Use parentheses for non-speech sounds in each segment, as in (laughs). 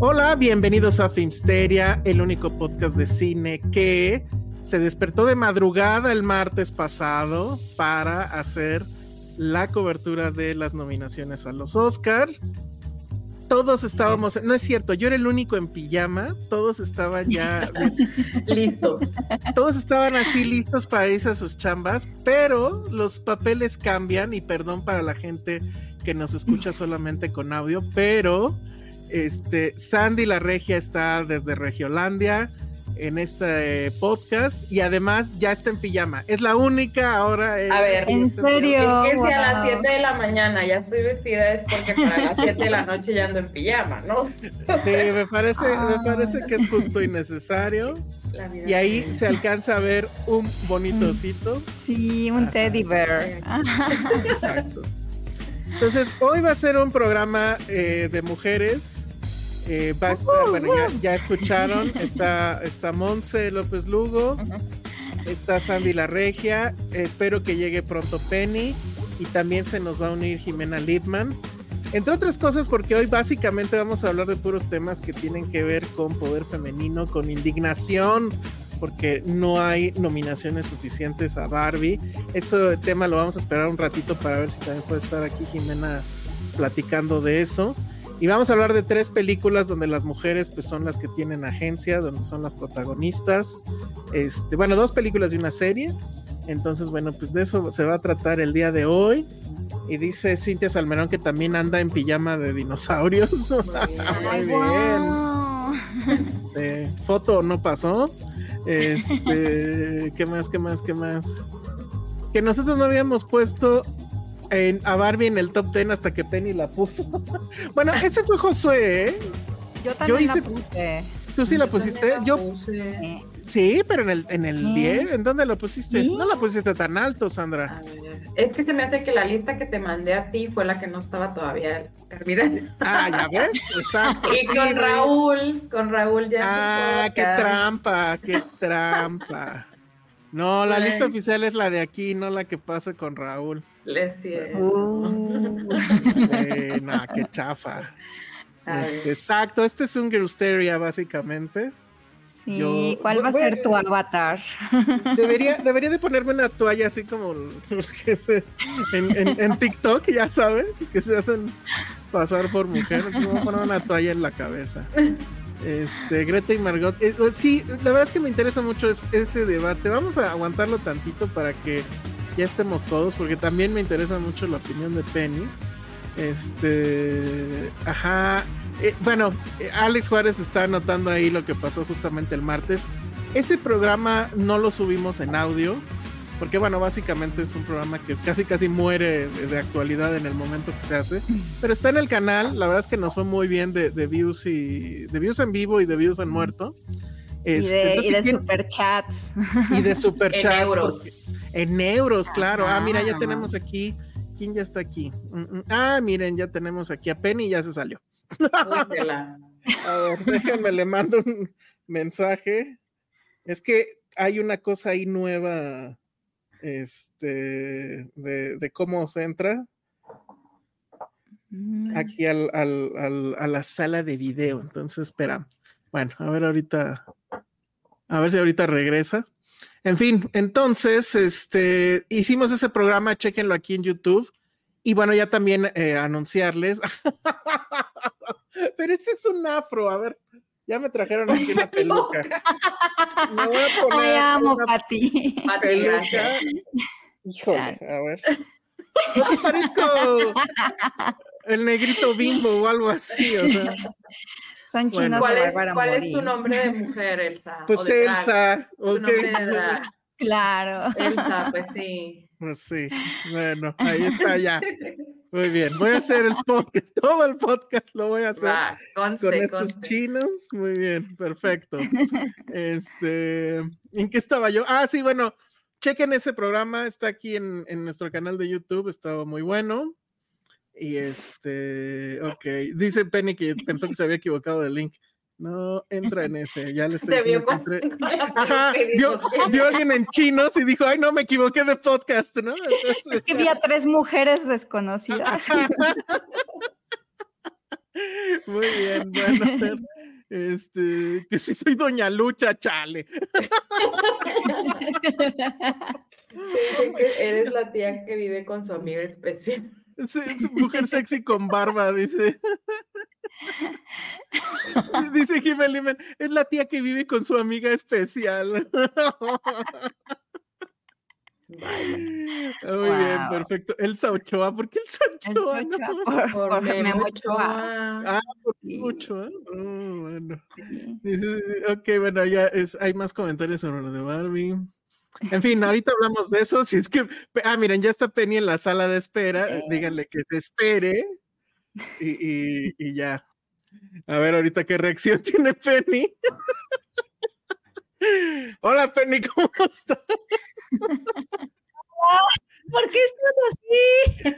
Hola, bienvenidos a Filmsteria, el único podcast de cine que se despertó de madrugada el martes pasado para hacer la cobertura de las nominaciones a los Oscar. Todos estábamos, no es cierto, yo era el único en pijama, todos estaban ya (laughs) listos. Todos estaban así listos para irse a sus chambas, pero los papeles cambian y perdón para la gente que nos escucha solamente con audio, pero este Sandy la Regia está desde Regiolandia en este podcast y además ya está en pijama. Es la única ahora. a ver, ¿en serio? Es que si a las 7 de la mañana ya estoy vestida es porque para las (laughs) 7 de la noche ya ando en pijama, ¿no? Sí, me parece, me parece que es justo y necesario. Y ahí se alcanza a ver un bonito osito. Sí, un teddy bear. Exacto. Entonces, hoy va a ser un programa eh, de mujeres. Eh, va a estar, bueno, ya, ya escucharon, está, está Monse López Lugo, está Sandy La Regia, espero que llegue pronto Penny y también se nos va a unir Jimena Lipman. Entre otras cosas, porque hoy básicamente vamos a hablar de puros temas que tienen que ver con poder femenino, con indignación, porque no hay nominaciones suficientes a Barbie. Ese tema lo vamos a esperar un ratito para ver si también puede estar aquí Jimena platicando de eso. Y vamos a hablar de tres películas donde las mujeres pues son las que tienen agencia, donde son las protagonistas. Este, bueno, dos películas y una serie. Entonces, bueno, pues de eso se va a tratar el día de hoy. Y dice Cintia Salmerón que también anda en pijama de dinosaurios. (laughs) Muy bien. Wow. Este, foto no pasó. Este, ¿qué más? ¿Qué más? ¿Qué más? Que nosotros no habíamos puesto en, a Barbie en el top 10 hasta que Penny la puso. (laughs) bueno, ese fue Josué, ¿eh? Yo también hice- la puse. ¿Tú sí la pusiste? la Yo puse. Sí, pero en el, en el ¿Sí? 10, ¿en dónde la pusiste? ¿Sí? No la pusiste tan alto, A Sandra. ver, Es que se me hace que la lista que te mandé a ti fue la que no estaba todavía terminada. Ah, ya ves, (laughs) exacto. Y con. Raúl, con Raúl ya. Ah, qué trampa, qué trampa. No, la lista oficial es la de aquí, no la que pasa con Raúl. Les tiene. uh, Sí, qué chafa. (laughs) Este, exacto, este es un Girlsteria básicamente. sí, Yo- ¿cuál va a ser tu avatar? (laughs) Debería, debería de ponerme una toalla así como los que se en, en- en TikTok, ya saben, que se hacen pasar por mujer. Me voy a poner una toalla en la cabeza. Este, Greta y Margot. eh, eh, sí, la verdad es que me interesa mucho es- ese debate. Vamos a aguantarlo tantito para que ya estemos todos, porque también me interesa mucho la opinión de Penny. Este, ajá. eh, bueno, eh, Alex Juárez está anotando ahí lo que pasó justamente el martes. Ese programa no lo subimos en audio, porque bueno, básicamente es un programa que casi casi muere de, actualidad en el momento que se hace, pero está en el canal, la verdad es que nos fue muy bien de, de views y de views en vivo y de views en muerto. y Este, de, y entonces, de ¿quién- superchats. y de (laughs) superchats. En euros. porque- En euros, claro. Ah, mira, ya tenemos aquí. ¿Quién ya está aquí? Mm, mm. Ah, miren, ya tenemos aquí a Penny ya se salió. A ver, déjenme, le mando un mensaje. Es que hay una cosa ahí nueva, este, de, de cómo se entra Mm, aquí al, al- al- a la sala de video. Entonces, espera. Bueno, a ver ahorita, a ver si ahorita regresa. En fin, entonces, este, hicimos ese programa, chequenlo aquí en YouTube. Y bueno, ya también eh, anunciarles. (laughs) Pero ese es un afro, a ver, ya me trajeron aquí una (laughs) peluca. Me voy a poner Ay, amo, una Pati. Peluca. Híjole, a ver. No parezco (laughs) el negrito bimbo o algo así, o sea. Son Bueno. chinos ¿Cuál, de es, Bárbara cuál es Mori. tu nombre de mujer, Elsa? (laughs) Pues O. Elsa, Tu ok. nombre de drag. (laughs) Claro. Elsa, (laughs) pues sí. Pues sí, bueno, ahí está ya. Muy bien, voy a hacer el podcast, todo el podcast lo voy a hacer Va, conste, con estos conste. chinos. Muy bien, perfecto. Este, ¿en qué estaba yo? Ah, sí, bueno, chequen ese programa, está aquí en, en nuestro canal de YouTube, estaba muy bueno. Y este, ok, dice Penny que pensó que se había equivocado de link. No, entra en ese, ya le estoy Te vio diciendo que (laughs) (laughs) Ajá, vio, vio alguien en chinos y dijo, ay, no, me equivoqué de podcast, ¿no? Entonces, Es que vi a tres mujeres desconocidas. (laughs) Muy bien, bueno, a ver, este, que si soy Doña Lucha, chale. Dice que eres la tía que vive con su amiga especial. Es mujer sexy con barba, dice. (laughs) Dice Jiménez Limen, es la tía que vive con su amiga especial. Vaya. Muy bien, Wow. perfecto. Elsa Ochoa, ¿por qué Elsa El Ochoa? Ochoa, No, por, Memo Ochoa. Ochoa. Ah, por Sí. Ochoa. Oh, bueno. Sí. Ok, bueno, ya es, hay más comentarios sobre lo de Barbie. En fin, ahorita hablamos de eso. Si es que, ah, miren, ya está Penny en la sala de espera. Eh. Díganle que se espere y, y- y ya. A ver, ahorita qué reacción (laughs) tiene Penny. Hola, Penny, ¿cómo estás? (laughs) ¿Por qué estás así?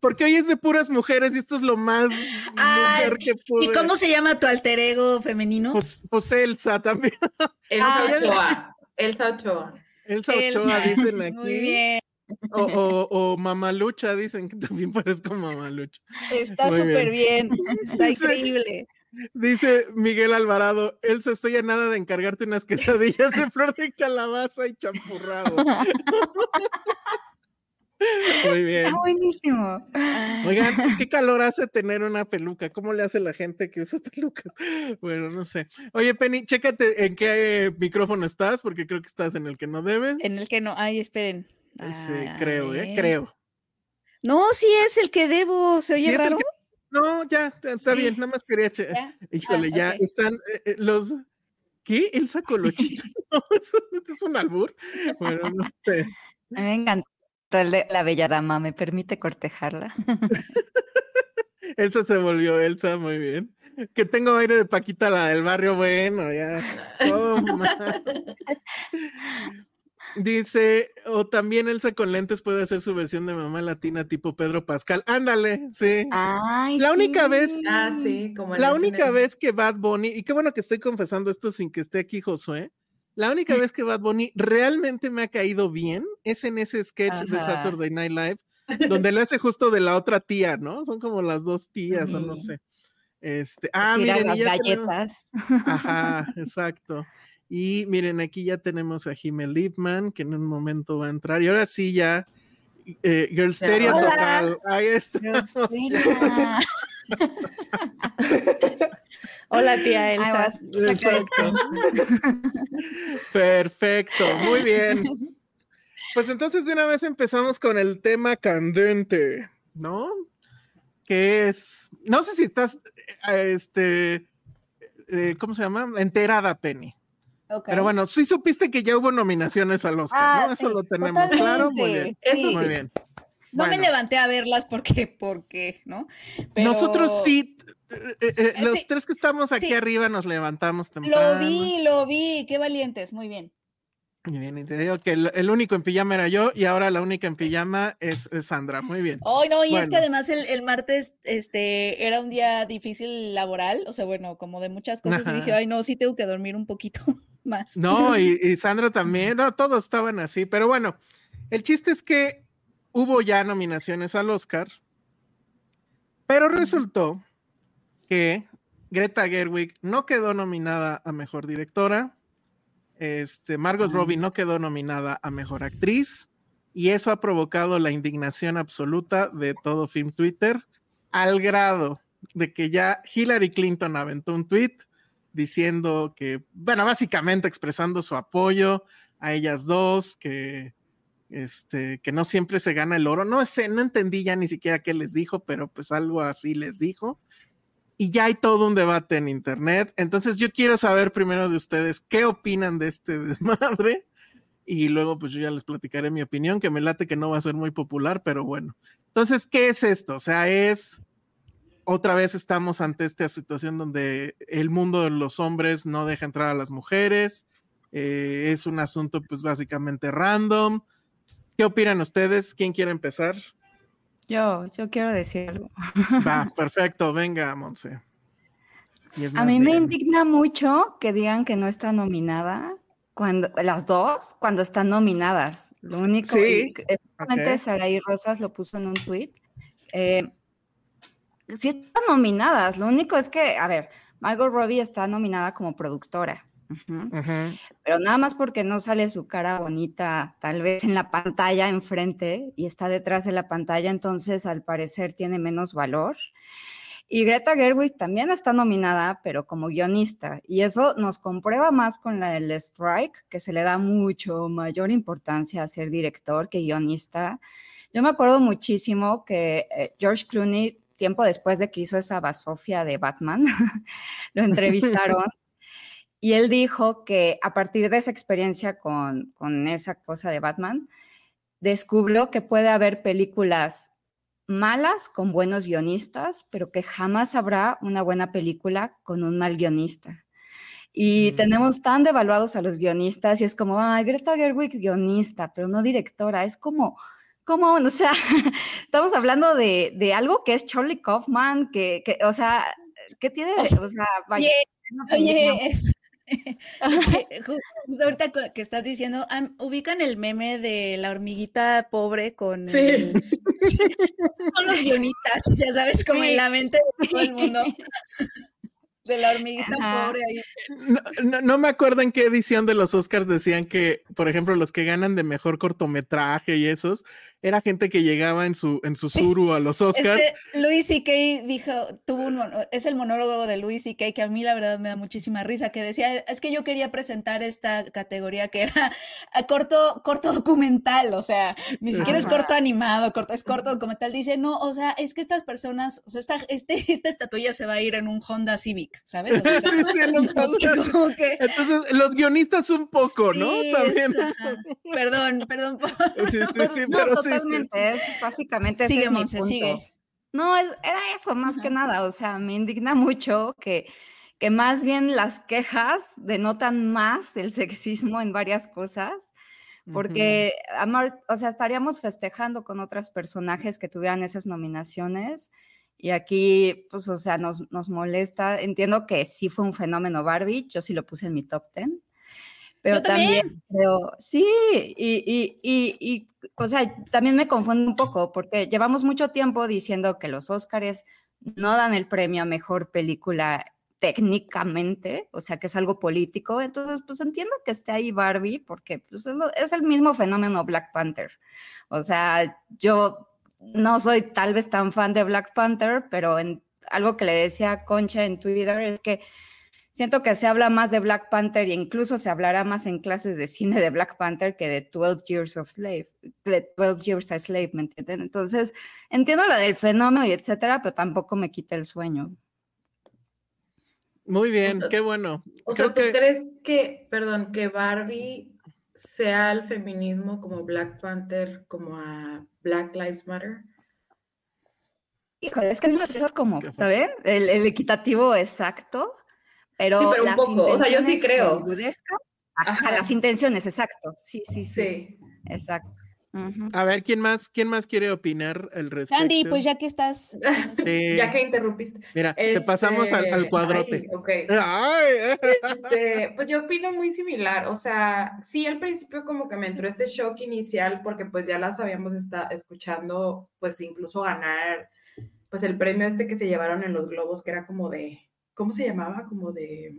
Porque hoy es de puras mujeres y esto es lo más Ay, mujer que pude. ¿Y cómo se llama tu alter ego femenino? Pues, pues Elsa también. Elsa Ah. (laughs) Elsa Ochoa. Elsa Ochoa, Elsa. dicen (laughs) aquí. Muy bien. O, o, o Mamalucha, dicen que también (laughs) parezco Mamalucha. Está súper bien. Está Sí. increíble. Dice Miguel Alvarado, Elsa, estoy a nada de encargarte unas (laughs) quesadillas de flor de calabaza y champurrado. (laughs) Muy bien. Está buenísimo. Oigan, (laughs) ¿qué calor hace tener una peluca? ¿Cómo le hace la gente que usa (laughs) pelucas? Bueno, no sé. Oye, Penny, chécate en qué eh, micrófono estás, porque creo que estás en el que no debes. En el que no. Ay, esperen. Sí, A creo, ¿eh? Creo. No, sí es el que debo. ¿Se oye Sí, raro? que- No, ya, está Sí. bien, nada más quería... che- ¿Ya? Híjole, Ah, ya están eh, eh, los... ¿Qué? ¿Elsa Colochito? Es un albur. Bueno, no sé. Me de la bella dama. ¿Me permite cortejarla? (laughs) Elsa se volvió Elsa, muy bien. Que tengo aire de Paquita, la del barrio, bueno, ya. (laughs) Dice, o también Elsa con lentes puede hacer su versión de mamá latina tipo Pedro Pascal. Ándale, sí. Ay, La única vez- Ah, sí, como La única vez que Bad Bunny, y qué bueno que estoy confesando esto sin que esté aquí Josué, la única vez que Bad Bunny realmente me ha caído bien es en ese sketch de. Saturday Night Live, (laughs) donde le hace justo de la otra tía, ¿no? Son como las dos tías, o no sé. Este, ah, Tira miren, las tenemos- galletas. Ajá, (laughs) exacto. Y miren, aquí ya tenemos a Jimmel Lipman, que en un momento va a entrar. Y ahora sí, ya, eh, Girlsteria total. Ahí está. (laughs) Hola, tía Elsa. Exacto. (laughs) Perfecto, muy bien. (laughs) Pues entonces de una vez empezamos con el tema candente, ¿no? Que es, no sé si estás, eh, este, eh, ¿cómo se llama? Enterada, Penny. Pero bueno, sí supiste que ya hubo nominaciones al Oscar, Ah, ¿no? Eso sí, lo tenemos claro. Muy bien. totalmente, Eso sí. Muy bien. No me levanté a verlas porque, porque, ¿no? Pero Nosotros sí, eh, eh, eh, los Sí, tres que estamos aquí sí. arriba nos levantamos temprano. Lo vi, lo vi. Qué valientes. Muy bien. Muy bien, y te digo que el, el único en pijama era yo y ahora la única en pijama es, es Sandra. Muy bien. Ay, no, y es Bueno. que además el, el martes este, era un día difícil laboral, o sea, bueno, como de muchas cosas, y dije, ay, no, sí tengo que dormir un poquito (laughs) más. No, y, y Sandra también, no, todos estaban así, pero bueno, el chiste es que hubo ya nominaciones al Oscar, pero resultó que Greta Gerwig no quedó nominada a Mejor Directora, Este, Margot Robbie no quedó nominada a mejor actriz y eso ha provocado la indignación absoluta de todo Film Twitter al grado de que ya Hillary Clinton aventó un tweet diciendo que, bueno, básicamente expresando su apoyo a ellas dos, que, este, que no siempre se gana el oro. No sé, no entendí ya ni siquiera qué les dijo, pero pues algo así les dijo. Y ya hay todo un debate en internet. Entonces yo quiero saber primero de ustedes qué opinan de este (laughs) desmadre. Y luego pues yo ya les platicaré mi opinión, que me late que no va a ser muy popular, pero bueno. Entonces, ¿qué es esto? O sea, es otra vez estamos ante esta situación donde el mundo de los hombres no deja entrar a las mujeres. Eh, es un asunto pues básicamente random. ¿Qué opinan ustedes? ¿Quién quiere empezar? Yo, yo quiero decir algo. Va, (laughs) perfecto, venga, Monse. A mí me indigna mucho que digan que no está nominada cuando las dos, cuando están nominadas. Lo único, sí, okay. Saraí Rosas lo puso en un tweet. Eh, sí están nominadas. Lo único es que, a ver, Margot Robbie está nominada como productora. Pero nada más porque no sale su cara bonita, tal vez en la pantalla enfrente y está detrás de la pantalla, entonces al parecer tiene menos valor. Y Greta Gerwig también está nominada, pero como guionista. Y eso nos comprueba más con la del strike, que se le da mucho mayor importancia a ser director que guionista. Yo me acuerdo muchísimo que eh, George Clooney tiempo después de que hizo esa basofia de Batman, (laughs) lo (laughs) entrevistaron y él dijo que a partir de esa experiencia con, con esa cosa de Batman, descubrió que puede haber películas malas con buenos guionistas, pero que jamás habrá una buena película con un mal guionista. Y mm. tenemos tan devaluados a los guionistas y es como, ay, Greta Gerwig guionista, pero no directora. Es como, como, o sea, (laughs) estamos hablando de, de, algo que es Charlie Kaufman, que, que o sea, ¿qué tiene? O sea, vaya. Oye, es, (laughs) (laughs) justo ahorita que estás diciendo, ubican el meme de la hormiguita pobre con, sí. (laughs) con los guionistas, ya sabes, como en la mente de todo el mundo. De la hormiguita pobre ahí. No, no, me acuerdo en qué edición de los Oscars decían que, por ejemplo, los que ganan de mejor cortometraje y esos, era gente que llegaba en su, en su suru a los Oscars. Este, Louis C.K. dijo, tuvo un, es el monólogo de Louis C.K. que a mí la verdad me da muchísima risa, que decía, es que yo quería presentar esta categoría que era corto, corto documental, o sea, ni siquiera es corto animado, corto, es corto documental. Dice, no, o sea, es que estas personas, o sea, esta, este, esta estatuilla se va a ir en un Honda Civic, ¿sabes? Entonces, los guionistas un poco, ¿no? También. Perdón, perdón. Sí, sí, sí, (laughs) pero sí Totalmente, es básicamente sigue, ese es mi punto. sigue. No, era eso más que nada, o sea, me indigna mucho que, que más bien las quejas denotan más el sexismo en varias cosas, porque, amor, o sea, estaríamos festejando con otros personajes que tuvieran esas nominaciones y aquí, pues, o sea, nos, nos molesta. Entiendo que sí fue un fenómeno Barbie, yo sí lo puse en mi top 10 pero también. creo, sí, y, y, y, y, o sea, también me confundo un poco porque llevamos mucho tiempo diciendo que los Óscares no dan el premio a mejor película técnicamente, o sea, que es algo político, entonces, pues entiendo que esté ahí Barbie porque pues, es, lo, es el mismo fenómeno Black Panther. O sea, yo no soy tal vez tan fan de Black Panther, pero en, algo que le decía a Concha en Twitter es que siento que se habla más de Black Panther e incluso se hablará más en clases de cine de Black Panther que de 12 Years of Slave, de 12 Years a Slave, ¿me entienden? Entonces, entiendo la del fenómeno y etcétera, pero tampoco me quita el sueño. Muy bien, qué bueno. O sea, ¿tú crees que, perdón, que Barbie sea el feminismo como Black Panther, como a Black Lives Matter? Híjole, es que no es como, ¿saben? El, el equitativo exacto pero, sí, pero un poco, o sea, yo sí creo. Ajá, las intenciones, exacto. Sí, sí, sí. Exacto. A ver, ¿quién más, ¿quién más quiere opinar al respecto? Sandy, pues (laughs) ya que estás. Sí. ya que interrumpiste. Mira, te pasamos al, al cuadrote. Ay, okay. Ay. Este, pues yo opino muy similar. O sea, sí, al principio como que me entró este shock inicial porque pues ya las habíamos estado escuchando, pues incluso ganar pues el premio este que se llevaron en los globos, que era como de ¿cómo se llamaba? Como de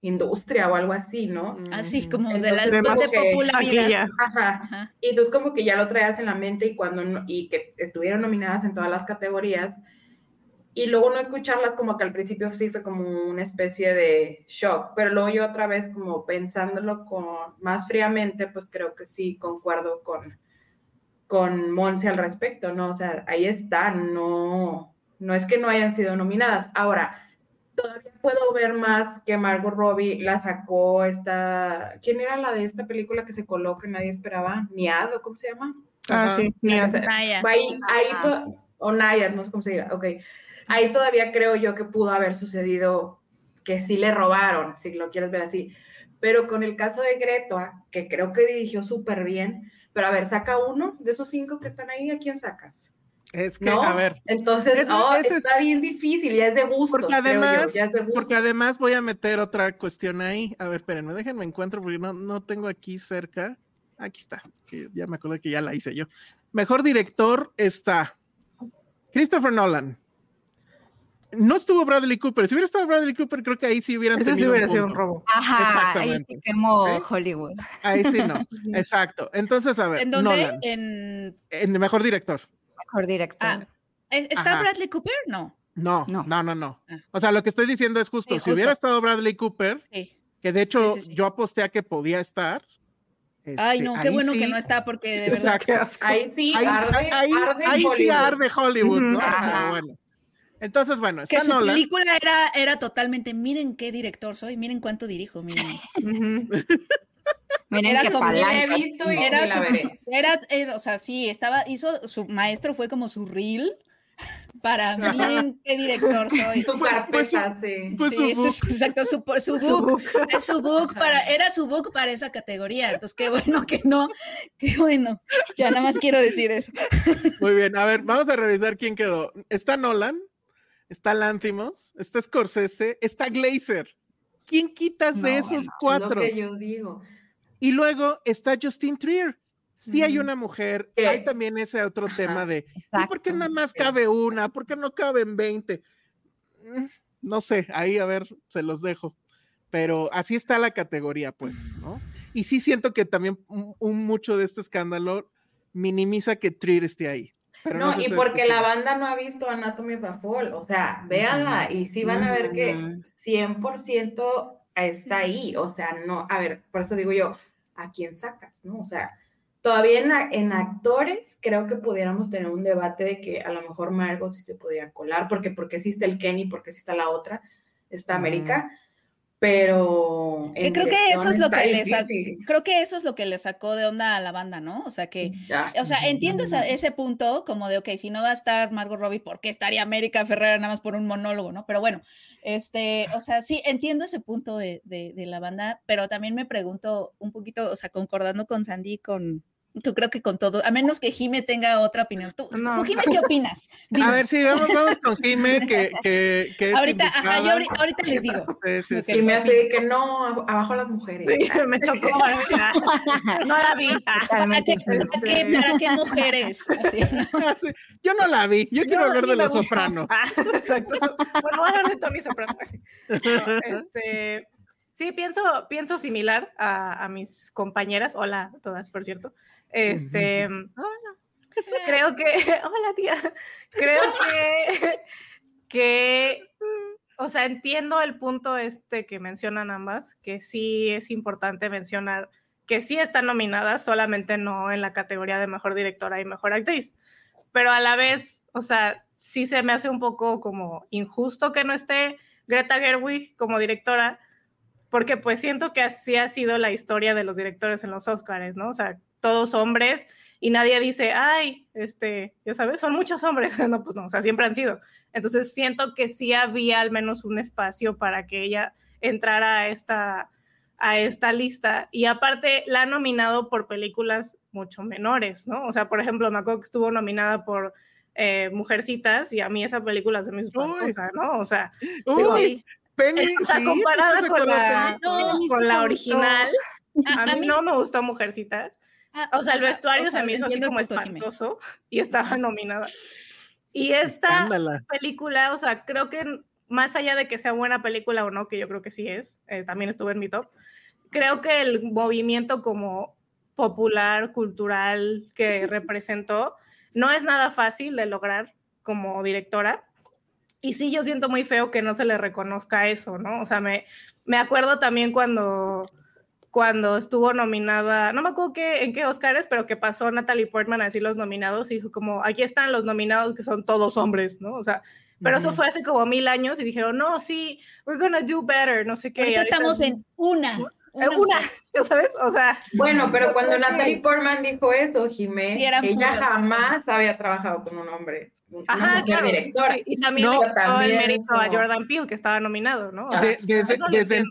industria o algo así, ¿no? Así como de Entonces, la como de que- popularidad. Ajá. Ajá. Y entonces como que ya lo traías en la mente y cuando no- y que estuvieron nominadas en todas las categorías y luego no escucharlas como que al principio sí fue como una especie de shock, pero luego yo otra vez como pensándolo con más fríamente, pues creo que sí concuerdo con con Monse al respecto, ¿no? O sea, ahí están, no no es que no hayan sido nominadas. Ahora, todavía puedo ver más que Margot Robbie la sacó esta. ¿Quién era la de esta película que se coló que nadie esperaba? ¿Niad o cómo se llama? Ah, Ajá. sí. Naya. Ahí, o Nayad, no sé cómo se diga. Ok. Ahí todavía creo yo que pudo haber sucedido que sí le robaron, si lo quieres ver así. Pero con el caso de Greta, que creo que dirigió súper bien, pero a ver, saca uno de esos cinco que están ahí, ¿a quién sacas? Es que, ¿No? a ver, Entonces, es- está bien difícil, ya es de gusto. Porque además- ya es de gustos. porque además voy a meter otra cuestión ahí. A ver, espérenme, déjenme encuentro porque no, no tengo aquí cerca. Aquí está. Ya me acuerdo que ya la hice yo. Mejor director está Christopher Nolan. No estuvo Bradley Cooper. Si hubiera estado Bradley Cooper, creo que ahí sí hubieran Ese sí un hubiera sido un robo. Ajá, ahí sí quemó. Hollywood. Ahí sí no. (laughs) Exacto. Entonces, a ver, ¿En dónde? Nolan, En... en mejor director. Mejor director. Ah, ¿es- ¿Está Ajá. Bradley Cooper? No. No, No. no, no, no. Ah. O sea, lo que estoy diciendo es justo. Sí, Si hubiera estado Bradley Cooper, Sí. que de hecho Sí, sí, sí. yo aposté a que podía estar. Ay, este, no, qué bueno que no está porque de verdad. Exacto. Qué asco. Ahí sí, Ahí, arde, ahí- arde ahí sí Hollywood. arde Hollywood, ¿no? Ajá. Pero bueno. Entonces, bueno, Que está su Nolan. película era, era totalmente, miren qué director soy, miren cuánto dirijo, miren. (laughs) Miren era como- he visto y Era su, era, era- o sea, sí, estaba, hizo, su maestro fue como su reel para (laughs) miren qué director soy. Su carpeta, sí. Pues sí, su exacto, su, su (laughs) Su book, es su book para, era su book para esa categoría, entonces qué bueno que no, qué bueno, ya nada más quiero decir eso. (laughs) Muy bien, a ver, vamos a revisar quién quedó. Está Nolan, está Lanthimos, está Scorsese, está Glazer. ¿Quién quitas de No, esos bueno, Es lo cuatro? que yo digo. Y luego está Justin Trier. Sí hay una mujer, ¿Qué? hay también ese otro Ajá, tema de, ¿y por qué nada más cabe una? ¿Por qué no caben 20? Mm, No sé, ahí a ver, se los dejo. Pero así está la categoría, pues, ¿no? Y sí siento que también un, un mucho de este escándalo minimiza que Trier esté ahí. Pero No, sé y porque la banda no ha visto Anatomy of a Fall, o sea, véanla y sí van a ver que Ujú. 100% está ahí, o sea, no, a ver, por eso digo yo, ¿a quién sacas, no? O sea, todavía en, actores creo que pudiéramos tener un debate de que a lo mejor Margot sí se podía colar, porque porque está el Kenny, porque está la otra, está América, pero en creo que eso es lo que le sacó, difícil. creo que eso es lo que le sacó de onda a la banda, ¿no? O sea que Ya. O sea, entiendo esa- ese punto como de, ok, si no va a estar Margot Robbie, ¿por qué estaría América Ferrera nada más por un monólogo, no? Pero bueno, este, o sea, sí, entiendo ese punto de, de- de la banda, pero también me pregunto un poquito, o sea, concordando con Sandy, con, yo creo que con todo, a menos que Jime tenga otra opinión. ¿Tú, No. tú, Jime, qué opinas? (laughs) A ver, sí, vamos, vamos con Jime, que, que, que es Ahorita, ajá, yo ahorita, ahorita les digo. (laughs) Sí, sí, Ok. sí. Y me hace que no, ab- abajo las mujeres. Sí, (laughs) me chocó. No la vi. ¿A Totalmente. qué, a qué- ¿Para qué mujeres? Así, ¿no? Ah. Yo no la vi, yo quiero hablar de Los gustó. Sopranos. Ah, exacto. Bueno, voy a hablar de Tony Soprano. No, este, sí, pienso, pienso similar a, a mis compañeras. Hola a todas, por cierto. Este, (laughs) creo que, (laughs) hola tía, creo que, (laughs) que, o sea, entiendo el punto este que mencionan ambas, que sí es importante mencionar que sí están nominadas, solamente no en la categoría de mejor directora y mejor actriz. Pero a la vez, o sea, sí se me hace un poco como injusto que no esté Greta Gerwig como directora, porque pues siento que así ha sido la historia de los directores en los Oscars, ¿no? O sea, todos hombres y nadie dice, ay, este, ya sabes, son muchos hombres. (laughs) No, pues no, o sea, siempre han sido. Entonces siento que sí había al menos un espacio para que ella entrara a esta, a esta lista. Y aparte la han nominado por películas mucho menores, ¿no? O sea, por ejemplo, me acuerdo que estuvo nominada por eh, Mujercitas y a mí esa película se me hizo espantosa, ¿no? O sea, Uy, Penny, o sea, sí, comparada ¿estás de con la, mí con la original, a, (laughs) A- a mí mí no me gustó Mujercitas. Ah, O sea, el vestuario o sea, se me hizo así como espantoso y estaba nominada. Y esta Ándala. película, o sea, creo que más allá de que sea buena película o no, que yo creo que sí es, eh, también estuvo en mi top, creo que el movimiento como popular, cultural que (laughs) representó, no es nada fácil de lograr como directora. Y sí, yo siento muy feo que no se le reconozca eso, ¿no? O sea, me, me acuerdo también cuando, cuando estuvo nominada, no me acuerdo qué, en qué Oscars, pero que pasó Natalie Portman a decir los nominados y dijo como, aquí están los nominados que son todos hombres, ¿no? O sea, pero eso fue hace como mil años y dijeron, no, sí, we're gonna do better, no sé qué. Ahorita estamos en una. Una, una (laughs) ¿sabes? O sea. Bueno, pero cuando Natalie Portman dijo eso, Jimé, ella jamás había trabajado con un hombre. Ajá, claro, directora. Y también no, también el mérito a Jordan Peele, que estaba nominado, ¿no? De, desde, desde,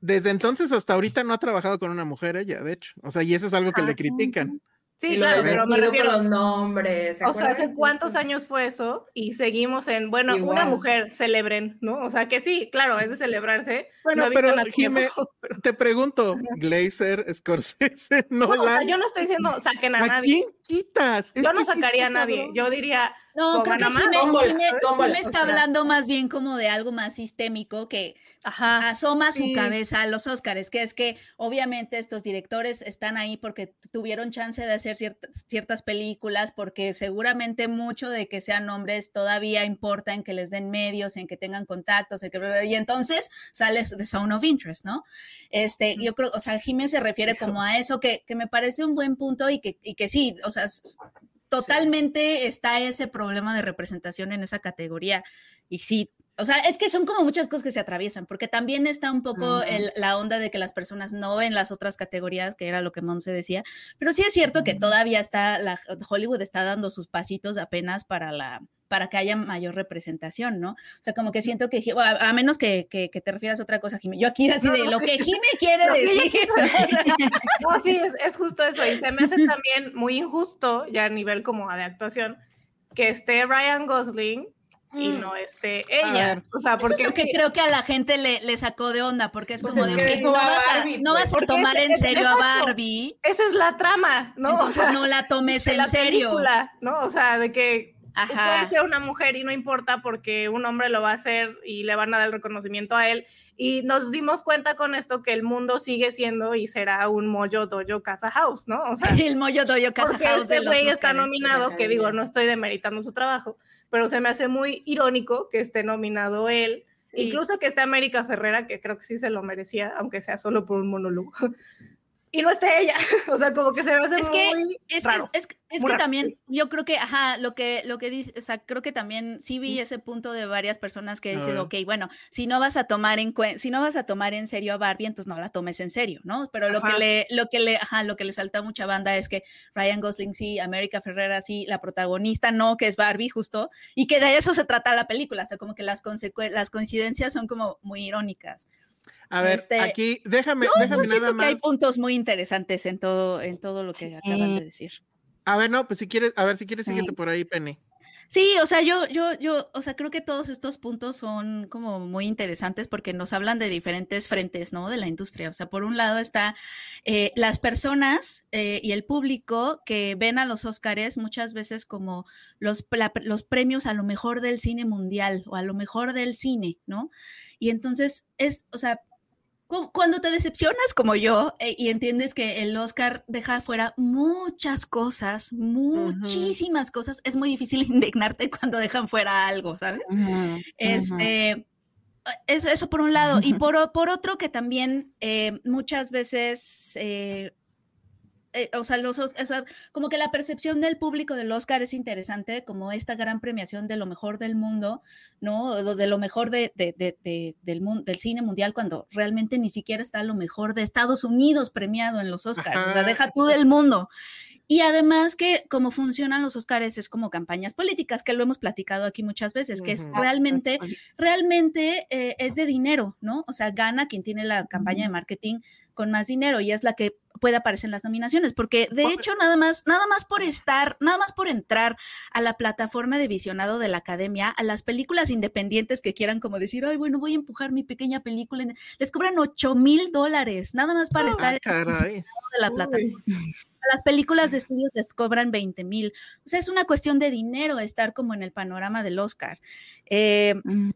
desde entonces hasta ahorita no ha trabajado con una mujer ella, de hecho. O sea, y eso es algo que le critican. Sí, claro, pero me refiero a los nombres. O sea, ¿hace cuántos años fue eso? Y seguimos en, bueno, una mujer celebren, ¿no? O sea, que sí, claro, es de celebrarse. Bueno, pero Jimé, (laughs) te pregunto, Glazer, Scorsese. No, o sea, yo no estoy diciendo saquen a, ¿a nadie. quién quitas? yo no sacaría a nadie. Yo diría, no, creo que Jimé, me está hablando más bien como de algo más sistémico que asoma su cabeza a los Óscares, que es que obviamente estos directores están ahí porque tuvieron chance de hacer ciertas, ciertas películas, porque seguramente mucho de que sean hombres todavía importa en que les den medios, en que tengan contactos, en que, y entonces sales de Zone of Interest, ¿no? Este, yo creo, o sea, Jimé se refiere como a eso, que, que me parece un buen punto y que, y que sí, o sea, totalmente está ese problema de representación en esa categoría. Y sí, o sea, es que son como muchas cosas que se atraviesan, porque también está un poco la onda de que las personas no ven las otras categorías, que era lo que Monse decía, pero sí es cierto que todavía está, la, Hollywood está dando sus pasitos apenas para la para que haya mayor representación, ¿no? O sea, como que siento que, a, menos que, que, te refieras a otra cosa, Jimmy. Yo aquí así de lo que Jimmy quiere decir. no, sí, es, es, justo eso. Y se me hace también muy injusto, ya a nivel como de actuación, que esté Ryan Gosling y mm. no esté ella. O sea, porque Eso es que creo que a la gente le, le, sacó de onda, porque es pues como de que no, vas a, no vas a tomar en serio a Barbie. Esa es la trama, ¿no? Entonces o sea, no la tomes en serio. ¿no? O sea, de que puede ser una mujer y no importa porque un hombre lo va a hacer y le van a dar el reconocimiento a él. Y nos dimos cuenta con esto que el mundo sigue siendo y será un Moyo Doyo Casa House, ¿no? O sea, (laughs) el Moyo Doyo Casa House. Este güey está nominado, que digo, no estoy demeritando su trabajo, pero se me hace muy irónico que esté nominado él. Incluso que esté América Ferrera, que creo que sí se lo merecía, aunque sea solo por un monólogo (laughs) y no esté ella. (laughs) o sea, como que se va a hacer que, muy es raro, que, es, es que también, yo creo que, ajá, lo que, lo que dice, o sea, creo que también sí vi ese punto de varias personas que dicen, ok, bueno, si no vas a tomar en si no vas a tomar en serio a Barbie, entonces no la tomes en serio, ¿no? Pero lo que le, lo que le, ajá, lo que le salta a mucha banda es que Ryan Gosling sí, América Ferrera sí, la protagonista no, que es Barbie justo, y que de eso se trata la película, o sea, como que las, las coincidencias son como muy irónicas. A ver, este, aquí, déjame, no, déjame nada más. que hay puntos muy interesantes en todo, en todo lo que acaban de decir. A ver, no, pues si quieres, a ver, si quieres, sí. por ahí, Penny. Sí, o sea, yo, yo, yo, o sea, creo que todos estos puntos son como muy interesantes porque nos hablan de diferentes frentes, ¿no? De la industria. O sea, por un lado está eh, las personas eh, y el público que ven a los Óscares muchas veces como los, los premios a lo mejor del cine mundial o a lo mejor del cine, ¿no? Y entonces es, o sea, cuando te decepcionas como yo eh, y entiendes que el Oscar deja fuera muchas cosas, muchísimas cosas, es muy difícil (laughs) indignarte cuando dejan fuera algo, ¿sabes? Este, eso, eso, por un lado. Y (laughs) por, por otro que también eh, muchas veces eh, eh, o sea, los, como que la percepción del público del Oscar es interesante, como esta gran premiación de lo mejor del mundo, ¿no? De lo mejor de, del, del cine mundial, cuando realmente ni siquiera está lo mejor de Estados Unidos premiado en los Oscars, o sea, deja tú del mundo. Y además que como funcionan los Oscars es como campañas políticas, que lo hemos platicado aquí muchas veces, que es realmente, realmente eh, es de dinero, ¿no? O sea, gana quien tiene la campaña de marketing con más dinero y es la que puede aparecer en las nominaciones, porque de hecho nada más, nada más por estar, nada más por entrar a la plataforma de visionado de la academia, a las películas independientes que quieran como decir, ay, bueno, voy a empujar mi pequeña película, les cobran 8 mil dólares, nada más para ah, estar en de la plataforma. las películas de (laughs) estudios les cobran 20 mil. O sea, es una cuestión de dinero estar como en el panorama del Oscar. Eh, mm.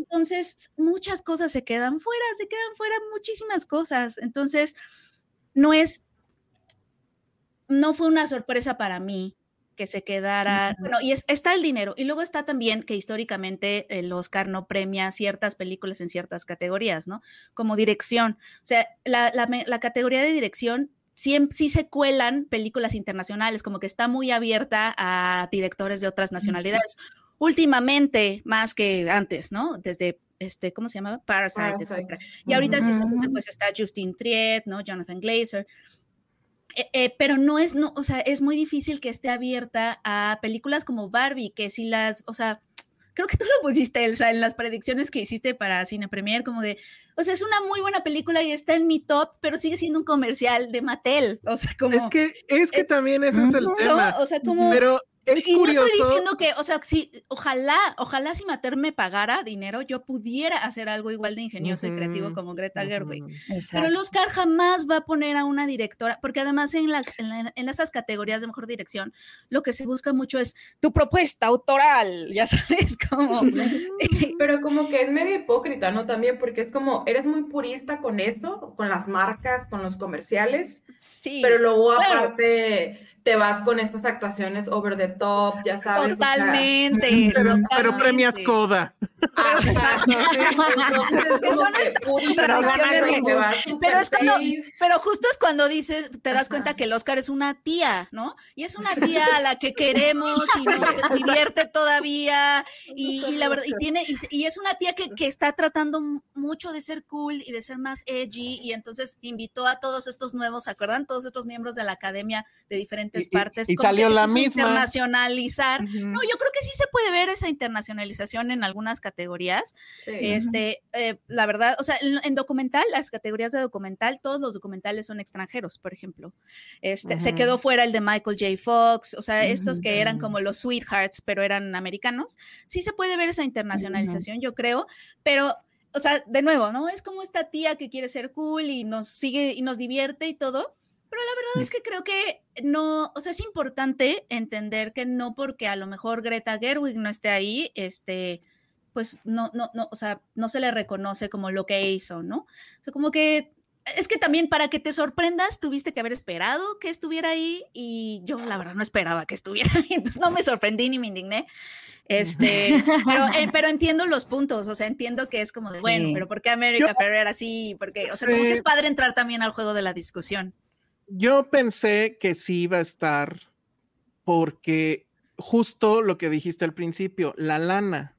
Entonces, muchas cosas se quedan fuera, se quedan fuera muchísimas cosas. Entonces, no es, no fue una sorpresa para mí que se quedara, bueno, y está el dinero, y luego está también que históricamente el Oscar no premia ciertas películas en ciertas categorías, ¿no? Como dirección. O sea, la, la, categoría de dirección sí, sí, se cuelan películas internacionales, como que está muy abierta a directores de otras nacionalidades. Últimamente, más que antes, ¿no? Desde este, ¿cómo se llamaba? Parasite, Y ahorita sí pues está Justin Triet, ¿no? Jonathan Glazer. Eh, eh, pero no es, no, o sea, es muy difícil que esté abierta a películas como Barbie, que si las, o sea, creo que tú lo pusiste, Elsa, en las predicciones que hiciste para Cine Premier, como de, o sea, es una muy buena película y está en mi top, pero sigue siendo un comercial de Mattel, o sea, como... Es que, es que también ese es el tema. O sea, como... Pero y no estoy diciendo que, o sea, si, ojalá, ojalá si Mater me pagara dinero, yo pudiera hacer algo igual de ingenioso y creativo como Greta Gerwig. Pero el Oscar jamás va a poner a una directora, porque además en, la, en, esas categorías de mejor dirección, lo que se busca mucho es tu propuesta autoral, ya sabes, (laughs) como... Pero como que es medio hipócrita, ¿no? También porque es como, eres muy purista con esto, con las marcas, con los comerciales. Sí. Pero luego aparte te vas con estas actuaciones over the top, ya sabes. Totalmente. (laughs) pero, premias Coda. Ah, (laughs) exacto. pero es cuando, pero justo es cuando dices, te das cuenta que el Oscar es una tía, ¿no? Y es una tía a la que queremos y nos (laughs) divierte todavía y, la verdad y tiene y, es una tía que, que, está tratando mucho de ser cool y de ser más edgy y entonces invitó a todos estos nuevos, ¿se acuerdan? Todos estos miembros de la academia de diferentes partes. Y, salió la misma. Internacionalizar. No, yo creo que sí se puede ver esa internacionalización en algunas categorías. Este, eh, la verdad, o sea, en, documental, las categorías de documental, todos los documentales son extranjeros, por ejemplo. Este, Se quedó fuera el de Michael J. Fox, o sea, estos que eran como los sweethearts, pero eran americanos. Sí se puede ver esa internacionalización, yo creo, pero o sea, de nuevo, ¿no? Es como esta tía que quiere ser cool y nos sigue y nos divierte y todo, pero la verdad es que creo que no, o sea, es importante entender que no porque a lo mejor Greta Gerwig no esté ahí, este, pues no, no, no, o sea, no se le reconoce como lo que hizo, ¿no? O sea, como que es que también para que te sorprendas tuviste que haber esperado que estuviera ahí y yo la verdad no esperaba que estuviera (laughs) ahí, entonces no me sorprendí ni me indigné. Este, pero, eh, (laughs) pero entiendo los puntos, o sea, entiendo que es como de, bueno, pero ¿por qué América Ferrer así? Porque, o sea, como que es padre entrar también al juego de la discusión yo pensé que sí iba a estar porque justo lo que dijiste al principio, la lana.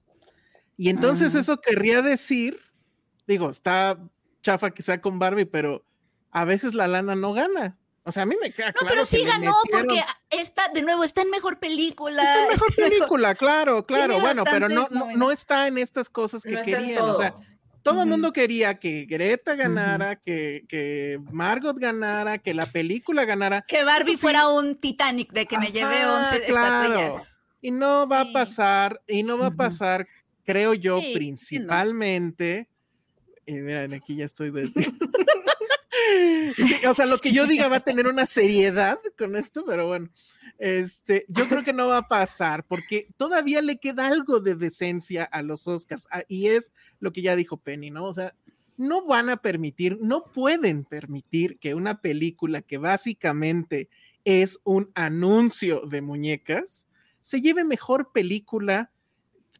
Y entonces eso querría decir, digo, está chafa quizá con Barbie, pero a veces la lana no gana. O sea, a mí me queda claro. No, pero sí ganó porque está, de nuevo, está en mejor película. Está en mejor película, claro, (laughs) claro. Bueno, pero no, no, está en estas cosas que querían. O sea, todo el mundo quería que Greta ganara, que, Margot ganara, que la película ganara. Que Barbie fuera un Titanic de que me lleve 11 claro. Y no va a pasar, y no va a pasar, creo yo, principalmente. Y miren, aquí ya estoy de... (laughs) o sea, lo que yo diga va a tener una seriedad con esto, pero bueno. Este, yo creo que no va a pasar porque todavía le queda algo de decencia a los Oscars ah, y es lo que ya dijo Penny, ¿no? O sea, no van a permitir, no pueden permitir que una película que básicamente es un anuncio de muñecas se lleve mejor película.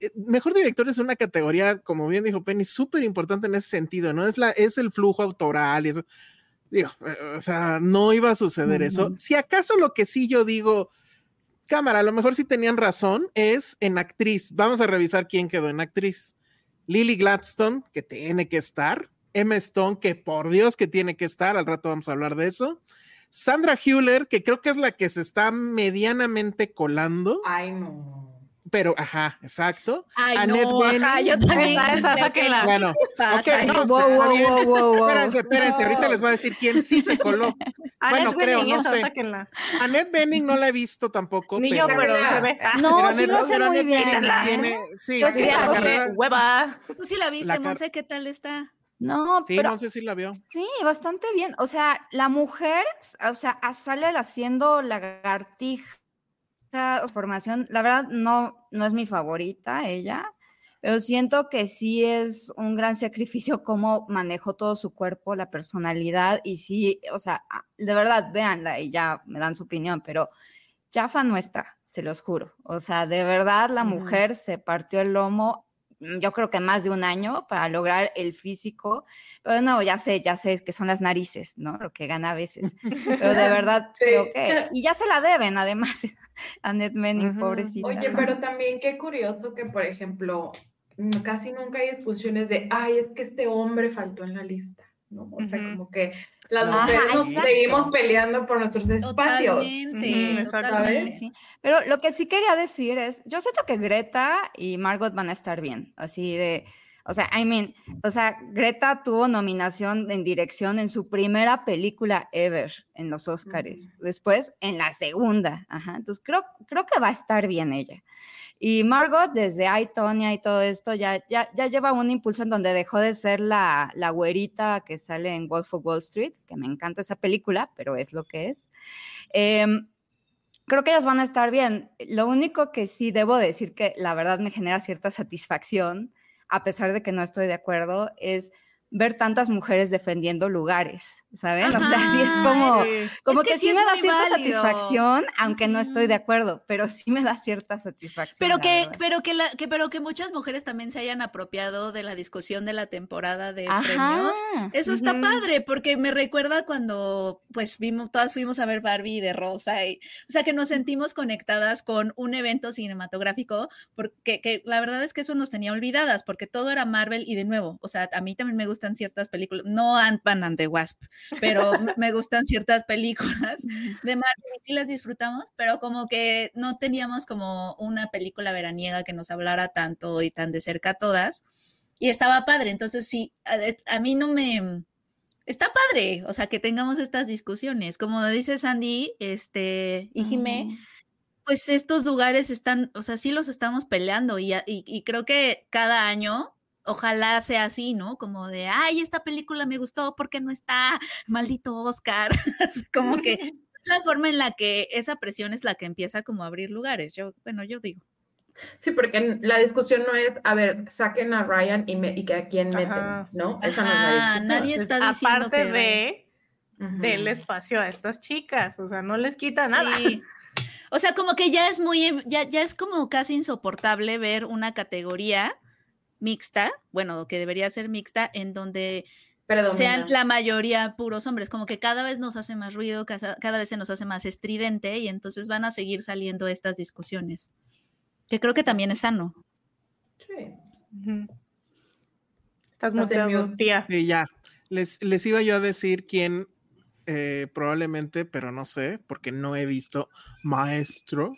Eh, mejor director es una categoría, como bien dijo Penny, súper importante en ese sentido, ¿no? Es, la, es el flujo autoral y eso Digo, eh, o sea, no iba a suceder eso. Si acaso lo que sí yo digo, cámara, a lo mejor sí tenían razón, es en actriz. Vamos a revisar quién quedó en actriz. Lily Gladstone, que tiene que estar. Emma Stone, que por Dios que tiene que estar, al rato vamos a hablar de eso. Sandra Hewler, que creo que es la que se está medianamente colando. Ay, no pero ajá, exacto. Ay, Annette no, ajá, yo también. Esa, esa, bueno, okay, no, wow, wow, wow, wow, Espérense, espérense, ahorita les voy a decir quién sí se coló. (laughs) bueno, creo, no sé. Sáquenla. Annette Bening no la he visto tampoco. Ni yo, pero se ve. No, sí lo hace muy bien. Tiene, sí, yo sí la vi. Hueva. Tú sí la viste, Monse, ¿qué tal está? No, sí, pero, Monse sí la vio. Sí, bastante bien. O sea, la mujer, o sea, sale haciendo lagartija formación, la verdad no, no es mi favorita ella, pero siento que sí es un gran sacrificio cómo manejó todo su cuerpo, la personalidad, y sí, o sea, ah, de verdad, véanla y ya me dan su opinión, pero Chafa no está, se los juro. O sea, de verdad la mujer se partió el lomo yo creo que más de un año para lograr el físico, pero no, ya sé, ya sé que son las narices, ¿no? Lo que gana a veces, pero de verdad (laughs) creo que, y ya se la deben además (laughs) a Ned Manning, pobrecita. Oye, pero también qué curioso que, por ejemplo, casi nunca hay expulsiones de, ay, es que este hombre faltó en la lista, ¿no? O sea, como que las mujeres nos seguimos peleando por nuestros espacios. Sí, exactamente. Pero lo que sí quería decir es, yo siento que Greta y Margot van a estar bien, así de, o sea, I mean, o sea, Greta tuvo nominación en dirección en su primera película ever en los Oscars, después en la segunda, ajá, entonces creo, creo que va a estar bien ella. Y Margot, desde I, Tonya y todo esto, ya, ya, ya lleva un impulso en donde dejó de ser la, la güerita que sale en Wolf of Wall Street, que me encanta esa película, pero es lo que es. Em, creo que ellas van a estar bien. Lo único que sí debo decir que la verdad me genera cierta satisfacción, a pesar de que no estoy de acuerdo, es ver tantas mujeres defendiendo lugares, ¿saben? o sea, sí es como, como que, sí, me da cierta satisfacción, aunque no estoy de acuerdo, pero sí me da cierta satisfacción. Pero que, pero que, la, que, pero que muchas mujeres también se hayan apropiado de la discusión de la temporada de premios. Eso está padre, porque me recuerda cuando, pues, vimos, todas fuimos a ver Barbie de Rosa, y, o sea, que nos sentimos conectadas con un evento cinematográfico, porque que la verdad es que eso nos tenía olvidadas, porque todo era Marvel y de nuevo, o sea, a mí también me gusta ciertas películas, no Ant-Man and the Wasp, pero (laughs) me gustan ciertas películas de Marvel y sí las disfrutamos, pero como que no teníamos como una película veraniega que nos hablara tanto y tan de cerca a todas. Y estaba padre, entonces sí, a, mí no me, está padre, o sea, que tengamos estas discusiones. Como dice Sandy, este, y Jimé, pues estos lugares están, o sea, sí los estamos peleando y, y, creo que cada año ojalá sea así, ¿no? Como de, ay, esta película me gustó porque no está, maldito Oscar. (laughs) como que (laughs) es la forma en la que esa presión es la que empieza como a abrir lugares. Yo, bueno, yo digo. Sí, porque la discusión no es, a ver, saquen a Ryan y, me, y que a quién meten, ¿no? Esa no es la discusión. Nadie está diciendo Aparte de del espacio a estas chicas, o sea, no les quita nada. O sea, como que ya es muy, ya, ya es como casi insoportable ver una categoría mixta, bueno, que debería ser mixta, en donde sean la mayoría puros hombres, como que cada vez nos hace más ruido, cada, vez se nos hace más estridente y entonces van a seguir saliendo estas discusiones, que creo que también es sano. Sí. Estás muteado, tía. Sí, ya. Les, les iba yo a decir quién eh, probablemente, pero no sé, porque no he visto Maestro.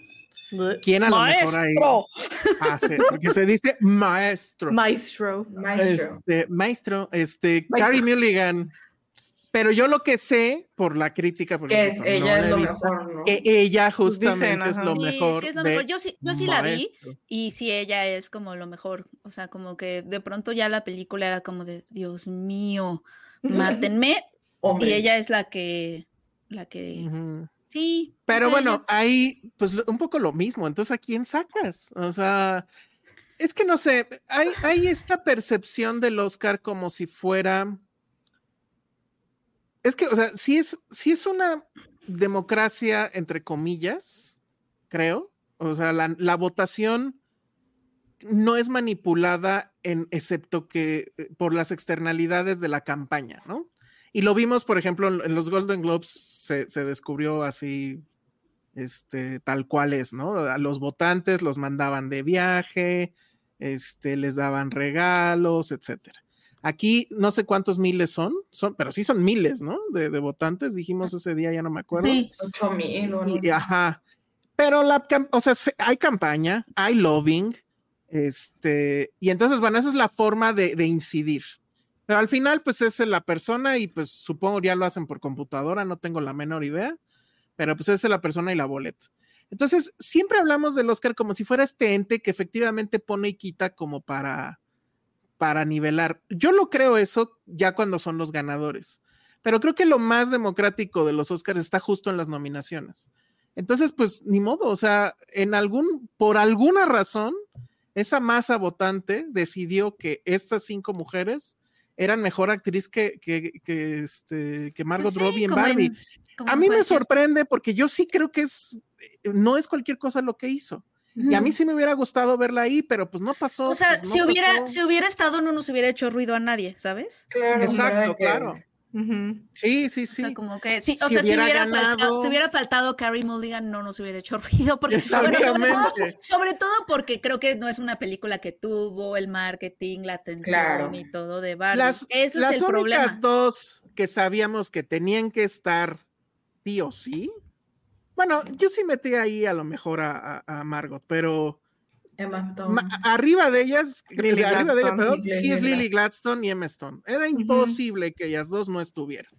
¿Quién a lo mejor ahí? Ah, porque se dice maestro. Maestro. Maestro. Este, maestro, este, Carrie Mulligan. Pero yo lo que sé por la crítica, porque es, ella es lo mejor, ¿no? que ella justamente es lo mejor. Yo sí, yo sí la vi y sí, ella es como lo mejor. O sea, como que de pronto ya la película era como de, Dios mío, (laughs) mátenme. y ella es la que, la que Sí. Pero bueno, ahí, pues un poco lo mismo. Entonces, ¿a quién sacas? O sea, es que no sé, hay, hay esta percepción del Oscar como si fuera. Es que, o sea, sí es, sí es una democracia, entre comillas, creo. O sea, la, la votación no es manipulada en, excepto que eh, por las externalidades de la campaña, ¿no? Y lo vimos, por ejemplo, en, los Golden Globes se, descubrió así, este, tal cual es, ¿no? A los votantes los mandaban de viaje, este, les daban regalos, etcétera. Aquí no sé cuántos miles son, son, pero sí son miles, ¿no? De, votantes, dijimos ese día, ya no me acuerdo. Sí, ocho mil. Ajá. Pero la, o sea, hay campaña, hay lobbying, este, y entonces, bueno, esa es la forma de, de incidir. Pero al final, pues es la persona y pues supongo ya lo hacen por computadora, no tengo la menor idea, pero pues es la persona y la boleta. Entonces, siempre hablamos del Oscar como si fuera este ente que efectivamente pone y quita como para, para nivelar. Yo lo creo eso ya cuando son los ganadores, pero creo que lo más democrático de los Oscars está justo en las nominaciones. Entonces, pues ni modo, o sea, en algún, por alguna razón, esa masa votante decidió que estas cinco mujeres eran mejor actriz que, que, que, este, que Margot Pues sí, Robbie en en- Barbie. como a en mí me cualquier- sorprende porque yo sí creo que es, no es cualquier cosa lo que hizo. Y a mí sí me hubiera gustado verla ahí, pero pues no pasó. O sea, pues, si no hubiera, pasó. si hubiera estado, no nos hubiera hecho ruido a nadie, ¿sabes? Claro, Exacto, ¿verdad Ujú. Sí, sí, O sí. sea, como que sí, o Si sea, si hubiera hubiera, faltado, si hubiera faltado Carrie Mulligan, no nos hubiera hecho ruido, porque bueno, sobre, todo, sobre todo porque creo que no es una película que tuvo el marketing, la atención Claro. y todo de Barbie. Las, Eso las es el únicas problema. dos que sabíamos que tenían que estar sí o sí. Bueno, yo sí metí ahí a lo mejor a, a- a Margot, pero Emma Stone. ma- arriba de ellas, arriba de ellas, perdón, Lily sí es Lily Gladstone. Gladstone y Emma Stone. Era imposible que ellas dos no estuvieran.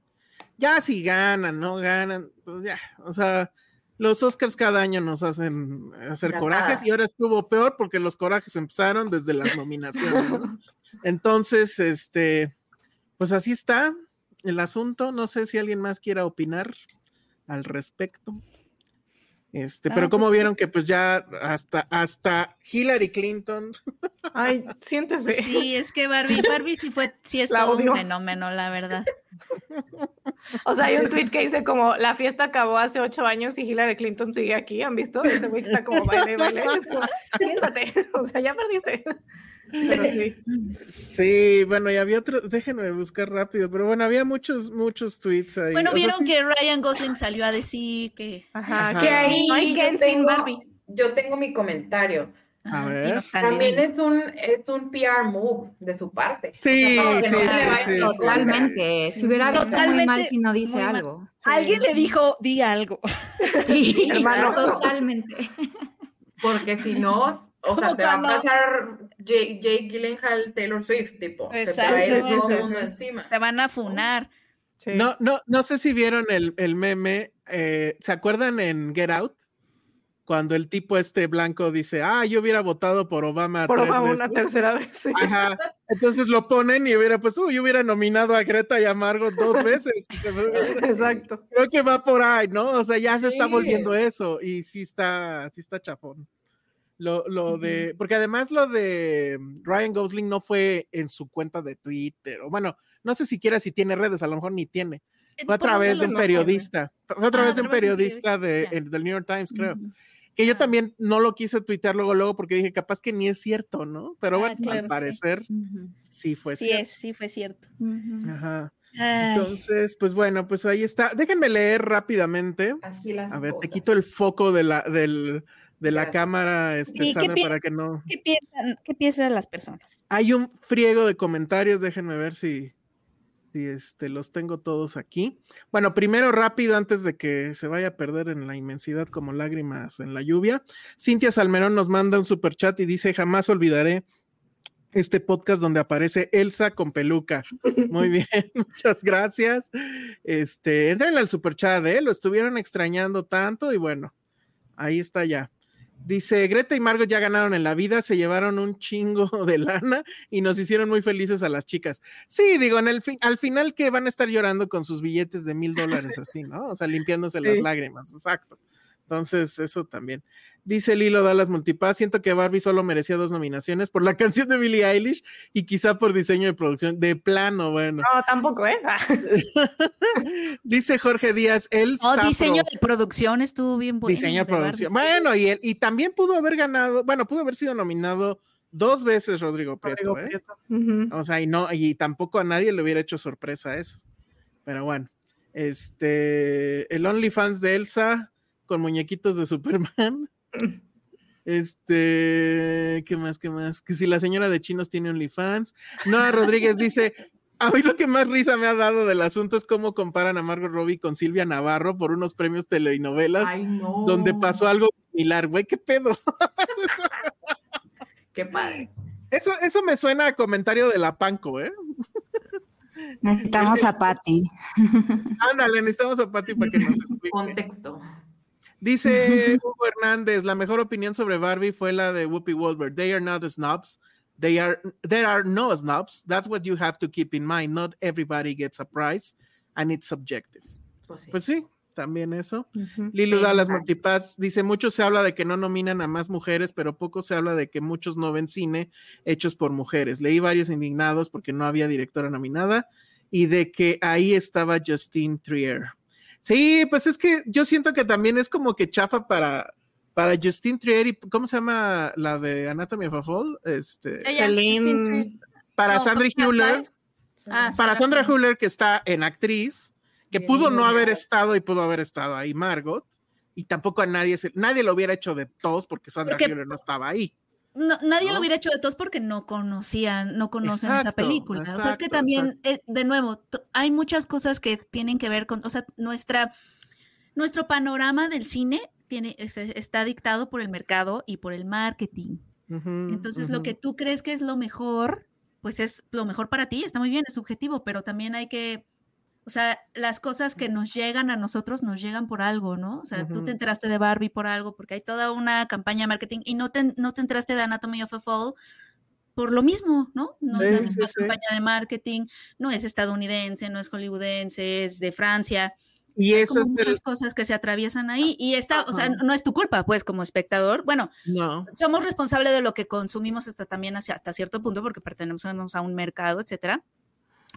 Ya si ganan, no ganan, pues ya, o sea, los Oscars cada año nos hacen hacer corajes y ahora estuvo peor porque los corajes empezaron desde las nominaciones. ¿no? (laughs) Entonces, este, pues así está el asunto. No sé si alguien más quiera opinar al respecto. Este, Ah, pero como pues, vieron que pues ya hasta, hasta Hillary Clinton, Ay, siéntese. Pues sí, es que Barbie, Barbie sí fue, sí es (laughs) La todo odio. un fenómeno, la verdad. (laughs) O sea, hay un tweet que dice como la fiesta acabó hace ocho años y Hillary Clinton sigue aquí. ¿Han visto? Ese güey que está como baile, baile. Es como, siéntate. (laughs) O sea, ya perdiste. Pero sí. sí, bueno, y había otro, déjenme buscar rápido, pero bueno, había muchos, muchos tweets ahí. Bueno, O sea, vieron sí- que Ryan Gosling salió a decir que Ajá. Ajá. Que ahí no hay yo Ken sin tengo, Barbie. yo tengo mi comentario. A ver. También es un, es un PR move de su parte. Sí. Totalmente. Si hubiera visto muy mal si no dice algo. Alguien le dijo, di algo. (laughs) Sí, (laughs) Hermano. totalmente. Porque si no, o sea, te va a pasar Jake, Jake Gyllenhaal, Taylor Swift, tipo. Se te va a ir Exacto, todo el sí, mundo sí. encima. Te van a funar. Sí. No, no, no sé si vieron el, el meme. eh, ¿Se acuerdan en Get Out? Cuando el tipo este blanco dice, ah, yo hubiera votado por Obama Por tres Obama veces". una tercera vez. sí. Ajá. Entonces lo ponen y hubiera, pues, uy, yo hubiera nominado a Greta y a Margot dos (laughs) veces. Exacto. Creo que va por ahí, ¿no? O sea, ya se está volviendo eso y sí está, sí está chafón. Lo, lo de, porque además lo de Ryan Gosling no fue en su cuenta de Twitter, o bueno, no sé siquiera si tiene redes, a lo mejor ni tiene. Fue a ¿Por través de un periodista, fue a través Ah, de un periodista del New York Times, creo. Que yo también no lo quise tuitear luego, luego, porque dije, capaz que ni es cierto, ¿no? Pero Ah, bueno, claro, al sí. parecer sí fue sí cierto. es, sí fue cierto. Ajá. Ay, Entonces, pues bueno, pues ahí está. Déjenme leer rápidamente. Así las A ver, te quito el foco de la, del, de la cámara, este, Sí, ¿qué Sandra, para que no. ¿Qué piensan, qué piensan las personas? Hay un friego de comentarios, déjenme ver si, si este, los tengo todos aquí. Bueno, primero rápido, antes de que se vaya a perder en la inmensidad como lágrimas en la lluvia. Cintia Salmerón nos manda un super chat y dice: Jamás olvidaré este podcast donde aparece Elsa con peluca. (laughs) Muy bien, (laughs) muchas gracias. Este, entren al super chat, ¿eh? Lo estuvieron extrañando tanto y bueno, ahí está ya. Dice, Greta y Margot ya ganaron en la vida, se llevaron un chingo (laughs) de lana y nos hicieron muy felices a las chicas. Sí, digo, en el fin, al final que van a estar llorando con sus billetes de mil dólares así, ¿no? O sea, limpiándose las lágrimas, exacto. Entonces, eso también. Dice Lilo Dallas Multipass, siento que Barbie solo merecía dos nominaciones por la (laughs) canción de Billie Eilish y quizá por diseño de producción. De plano, bueno. No, tampoco, ¿eh? (laughs) Dice Jorge Díaz, el Oh, diseño de producción estuvo bien bueno. diseño de Barbie. producción. Bueno, y, él, y también pudo haber ganado, bueno, pudo haber sido nominado dos veces Rodrigo Prieto, Rodrigo ¿eh? Prieto. O sea, y no, y tampoco a nadie le hubiera hecho sorpresa eso. Pero bueno, este, el OnlyFans de Elsa con muñequitos de Superman. Este, ¿qué más? ¿Qué más? Que si la señora de chinos tiene OnlyFans. Noah Rodríguez dice: A mí lo que más risa me ha dado del asunto es cómo comparan a Margot Robbie con Silvia Navarro por unos premios telenovelas Ay, no. donde pasó algo similar, güey, qué pedo. Qué padre. Eso, eso me suena a comentario de la Panco, ¿eh? Necesitamos a Patty. Ándale, necesitamos a Pati para que nos explique. Contexto. Dice (laughs) Hugo Hernández, la mejor opinión sobre Barbie fue la de Whoopi Goldberg. They are not snobs. They are, there are no snobs. That's what you have to keep in mind. Not everybody gets a prize and it's subjective. Pues sí. Pues sí, también eso. Ujú. Lilu Dallas. Multipass dice, mucho se habla de que no nominan a más mujeres, pero poco se habla de que muchos no ven cine hechos por mujeres. Leí varios indignados porque no había directora nominada y de que ahí estaba Justine Trier. Sí, pues es que yo siento que también es como que chafa para, para Justine Trier y ¿cómo se llama la de Anatomy of a Fall? Este, Celine- Trier. para No, Sandra Hewler. Ah, para Sandra Hüller, que está en actriz, que Bien, pudo no haber estado y pudo haber estado ahí Margot, y tampoco a nadie, se- nadie lo hubiera hecho de todos porque Sandra Porque- Hüller no estaba ahí. No, nadie ¿no? lo hubiera hecho de todos porque no conocían, no conocen esa Exacto, película. o sea, es que también, eh, de nuevo, hay muchas cosas que tienen que ver con, o sea, nuestra, nuestro panorama del cine tiene, es- está dictado por el mercado y por el marketing. Entonces, lo que tú crees que es lo mejor, pues es lo mejor para ti, está muy bien, es subjetivo, pero también hay que, o sea, las cosas que nos llegan a nosotros nos llegan por algo, ¿no? O sea, tú Ujú. te enteraste de Barbie por algo, porque hay toda una campaña de marketing y no te, no te enteraste de Anatomy of a Fall por lo mismo, ¿no? No es la Sí, misma sí, sí. campaña de marketing, no es estadounidense, no es hollywoodense, es de Francia. Y eso es muchas el- cosas que se atraviesan ahí y está, o sea, no es tu culpa, pues, como espectador. Bueno, No. somos responsables de lo que consumimos hasta también hacia, hasta cierto punto porque pertenecemos a un mercado, etcétera.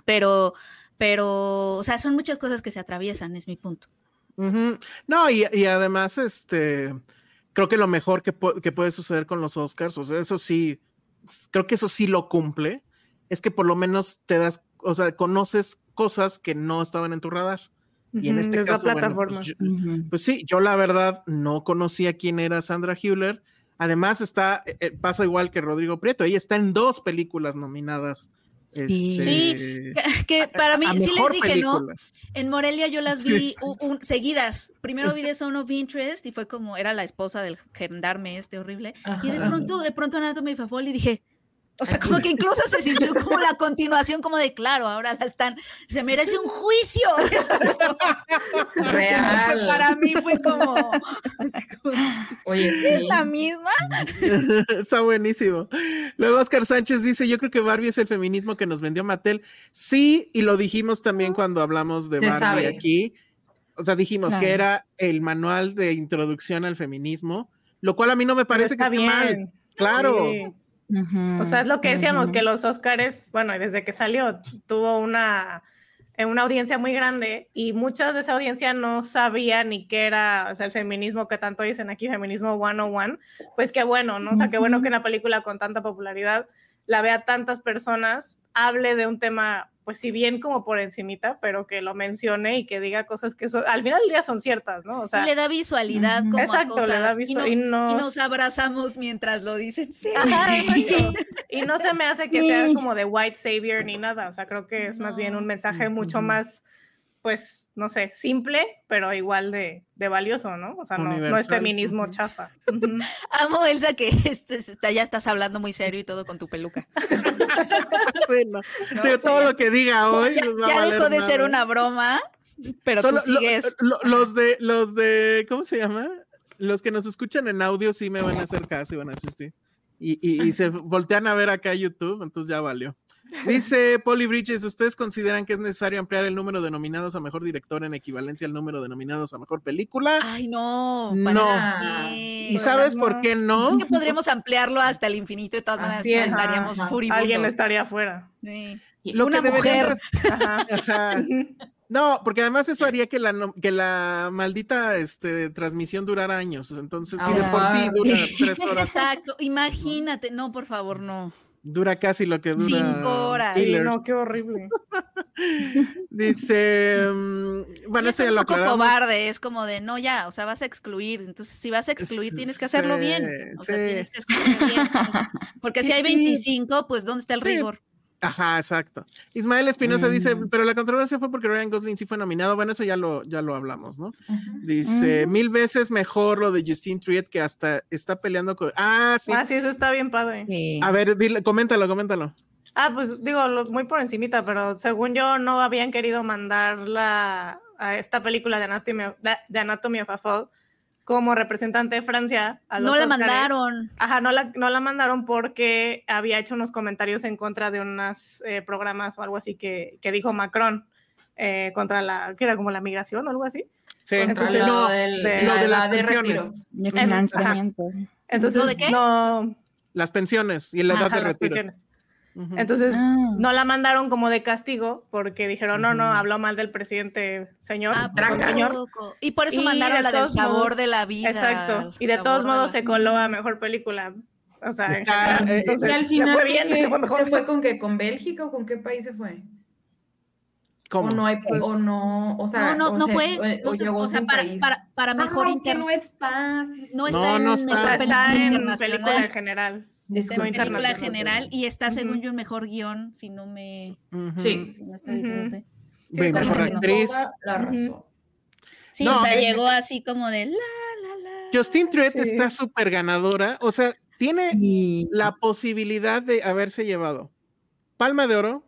Pero, pero, o sea, son muchas cosas que se atraviesan, es mi punto. No, y, y además, este, creo que lo mejor que, pu- que puede suceder con los Oscars, o sea, eso sí, creo que eso sí lo cumple, es que por lo menos te das, o sea, conoces cosas que no estaban en tu radar. Y en este caso, bueno, pues, yo- Pues sí, yo la verdad no conocía quién era Sandra Hüller. Además está, eh, eh, pasa igual que Rodrigo Prieto, ella está en dos películas nominadas. Sí. este, Sí, Que, (laughs) para mí, a sí les dije, ¿no? En Morelia yo las vi un- seguidas. Primero vi (laughs) The Zone of Interest y fue como, era la esposa del gendarme este horrible. Y de pronto, de pronto Anatomy of Fall y dije, o sea, como que incluso se sintió como la continuación, como de claro, ahora la están, se merece un juicio. (laughs) Real. Para mí fue como, Oye, ¿es sí. la misma? (laughs) Está buenísimo. Luego Oscar Sánchez dice, yo creo que Barbie es el feminismo que nos vendió Mattel. Sí, y lo dijimos también cuando hablamos de Se Barbie sabe. aquí. O sea, dijimos Claro. que era el manual de introducción al feminismo, lo cual a mí no me parece está que esté mal. bien. Claro. Sí. O sea, es lo que decíamos, que los Oscars, bueno, y desde que salió, tuvo una, eh, una audiencia muy grande y mucha de esa audiencia no sabía ni qué era, o sea, el feminismo que tanto dicen aquí, feminismo 101, pues qué bueno, ¿no? O sea, qué bueno que una película con tanta popularidad la vea tantas personas, hable de un tema, pues si bien como por encimita, pero que lo mencione y que diga cosas que son- al final del día son ciertas, ¿no? O sea, y le da visualidad como a exacto, le da cosas, y visual no- y y nos- abrazamos mientras lo dicen. Sí. Ajá, exacto. (laughs) Y no se me hace que sea como de white savior ni nada, o sea, creo que es más bien un mensaje mucho más, pues, no sé, simple, pero igual de, de valioso, ¿no? O sea, no, no es feminismo chafa. (laughs) Amo, Elsa, que (laughs) este, está- ya estás hablando muy serio y todo con tu peluca. (laughs) Sí, no. No, todo lo que diga hoy ya va dejó de ser una broma, pero Solo tú lo- sigues. lo- los de los de ¿cómo se llama? Los que nos escuchan en audio sí me van a hacer caso y van a asistir. Y, y- y se voltean a ver acá YouTube, entonces ya valió. Dice Polly Bridges, ¿ustedes consideran que es necesario ampliar el número de nominados a mejor director en equivalencia al número de nominados a mejor película? Ay, no. No. ¿Y sabes no. por qué no? Es que podríamos ampliarlo hasta el infinito, de todas maneras es, estaríamos ajá. furibundos. Alguien estaría afuera. Sí. Lo Una que mujer. Ajá. Ajá. No, porque además eso haría que la, no- que la maldita este, transmisión durara años. Entonces, si de por sí Ah. dura (laughs) tres horas, Exacto, imagínate. No, por favor, no. Dura casi lo que dura. Cinco horas. Sí, no, qué horrible. (laughs) Dice, mm, bueno, eso es ya un lo poco aclaramos. cobarde, es como de, no, ya, o sea, vas a excluir. Entonces, si vas a excluir, tienes que hacerlo Sí, bien. O sea, tienes que escoger bien. (laughs) Porque si hay Sí. 25, pues, ¿dónde está el Sí. rigor? Ajá, exacto. Ismael Espinosa Mm. dice, pero la controversia fue porque Ryan Gosling sí fue nominado. Bueno, eso ya lo, ya lo hablamos, ¿no? Dice, mil veces mejor lo de Justine Triet que hasta está peleando con... Ah, sí. Ah, sí, eso está bien padre. Sí. A ver, dile, coméntalo, coméntalo. Ah, pues digo, lo- muy por encimita, pero según yo no habían querido mandarla a esta película de Anatomy of, de Anatomy of a Fall como representante de Francia. A los No la mandaron. Ajá, no la, no la mandaron porque había hecho unos comentarios en contra de unos eh, programas o algo así que, que dijo Macron eh, contra la, que era como la migración o algo así. Sí, Contra Entonces, lo no, del- de- lo de las de pensiones. retiro. Financiamiento. Entonces, ¿Lo de qué? no. Las pensiones y la edad Ajá, de las retiro. Entonces, Ah. no la mandaron como de castigo porque dijeron, no, no, habló mal del presidente, señor. Ah, señor. Y por eso Y mandaron de la del sabor modos- de la vida. Exacto. Y de todos modos se coló a mejor película. O sea, en Está, general. eh, Entonces, Y al final, fue ¿con bien, fue (laughs) mejor. ¿se fue con qué? ¿Con Bélgica o con qué país se fue? ¿Cómo? O no hay, Pues- o no, o sea, No, no, no fue. o, sea, llegó o sea, sin para, para, para mejor Ah, es que inter- no está, sí, sí. No está No, en no está. está en película en general. En no película general y está, según yo, en mejor guion, si no me. Ujú. Sí. Si no estoy diciéndote. Sí, actriz. La razón. Sí, No, o sea, eh, llegó así como de la, la, la. Justin Truett Sí. está súper ganadora. O sea, tiene la posibilidad de haberse llevado Palma de Oro,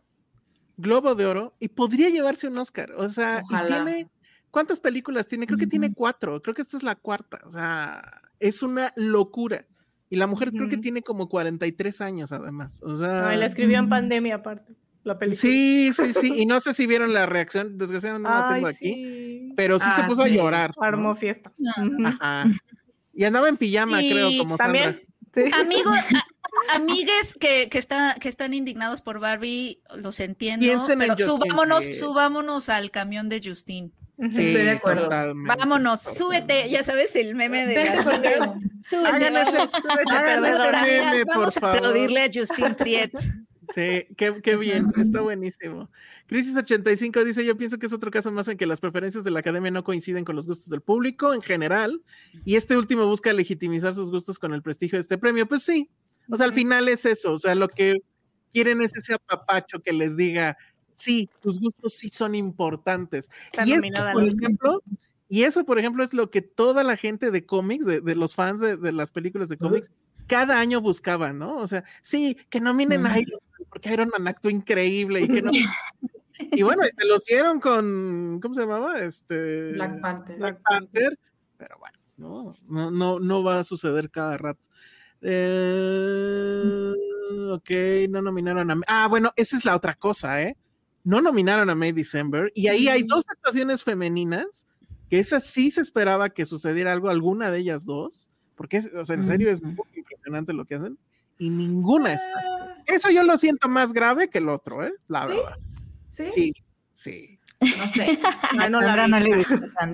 Globo de Oro y podría llevarse un Oscar. O sea, y tiene. ¿Cuántas películas tiene? Creo que tiene cuatro. Creo que esta es la cuarta. O sea, es una locura. Y la mujer creo que tiene como 43 años, además. O sea. No, y la escribió en pandemia aparte, la película. Sí, sí, sí. Y (laughs) no sé si vieron la reacción. Desgraciadamente no la Ay, tengo aquí. sí. Pero sí se Ah, puso a llorar. ¿no? Armó fiesta. Ujú. Ajá. Y andaba en pijama, Sí, creo, como Sandra. También. Sí. Amigos, (laughs) a- amigues que, que, está, que están indignados por Barbie, los entiendo. Piensen en pero Justin subámonos, Trudeau. subámonos al camión de Justin. Ujú. Sí, Estoy de acuerdo. totalmente. Vámonos, súbete, ya sabes, el meme de Vente las conmigo. Girls. Súbete, meme, por vamos a aplaudirle a Justin Triet. Sí, qué, qué bien, está buenísimo. Crisis 85 dice, yo pienso que es otro caso más en que las preferencias de la academia no coinciden con los gustos del público en general, y este último busca legitimizar sus gustos con el prestigio de este premio. Pues sí, o sea, al final es eso, o sea, lo que quieren es ese apapacho que les diga, sí, tus gustos sí son importantes. Está y por ejemplo, y eso, por ejemplo, es lo que toda la gente de cómics, de, de los fans de, de las películas de cómics, cada año buscaban, ¿no? O sea, sí, que nominen a Iron Man, porque Iron Man actuó increíble y que no. (laughs) y bueno, se los dieron con, ¿cómo se llamaba? Este Black Panther. Black Panther, pero bueno, no, no, no, no va a suceder cada rato. Eh, ok, no nominaron a. Ah, bueno, esa es la otra cosa, ¿eh? No nominaron a May December y ahí hay dos actuaciones femeninas que esas sí se esperaba que sucediera algo, alguna de ellas dos, porque es, o sea, en serio es muy impresionante lo que hacen y ninguna está. Eso yo lo siento más grave que el otro, ¿eh? La verdad. ¿Sí? Sí, sí. No sé. Ah, no la no le.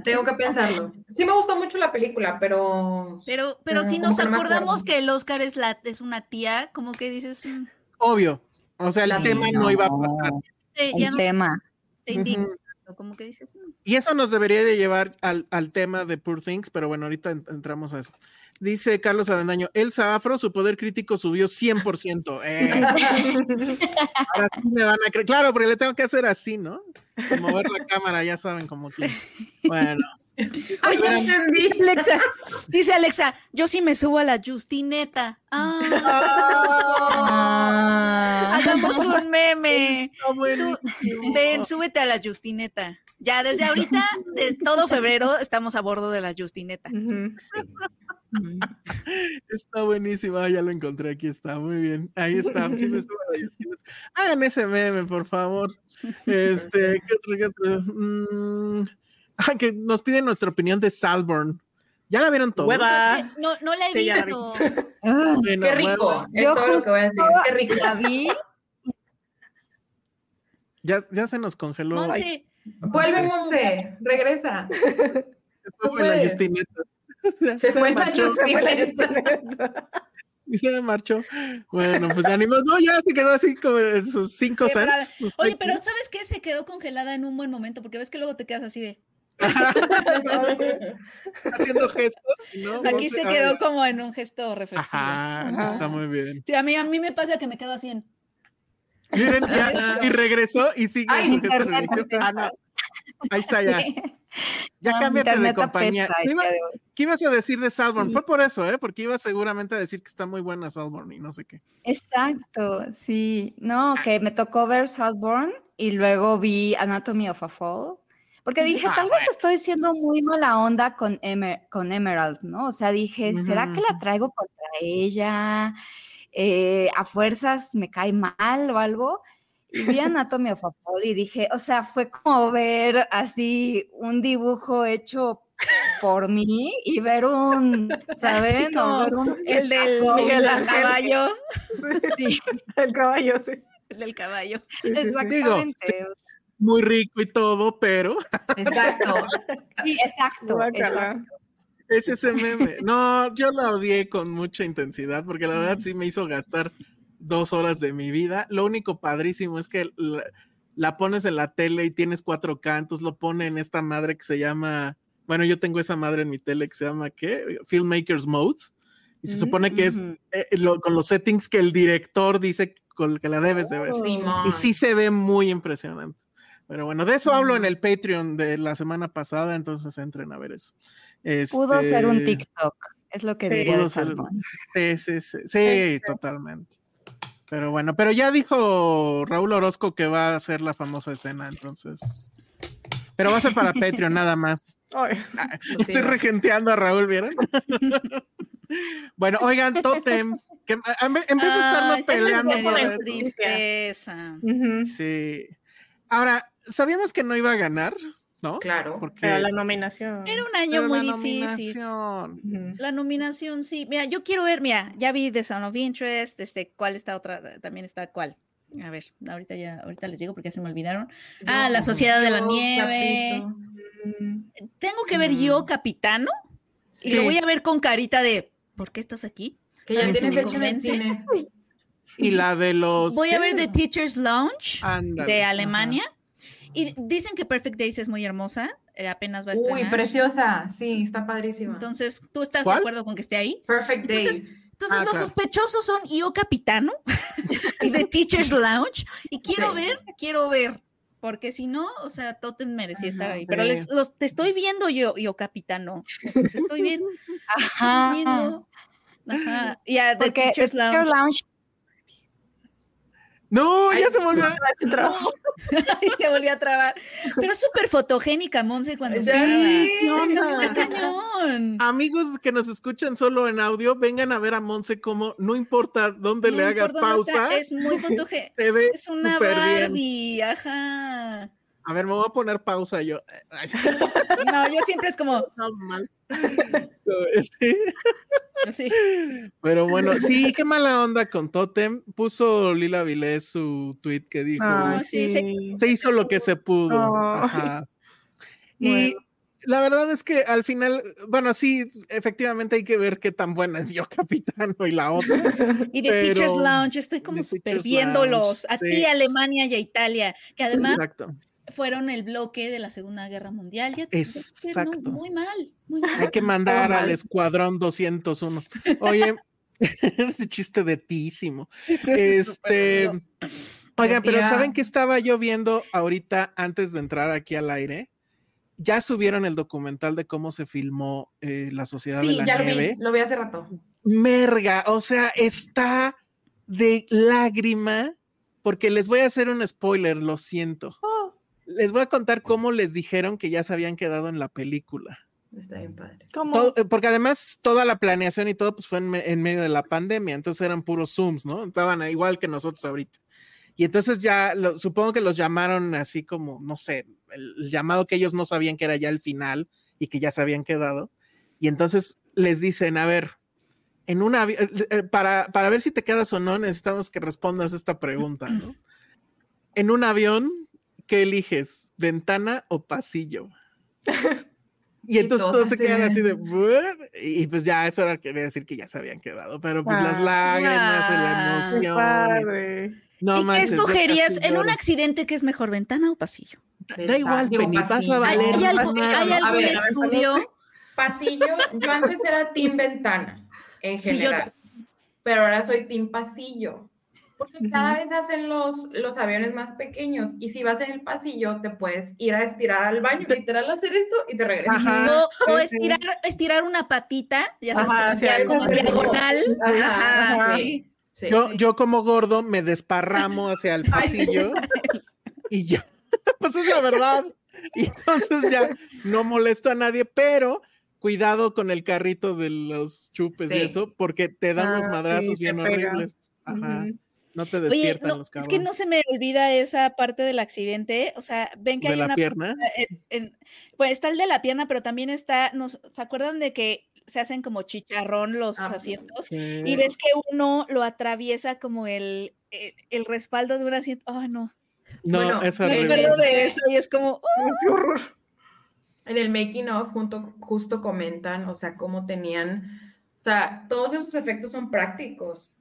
Tengo que pensarlo. Sí me gustó mucho la película, pero... Pero, pero No, si nos acordamos que el Oscar es, la, es una tía, como que dices, mm, Obvio. O sea, el La- tema no iba a pasar. Ya El no tema. te indigna, como que dices. Y eso nos debería de llevar al, al tema de Poor Things, pero bueno, ahorita en- entramos a eso. Dice Carlos Avendaño, Elsa Afro, su poder crítico subió 100%. (laughs) Eh, ahora sí me van a creer. Claro, porque le tengo que hacer así, ¿no? Mover la cámara, ya saben como que. Bueno. Ay, ya Oigan, entendí. Alexa, dice Alexa, yo sí me subo a la Justineta. Ah, Ah. hagamos un meme. Su- ven, súbete a la Justineta. Ya desde ahorita, de todo febrero, estamos a bordo de la Justineta. Ujú. Está buenísimo. Ah, ya lo encontré. Aquí está. Muy bien. Ahí está. Sí me subo a la Justineta. Hagan ese meme, por favor. (laughs) Este, ¿qué otro? qué otro? Mm, que nos piden nuestra opinión de Salborn. ¿Ya la vieron todos? Hueva. No, no la he Sí, visto. Ah, Bueno, Qué rico. bueno, Es Yo todo lo que voy a decir. Qué rico. La vi. ya, ya se nos congeló. Monse, Vuelve, Monse. Regresa. se fue la. Justineta. Se fue la marchó. (laughs) Justineta. Y se marchó. Bueno, pues ánimos. No, ya se quedó así como en sus cinco Sí, pero- cents. sus Oye, pero. ¿sabes qué? Se quedó congelada en un buen momento, porque ves que luego te quedas así de. (laughs) haciendo gestos. ¿no? Aquí se quedó como en un gesto reflexivo. Ajá, está muy bien. Sí, a mí, a mí me pasa que me quedo así en. Miren, ya, (laughs) y regresó y sigue Ay, internet. Ah, no. Ahí está ya. (laughs) Ya No, cámbiate de compañía. ¿Qué, iba- ibas a decir de Salborn? Sí. Fue por eso, ¿eh? Porque iba seguramente a decir que está muy buena Salborn y no sé qué. Exacto, sí. No, que me tocó ver Saltburn y luego vi Anatomy of a Fall. Porque dije, Ah, tal vez estoy siendo muy mala onda con, Emer- con Emerald, ¿no? O sea, dije, ¿será que la traigo contra ella? Eh, a fuerzas me cae mal o algo. Y vi (laughs) Anatomy of a Fall y dije, o sea, fue como ver así un dibujo hecho por mí y ver un, ¿saben? como O ver un el del. Miguel el Ángel. caballo. Sí, (laughs) El caballo, sí. El del caballo. exactamente. Muy rico y todo, pero (laughs) Exacto. Sí, exacto, es ese meme. No, yo la odié con mucha intensidad porque la verdad sí me hizo gastar dos horas de mi vida. Lo único padrísimo es que la, la pones en la tele y tienes cuatro cantos, lo pone en esta madre que se llama, bueno, yo tengo esa madre en mi tele que se llama, ¿qué? Filmmakers Mode. Y se supone que es Ujú. eh, lo- con los settings que el director dice con que la debes de ver. Simón. Y sí se ve muy impresionante. Pero bueno, de eso hablo en el Patreon de la semana pasada, entonces entren a ver eso. Pudo ser un Este, TikTok, es lo que Sí, diría de ser-. Sí, sí, sí, sí, totalmente. Pero bueno, pero ya dijo Raúl Orozco que va a hacer la famosa escena, entonces. Pero va a ser para Patreon (laughs) nada más. Ay, Ah, (laughs) Estoy regenteando a Raúl, ¿vieron? (laughs) bueno, oigan, Totem, que en vez de estarnos sí, peleando, esto- tristeza. sí. Ahora, sabíamos que no iba a ganar, ¿no? Claro. Porque Pero la nominación. Era un año pero muy la difícil. nominación. La nominación, sí. Mira, yo quiero ver, mira, ya vi The Sound of Interest, este, ¿cuál está otra? También está cuál. A ver, ahorita ya, ahorita les digo porque ya se me olvidaron. Ah, La Sociedad de la Nieve. Capito. Tengo que ver yo, Capitano, y Sí. lo voy a ver con carita de ¿por qué estás aquí? Que ya tienes me hecho en cine. Y la de los. Voy a ver The Teacher's Lounge de ajá. Y dicen que Perfect Days es muy hermosa, eh, apenas va a Uy, estrenar. preciosa. Sí, está padrísima. Entonces, ¿tú estás ¿Cuál? de acuerdo con que esté ahí? Perfect Days. Entonces, Ah, los claro. sospechosos son Io Capitano (laughs) y The Teacher's Lounge. Y quiero Sí. ver, quiero ver. Porque si no, o sea, Totem merecía estar ahí. Pero les, los, te estoy viendo yo, Io Capitano. Te estoy viendo. te Ajá. estoy viendo. Ajá. Y a The Porque Teacher's Teacher Lounge. No, ya Ay, se volvió. a- (laughs) se volvió a trabar. Pero es súper fotogénica, Monse, cuando se Sí, graba. ¿qué onda? Está cañón. Amigos que nos escuchan solo en audio, vengan a ver a Monse como no importa dónde le hagas está, pausa, Es muy (laughs) fotogénica. se ve Es una bien. Barbie, ajá. A ver, me voy a poner pausa yo. No, yo siempre es como, no, mal. (laughs) Sí. Pero bueno, (laughs) sí, qué mala onda con Totem. Puso Lila Vilés su tweet que dijo, sí, sí. se hizo lo que se pudo. Oh. Y Bueno. la verdad es que al final, bueno, sí, efectivamente hay que ver qué tan buena es yo, (laughs) capitano, y la otra. Y de Pero- Teachers Lounge, estoy como Teachers viéndolos. Lounge, A ti, Alemania y a Italia, que además Exacto. Fueron el bloque de la Segunda Guerra Mundial. Ya, sé, no, Exacto. muy mal, muy mal. Hay que mandar al escuadrón 201. (laughs) Oye, (laughs) ese chiste de tísimo. Este, oigan, pero. ¿saben qué estaba yo viendo ahorita antes de entrar aquí al aire? Ya subieron el documental de cómo se filmó eh, la Sociedad de Sí, la ya lo Nieve. vi, lo vi hace rato. Merga, o sea, está de lágrima, porque les voy a hacer un spoiler, lo siento. Oh, Les voy a contar cómo les dijeron que ya se habían quedado en la película. está bien padre. ¿Cómo? Todo- eh, porque además toda la planeación y todo pues fue en, me- en medio de la pandemia, entonces eran puros Zooms, ¿no? Estaban a- igual que nosotros ahorita. Y entonces ya lo- supongo que los llamaron así como, no sé, el, el llamado que ellos no sabían que era ya el final y que ya se habían quedado. Y entonces les dicen, a ver, en un avi- eh, eh, para, para ver si te quedas o no, necesitamos que respondas esta pregunta, ¿no? En un avión, ¿qué eliges? ¿Ventana o pasillo? (laughs) Y Y entonces todos todos se quedan así de y pues ya eso era quería decir que ya se habían quedado, pero pues las lágrimas, ah, la emoción. padre. No ¿Y qué manches, escogerías en un accidente que es mejor, ventana o pasillo? Da igual, Digo, Penny, vas a pasillo. ¿Hay, valer hay hay A algún ver, a ver, estudio? Pasillo, yo antes era team ventana, en Sí, yo- general, pero ahora soy team pasillo. Porque cada vez hacen los, los aviones más pequeños y si vas en el pasillo te puedes ir a estirar al baño, literal hacer esto y te regresas. Ajá. O, estirar, estirar una patita, ya sabes, Ajá, como, sí, diagonal. Ajá, Ajá, sí. sí. Sí. Yo, yo como gordo me desparramo (laughs) hacia el pasillo y yo, (laughs) pues es la verdad. Y entonces ya no molesto a nadie, pero cuidado con el carrito de los chupes y eso, porque te dan Ah, los madrazos bien horribles. Ajá. No te Oye, despiertan no, los es que no se me olvida esa parte del accidente. O sea, ven que ¿De hay la una pierna? en- en- pues está el de la pierna, pero también está, nos, ¿se acuerdan de que se hacen como chicharrón los Ah, asientos? Sí. Y ves que uno lo atraviesa como el, el, el respaldo de un asiento. Ay, no. No, Bueno, es Me horrible. acuerdo de eso y es como, "Oh". Qué horror. En el making of junto, justo comentan, o sea, cómo tenían, o sea, todos esos efectos son prácticos,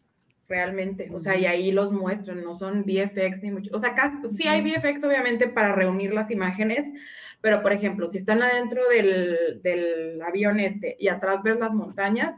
realmente, o sea, y ahí los muestran, no son VFX ni mucho, o sea, casi, sí hay VFX obviamente para reunir las imágenes, pero por ejemplo, si están adentro del, del avión este y atrás ves las montañas,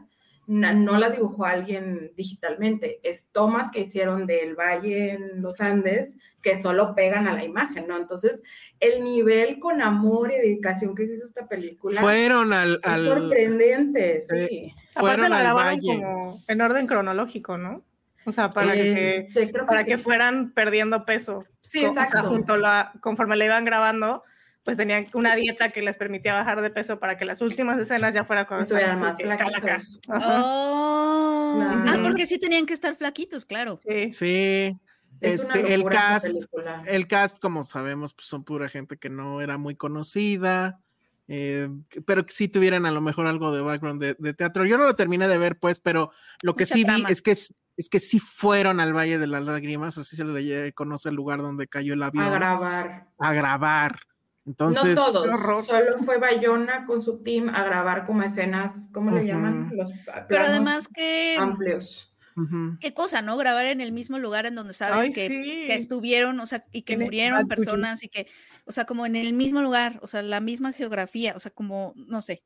na- no las dibujó alguien digitalmente, es tomas que hicieron del valle en los Andes que solo pegan a la imagen, ¿no? Entonces, el nivel con amor y dedicación que se hizo esta película Fueron al, es al sorprendente, Sí. Aparte fueron la al grabaron valle. como en orden cronológico, ¿no? O sea, para que Este, para que sí. fueran perdiendo peso. Sí, Co- o sea, exacto. junto a la, conforme la iban grabando, pues tenían una dieta que les permitía bajar de peso para que las últimas escenas ya fuera cuando Estuvieran más que flaquitos. Oh. Claro. Ah, porque sí tenían que estar flaquitos, claro. Sí. Sí. Es Este, el cast, el cast, como sabemos, pues son pura gente que no era muy conocida, eh, que- pero que sí tuvieran a lo mejor algo de background de, de teatro. Yo no lo terminé de ver, pues, pero lo que Mucha sí vi trama. es que es, que sí fueron al Valle de las Lágrimas, así se le conoce el lugar donde cayó el avión a grabar. a grabar. Entonces, no todos, solo fue Bayona con su team a grabar como escenas, ¿cómo le llaman? Los Pero además que, amplios. Qué cosa, ¿no? Grabar en el mismo lugar en donde sabes Ay, que, sí. que estuvieron, o sea, y que murieron personas y que, o sea, como en el mismo lugar, o sea, la misma geografía, o sea, como, no sé.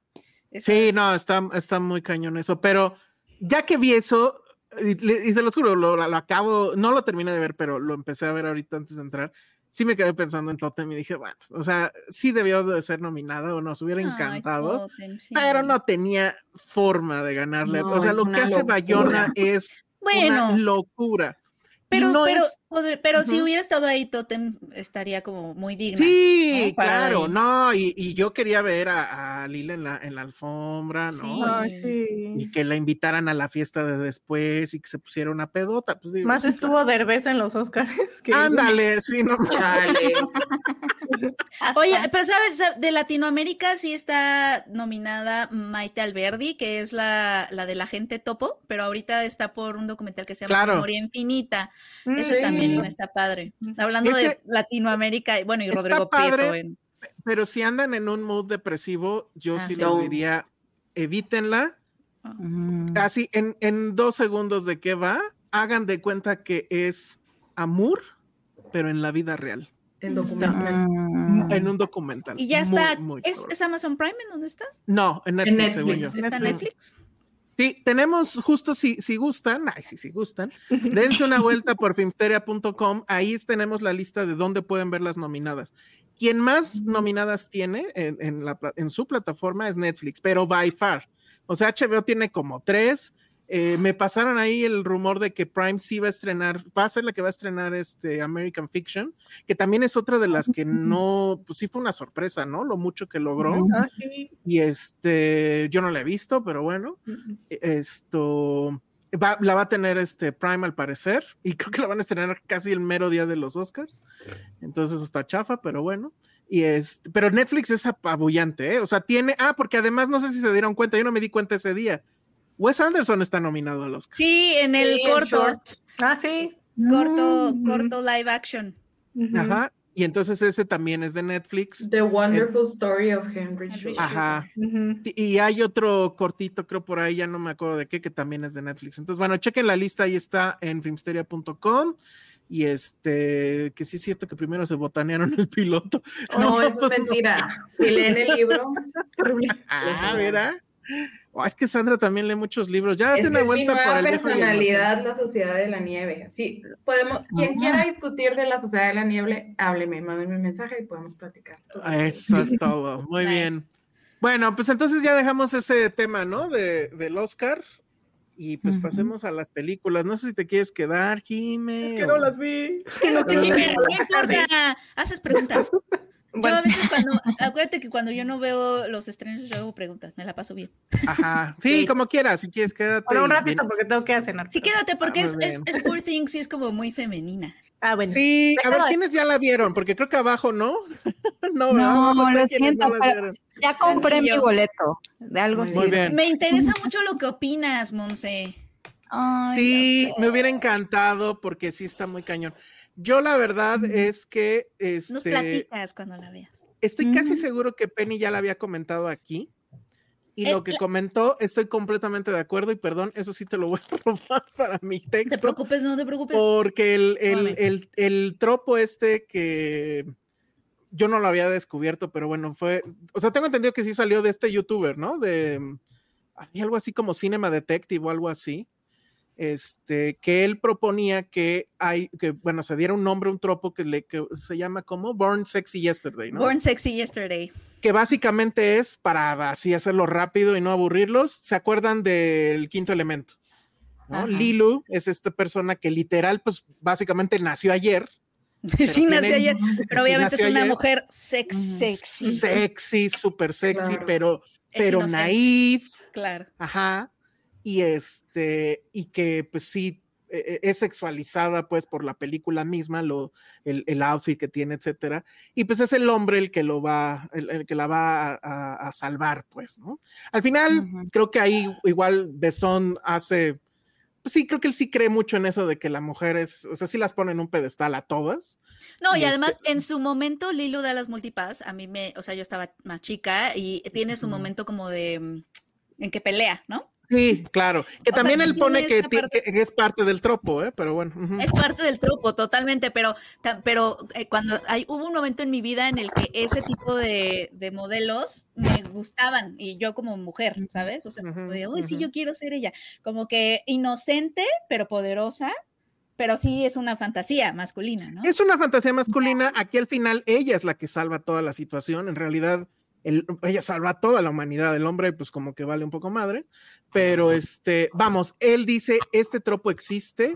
Eso Sí, es- no, está, está muy cañón eso, pero ya que vi eso, y, se los juro, lo, lo acabo, no lo terminé de ver, pero lo empecé a ver ahorita antes de entrar, sí me quedé pensando en Totem y dije, bueno, o sea, sí debió de ser nominada o nos hubiera Ay, encantado, Totem, sí. pero no tenía forma de ganarle. No, o sea, lo que hace locura. Bayona es Bueno, una locura. Pero, no pero, es- pero si hubiera estado ahí, Totem estaría como muy digna. Sí, claro, ahí. no, y, y yo quería ver a, a Lila en la, en la alfombra, ¿no? Sí. Ay, sí. y que la invitaran a la fiesta de después y que se pusiera una pedota. Pues digo, Más sí, estuvo Derbez en los Oscars. Que Ándale, sí, no. Chale. (laughs) Oye, pero sabes, Sa- de Latinoamérica sí está nominada Maite Alberdi, que es la, la de la gente topo, pero ahorita está por un documental que se llama Claro. Memoria Infinita. Mm, Ese Sí. también está padre. Hablando de Latinoamérica, bueno, y Rodrigo padre. Prieto. Pero si andan en un mood depresivo, yo Ah, sí sí. les diría, evítenla. Mm. Así, en, en dos segundos de qué va, hagan de cuenta que es amor, pero en la vida real, En documental. Mm. en un documental. Y ya está. muy ¿Es, Amazon Prime en dónde está? No, en Netflix, Netflix. según yo. ¿Está en Netflix. Sí, tenemos justo si, si gustan, ay, sí, si gustan, dense una (laughs) vuelta por filmsteria.com, ahí tenemos la lista de dónde pueden ver las nominadas. Quien más nominadas tiene en, en la pla- en su plataforma es Netflix, pero by far. O sea, HBO tiene como tres. Eh, me pasaron ahí el rumor de que Prime sí va a estrenar, va a ser la que va a estrenar este American Fiction, que también es otra de las que no, pues sí fue una sorpresa, ¿no? Lo mucho que logró. Ah, sí. Y este, yo no la he visto, pero bueno, esto va- la va a tener este Prime al parecer, y (laughs) creo que la van a estrenar casi el mero día de los Oscars. Entonces eso está chafa, pero bueno. Y este, pero Netflix es apabullante, ¿eh? O sea, tiene, ah, porque además no sé si se dieron cuenta, yo no me di cuenta ese día. Wes Anderson está nominado al Oscar. Sí, en el Sí, corto, short. Ah, sí. corto, Mm. corto live action. Ajá. Y entonces ese también es de Netflix. The Wonderful Story of Henry Short. Ajá. Y y hay otro cortito, creo por ahí, ya no me acuerdo de qué, que también es de Netflix. Entonces, bueno, chequen la lista, ahí está en filmsteria.com. Y este, que sí es cierto que primero se botanearon el piloto. No, (laughs) eso pues es mentira. Si leen el libro, (laughs) Ah, (laughs) verá. Oh, es que Sandra también lee muchos libros. Ya date una que vuelta por el personalidad, la Sociedad de la Nieve. Sí, podemos, quien quiera discutir de la Sociedad de la Nieve, hábleme, mándenme un mensaje y podemos platicar. Ah, Eso es todo. (laughs) Muy Nice. bien. Bueno, pues entonces ya dejamos ese tema, ¿no? De, del Oscar. Y pues pasemos a las películas. No sé si te quieres quedar, Jime. Es que o- (laughs) no las vi. No Pero- importa, haces preguntas. (laughs) Yo a veces cuando, (laughs) acuérdate que cuando yo no veo los estrenos, yo hago preguntas, me la paso bien. Ajá. Sí, como quieras, si quieres, quédate. Por un ratito, bien. porque tengo que cenar. Sí, quédate, porque Ah, es, es, es Poor Things y es como muy femenina. Ah, bueno. Sí, a ver, ¿quiénes ya la vieron? Porque creo que abajo no. (laughs) no, No, abajo lo siento, no pero-. Ya compré mi boleto. De algo bien. Me interesa (laughs) mucho lo que opinas, Monse. Ay, Sí, me hubiera encantado porque sí está muy cañón. Yo la verdad es que Nos este, platicas cuando la veas. estoy casi seguro que Penny ya la había comentado aquí. Y Eh, lo que la- comentó, estoy completamente de acuerdo y perdón, eso sí te lo voy a (laughs) robar para mi No te texto. preocupes, no te preocupes. Porque el, el, el, el tropo este que yo no lo había descubierto, pero bueno, fue, o sea, tengo entendido que sí salió de este youtuber, ¿no? De mm, algo así como Cinema Detective o algo así. Este, que él proponía que hay, que bueno, se diera un nombre, un tropo que, le, que se llama como Born Sexy Yesterday, ¿no? Born Sexy Yesterday. que básicamente es para así hacerlo rápido y no aburrirlos. ¿Se acuerdan del quinto elemento? ¿no? Lilu es esta persona que literal, pues básicamente nació ayer. (laughs) sí, nació ayer, pero obviamente es una ayer. mujer sex, sexy. Sexy, súper sexy, Claro. pero, pero naif, Claro. ajá. Y este, y que pues sí, eh, eh, es sexualizada pues por la película misma, lo, el, el outfit que tiene, etcétera. Y pues es el hombre el que lo va, el, el que la va a, a- a salvar, pues, ¿no? Al final, Ujú. creo que ahí igual Besón hace, pues sí, creo que él sí cree mucho en eso de que la mujer es, o sea, sí las pone en un pedestal a todas. No, y, Y este además en su momento Lilo de las multipass, a mí me, o sea, yo estaba más chica y tiene su Ujú. momento como de mm, en que pelea, ¿no? Sí, claro. Que O también él pone que, parte- es parte del tropo, ¿eh? Pero bueno. Es parte del truco, totalmente, pero, pero eh, cuando hay, hubo un momento en mi vida en el que ese tipo de, de modelos me gustaban y yo como mujer, ¿sabes? O sea, como de, uy, sí, yo quiero ser ella. Como que inocente, pero poderosa, pero sí es una fantasía masculina, ¿no? Es una fantasía masculina. Aquí al final ella es la que salva toda la situación. En realidad, el- ella salva toda la humanidad. El hombre, pues como que vale un poco madre. Pero este, vamos, él dice, este tropo existe,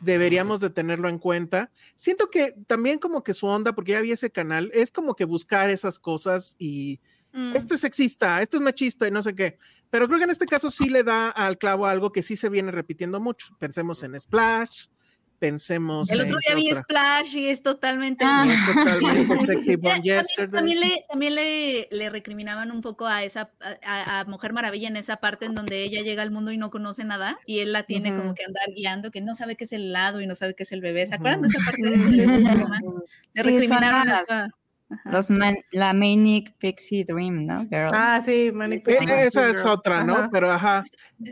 deberíamos de tenerlo en cuenta. Siento que también como que su onda, porque ya vi ese canal, es como que buscar esas cosas y Mm. esto es sexista, esto es machista y no sé qué. Pero creo que en este caso sí le da al clavo algo que sí se viene repitiendo mucho. Pensemos en Splash, pensemos El en otro día vi otra. Splash y es totalmente... Ah. Es (laughs) totalmente Sexy Mira, Born también, Yesterday. también le, también le, le recriminaban un poco a esa a, a Mujer Maravilla en esa parte en donde ella llega al mundo y no conoce nada y él la tiene como que andar guiando, que no sabe qué es el helado y no sabe qué es el bebé. ¿Se acuerdan de esa parte? de ese programa? (laughs) Le Sí, esa- ajá. Los man- la Manic Pixie Dream, ¿no? Girl. Ah, sí, Manic Pixie esa Girl. es otra, ¿no? Ajá. Pero ajá.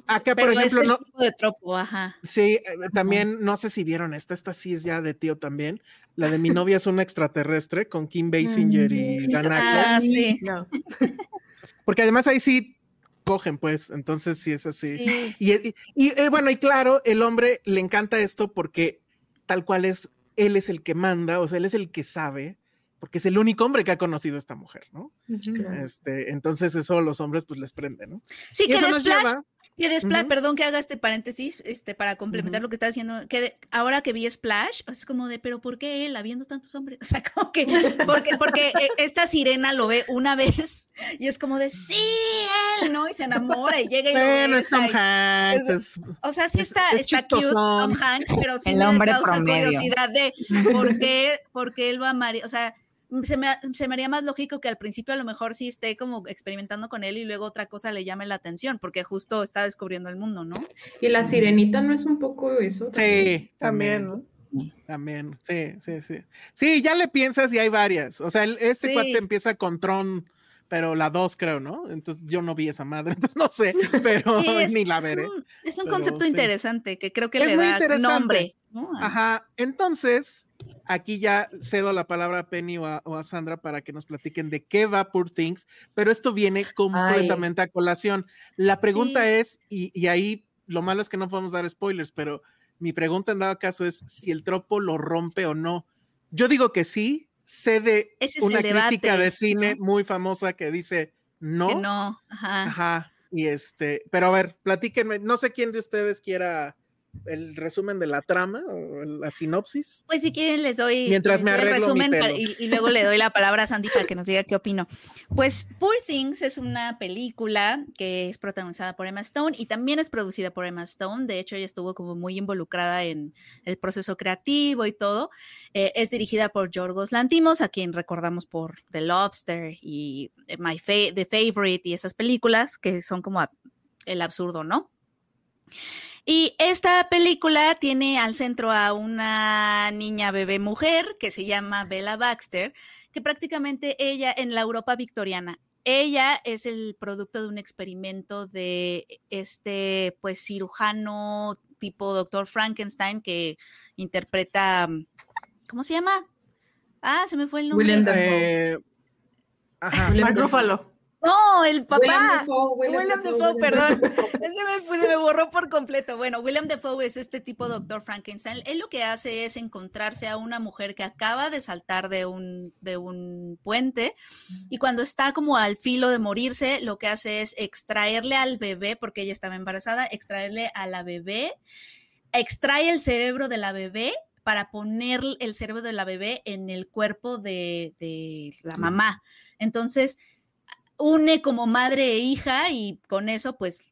Acá, por pero es ejemplo, el no- tipo de tropo, ajá. Sí, eh, también, no sé si vieron esta, esta sí es ya de tío también. La de mi novia es una extraterrestre con Kim Basinger y Dan Aykroyd. Ah, sí. No. (laughs) Porque además ahí sí cogen, pues, entonces sí es así. Sí. Y, y- y, eh, bueno, y claro, el hombre le encanta esto porque tal cual es, él es el que manda, o sea, él es el que sabe, porque es el único hombre que ha conocido a esta mujer, ¿no? Este, entonces eso a los hombres pues les prende, ¿no? Sí, y que eso de nos Splash, lleva, que de Splash, perdón que haga este paréntesis, este, para complementar lo que está diciendo, que de- ahora que vi Splash, es como de, pero ¿por qué él, habiendo tantos hombres? (laughs) O sea, como que, porque, porque eh, esta sirena lo ve una vez y es como de, sí, él, ¿no? Y se enamora y llega y bueno, lo es Tom Hanks, es- o sea, sí Es- está, es está cute. Tom Hanks, pero sí El me hombre causa promedio. curiosidad de por qué, por qué él va a amar, o sea, se me, se me haría más lógico que al principio a lo mejor sí esté como experimentando con él y luego otra cosa le llame la atención, porque justo está descubriendo el mundo, ¿no? Y la sirenita no es un poco eso. Sí, También, también. ¿no? También, sí, sí, sí. Sí, ya le piensas y hay varias. O sea, este Sí. cuate empieza con Tron, pero la 2 creo, ¿no? Entonces yo no vi esa madre, (laughs) entonces no sé, (laughs) pero Sí, es, ni la es veré. un, es un pero concepto sí. interesante que creo que Es le da nombre. Ajá, entonces aquí ya cedo la palabra a Penny o a, o a Sandra para que nos platiquen de qué va Poor Things, pero esto viene completamente a colación. La pregunta Sí. es, y, y ahí lo malo es que no podemos dar spoilers, pero mi pregunta en dado caso es si el tropo lo rompe o no. Yo digo que sí, sé de Ese una debate, crítica de cine ¿no? muy famosa que dice no. Que no, ajá. Ajá. Y este, pero a ver, platíquenme, no sé quién de ustedes quiera el resumen de la trama o la sinopsis? Pues si quieren les doy, Mientras me el arreglo mi resumen pelo. para- y, y luego le doy la palabra a Sandy para que nos diga qué opino. Pues Poor Things es una película que es protagonizada por Emma Stone y también es producida por Emma Stone. De hecho, ella estuvo como muy involucrada en el proceso creativo y todo. Eh, es dirigida por Yorgos Lantimos, a quien recordamos por The Lobster y eh, My Fa- The Favorite y esas películas que son como el absurdo, ¿no? Y esta película tiene al centro a una niña bebé mujer que se llama Bella Baxter, que prácticamente ella en la Europa victoriana, ella es el producto de un experimento de este pues cirujano tipo doctor Frankenstein que interpreta, ¿cómo se llama? Ah, se me fue el nombre. Willem Dafoe. Eh, ajá. Mark. Ruffalo. No, el papá. Willem Dafoe, Willem Willem Dafoe, Dafoe, Willem perdón. Dafoe. (laughs) Es que me, me borró por completo. Bueno, Willem Dafoe es este tipo doctor Frankenstein. Él lo que hace es encontrarse a una mujer que acaba de saltar de un, de un puente y cuando está como al filo de morirse, lo que hace es extraerle al bebé, porque ella estaba embarazada, extraerle a la bebé, extrae el cerebro de la bebé para poner el cerebro de la bebé en el cuerpo de, de la mamá. Entonces, une como madre e hija y con eso pues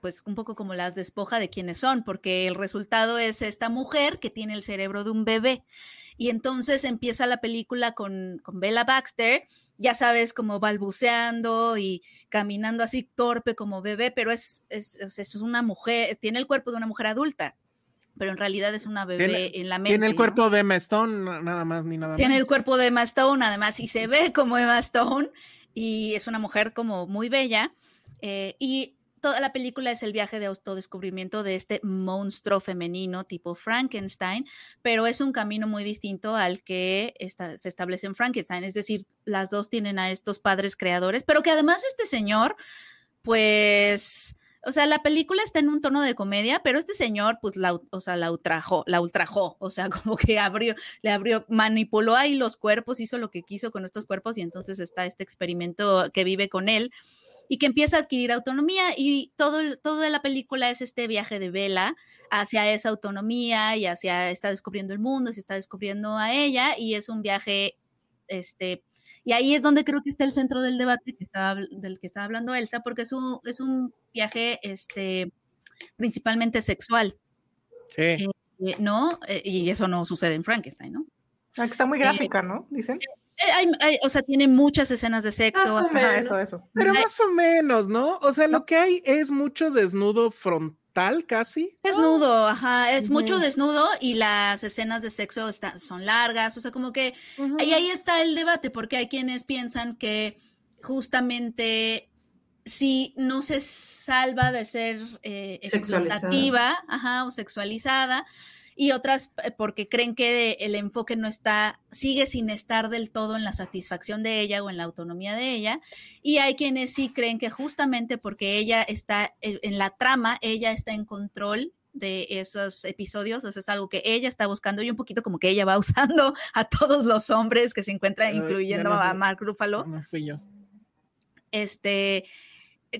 pues un poco como las despoja de quienes son, porque el resultado es esta mujer que tiene el cerebro de un bebé. Y entonces empieza la película con, con Bella Baxter, ya sabes, como balbuceando y caminando así torpe como bebé, pero es, es, es una mujer, tiene el cuerpo de una mujer adulta, pero en realidad es una bebé Tiene- en la mente. Tiene el ¿no? cuerpo de Emma Stone, na- nada más ni nada Tiene el cuerpo de Emma Stone, además, y se ve como Emma Stone, y es una mujer como muy bella. eh, y toda la película es el viaje de autodescubrimiento de este monstruo femenino tipo Frankenstein, pero es un camino muy distinto al que se establece en Frankenstein. Es decir, las dos tienen a estos padres creadores, pero que además este señor, pues. O sea, la película está en un tono de comedia, pero este señor, pues, la, o sea, la ultrajó, la ultrajó, o sea, (laughs) como que abrió, le abrió, manipuló ahí los cuerpos, hizo lo que quiso con estos cuerpos y entonces está este experimento que vive con él y que empieza a adquirir autonomía y todo, toda la película es este viaje de Vela hacia esa autonomía y hacia, está descubriendo el mundo, se está descubriendo a ella y es un viaje, este, y ahí es donde creo que está el centro del debate que estaba, habl- del que estaba hablando Elsa, porque es un, es un viaje, este, principalmente sexual, Sí. eh, ¿no? Eh, y eso no sucede en Frankenstein, ¿no? Ah, que está muy gráfica, ¿no? Dicen. Eh, hay- hay- o sea, tiene muchas escenas de sexo. Más o. Ajá, menos. eso, eso. Pero más o menos, ¿no? O sea, lo que hay es mucho desnudo frontal casi. Desnudo, ajá, es mucho desnudo y las escenas de sexo están, son largas, o sea, como que y ahí está el debate, porque hay quienes piensan que justamente si no se salva de ser eh, Sexualizada. explotativa, ajá, o sexualizada, y otras eh, porque creen que el enfoque no está, sigue sin estar del todo en la satisfacción de ella o en la autonomía de ella, y hay quienes sí creen que justamente porque ella está en en la trama, ella está en control de esos episodios, o sea, es algo que ella está buscando y un poquito como que ella va (laughs) usando a todos los hombres que se encuentran, incluyendo no sé. a Mark Ruffalo, No fui yo. este,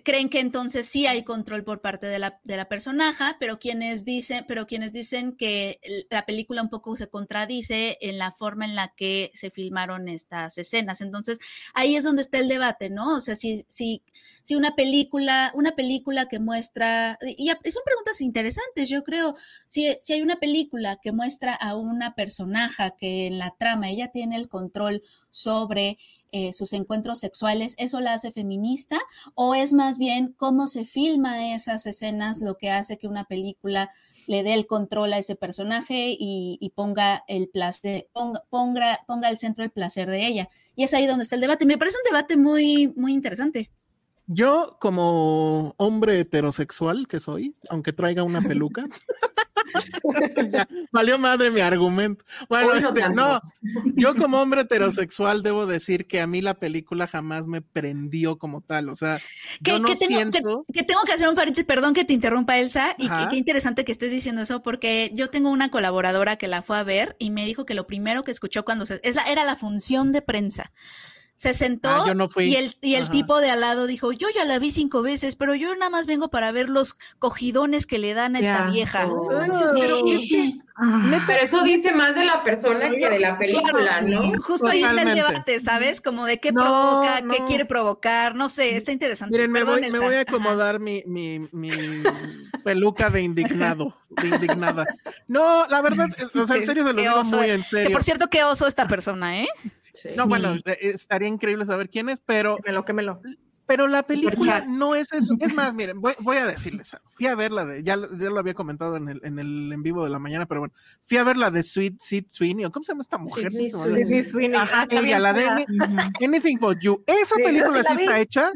creen que entonces sí hay control por parte de la, de la personaje, pero quienes dicen, pero quienes dicen que la película un poco se contradice en la forma en la que se filmaron estas escenas. Entonces, ahí es donde está el debate, ¿no? O sea, si, si, si una película, una película que muestra, y son preguntas interesantes, yo creo, si, si hay una película que muestra a una personaje que en la trama ella tiene el control sobre eh, sus encuentros sexuales, ¿eso la hace feminista? ¿O es más bien cómo se filma esas escenas lo que hace que una película le dé el control a ese personaje y, y ponga el placer, ponga, ponga, ponga al centro el placer de ella? Y es ahí donde está el debate. Me parece un debate muy, muy interesante. Yo, como hombre heterosexual que soy, aunque traiga una peluca, (laughs) ya, valió madre mi argumento. Bueno, este, no, yo como hombre heterosexual debo decir que a mí la película jamás me prendió como tal. O sea, Que, yo no que tengo, que- siento. que tengo que hacer un paréntesis, perdón que te interrumpa, Elsa, y, qué interesante que estés diciendo eso, porque yo tengo una colaboradora que la fue a ver y me dijo que lo primero que escuchó cuando se, es la, era la función de prensa. Se sentó Ah, yo no fui. y el, y el tipo de al lado dijo, yo ya la vi cinco veces, pero yo nada más vengo para ver los cogidones que le dan a esta vieja. asco. Pero es que, neta, Pero eso dice más de la persona que de la película, ¿no? Justo ahí está el Totalmente. debate, ¿sabes? Como de qué No, provoca, qué quiere provocar, no sé, está interesante. Miren, me voy, me voy a acomodar mi, mi, mi (laughs) peluca de indignado, de indignada. No, la verdad, (laughs) o sea, en serio se lo digo muy en Que serio. por cierto, qué oso esta persona, ¿eh? Sí. No, bueno, estaría increíble saber quién es, pero, Quémelo, quémelo. pero la película no es eso. Es más, (laughs) miren, voy, voy a decirles, algo. fui a ver la de, ya, lo- ya lo había comentado en el, en el en vivo de la mañana, pero bueno, fui a ver la de Sweet Seed Sweeney, o ¿cómo se llama esta mujer? Olvidó. Sidney Sweeney. Ajá, Ah, ella, la de Anything But You. Esa Sí, película sí está hecha.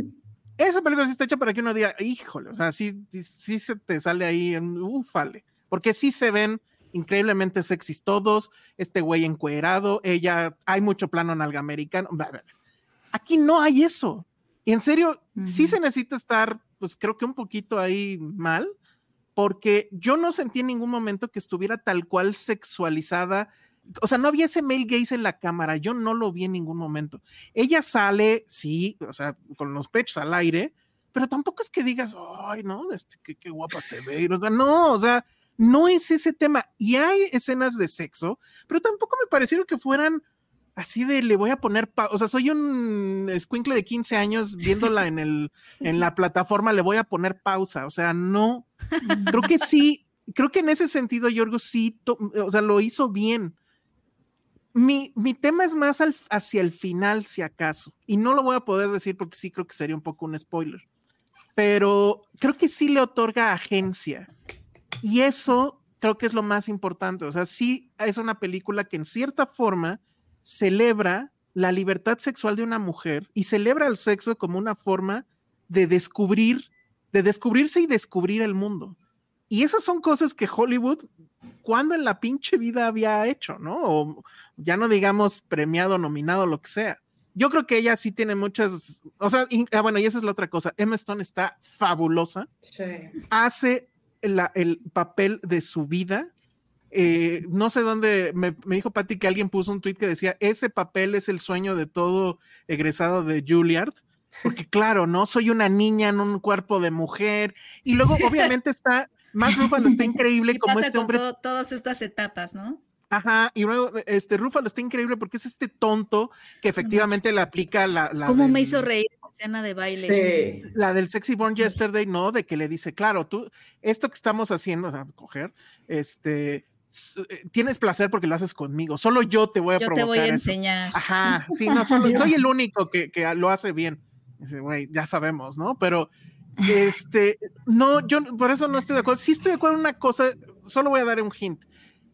Esa película sí está hecha para que uno diga, híjole, o sea, sí, sí, sí se te sale ahí en ufale. Porque sí se ven increíblemente sexys todos, este güey encuerado, ella, hay mucho plano nalga americano. bla, bla, bla. Aquí no hay eso. Y en serio, sí Ujú. se necesita estar, pues creo que un poquito ahí mal, porque yo no sentí en ningún momento que estuviera tal cual sexualizada. O sea, no había ese male gaze en la cámara, yo no lo vi en ningún momento. Ella sale, sí, o sea, con los pechos al aire, pero tampoco es que digas, ay, no, este, qué, qué guapa se ve. O sea, no, o sea, no es ese tema. Y hay escenas de sexo, pero tampoco me parecieron que fueran así de le voy a poner, pa- o sea, soy un escuincle de 15 años viéndola en el en la plataforma, le voy a poner pausa, o sea, no. Creo que sí, creo que en ese sentido Yorgo sí, o sea, lo hizo bien. Mi, mi tema es más al- hacia el final, si acaso, y no lo voy a poder decir porque sí creo que sería un poco un spoiler, pero creo que sí le otorga agencia. Y eso creo que es lo más importante. O sea, sí es una película que en cierta forma celebra la libertad sexual de una mujer y celebra el sexo como una forma de descubrir, de descubrirse y descubrir el mundo. Y esas son cosas que Hollywood, cuando en la pinche vida había hecho, ¿no? O ya no digamos premiado, nominado, lo que sea. Yo creo que ella sí tiene muchas, o sea, y- ah, bueno, y esa es la otra cosa. Emma Stone está fabulosa Sí. hace la- el papel de su vida. Eh, no sé dónde me, me dijo Patty que alguien puso un tweet que decía: Ese papel es el sueño de todo egresado de Juilliard. Porque, (laughs) claro, no soy una niña en un cuerpo de mujer. Y luego, obviamente, está Mark Ruffalo está increíble (laughs) Y como pasa este hombre to- todas estas etapas, ¿no? Ajá, y luego este Rúfalo está increíble porque es este tonto que efectivamente le aplica la, la ¿Cómo me hizo reír escena de baile? Sí. la del Sexy Born Yesterday, no, de que le dice, claro, tú, esto que estamos haciendo, o sea, coger, este, eh, tienes placer porque lo haces conmigo, solo yo te voy a Yo te provocar voy a eso". enseñar. Ajá, sí, no solo, (laughs) soy el único que, que lo hace bien. Dice, güey, ya sabemos, ¿no? Pero, este, no, yo por eso no estoy de acuerdo. Sí estoy de acuerdo en una cosa, solo voy a dar un hint.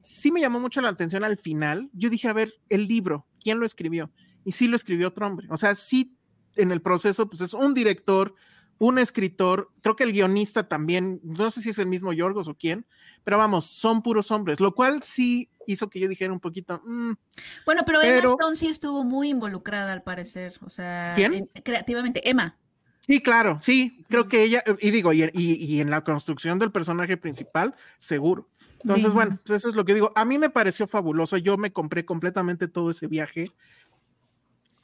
Sí me llamó mucho la atención al final. Yo dije, a ver, el libro, ¿quién lo escribió? Y sí lo escribió otro hombre. O sea, sí, en el proceso, pues es un director, un escritor, creo que el guionista también, no sé si es el mismo Yorgos o quién, pero vamos, son puros hombres, lo cual sí hizo que yo dijera un poquito, mm, Bueno, pero, Emma Stone sí estuvo muy involucrada al parecer, o sea, ¿Quién? en- creativamente. Emma. Sí, claro, sí, creo que ella, y digo, y, y- y en la construcción del personaje principal, seguro. Entonces, Bien. bueno, pues eso es lo que digo. A mí me pareció fabuloso, yo me compré completamente todo ese viaje.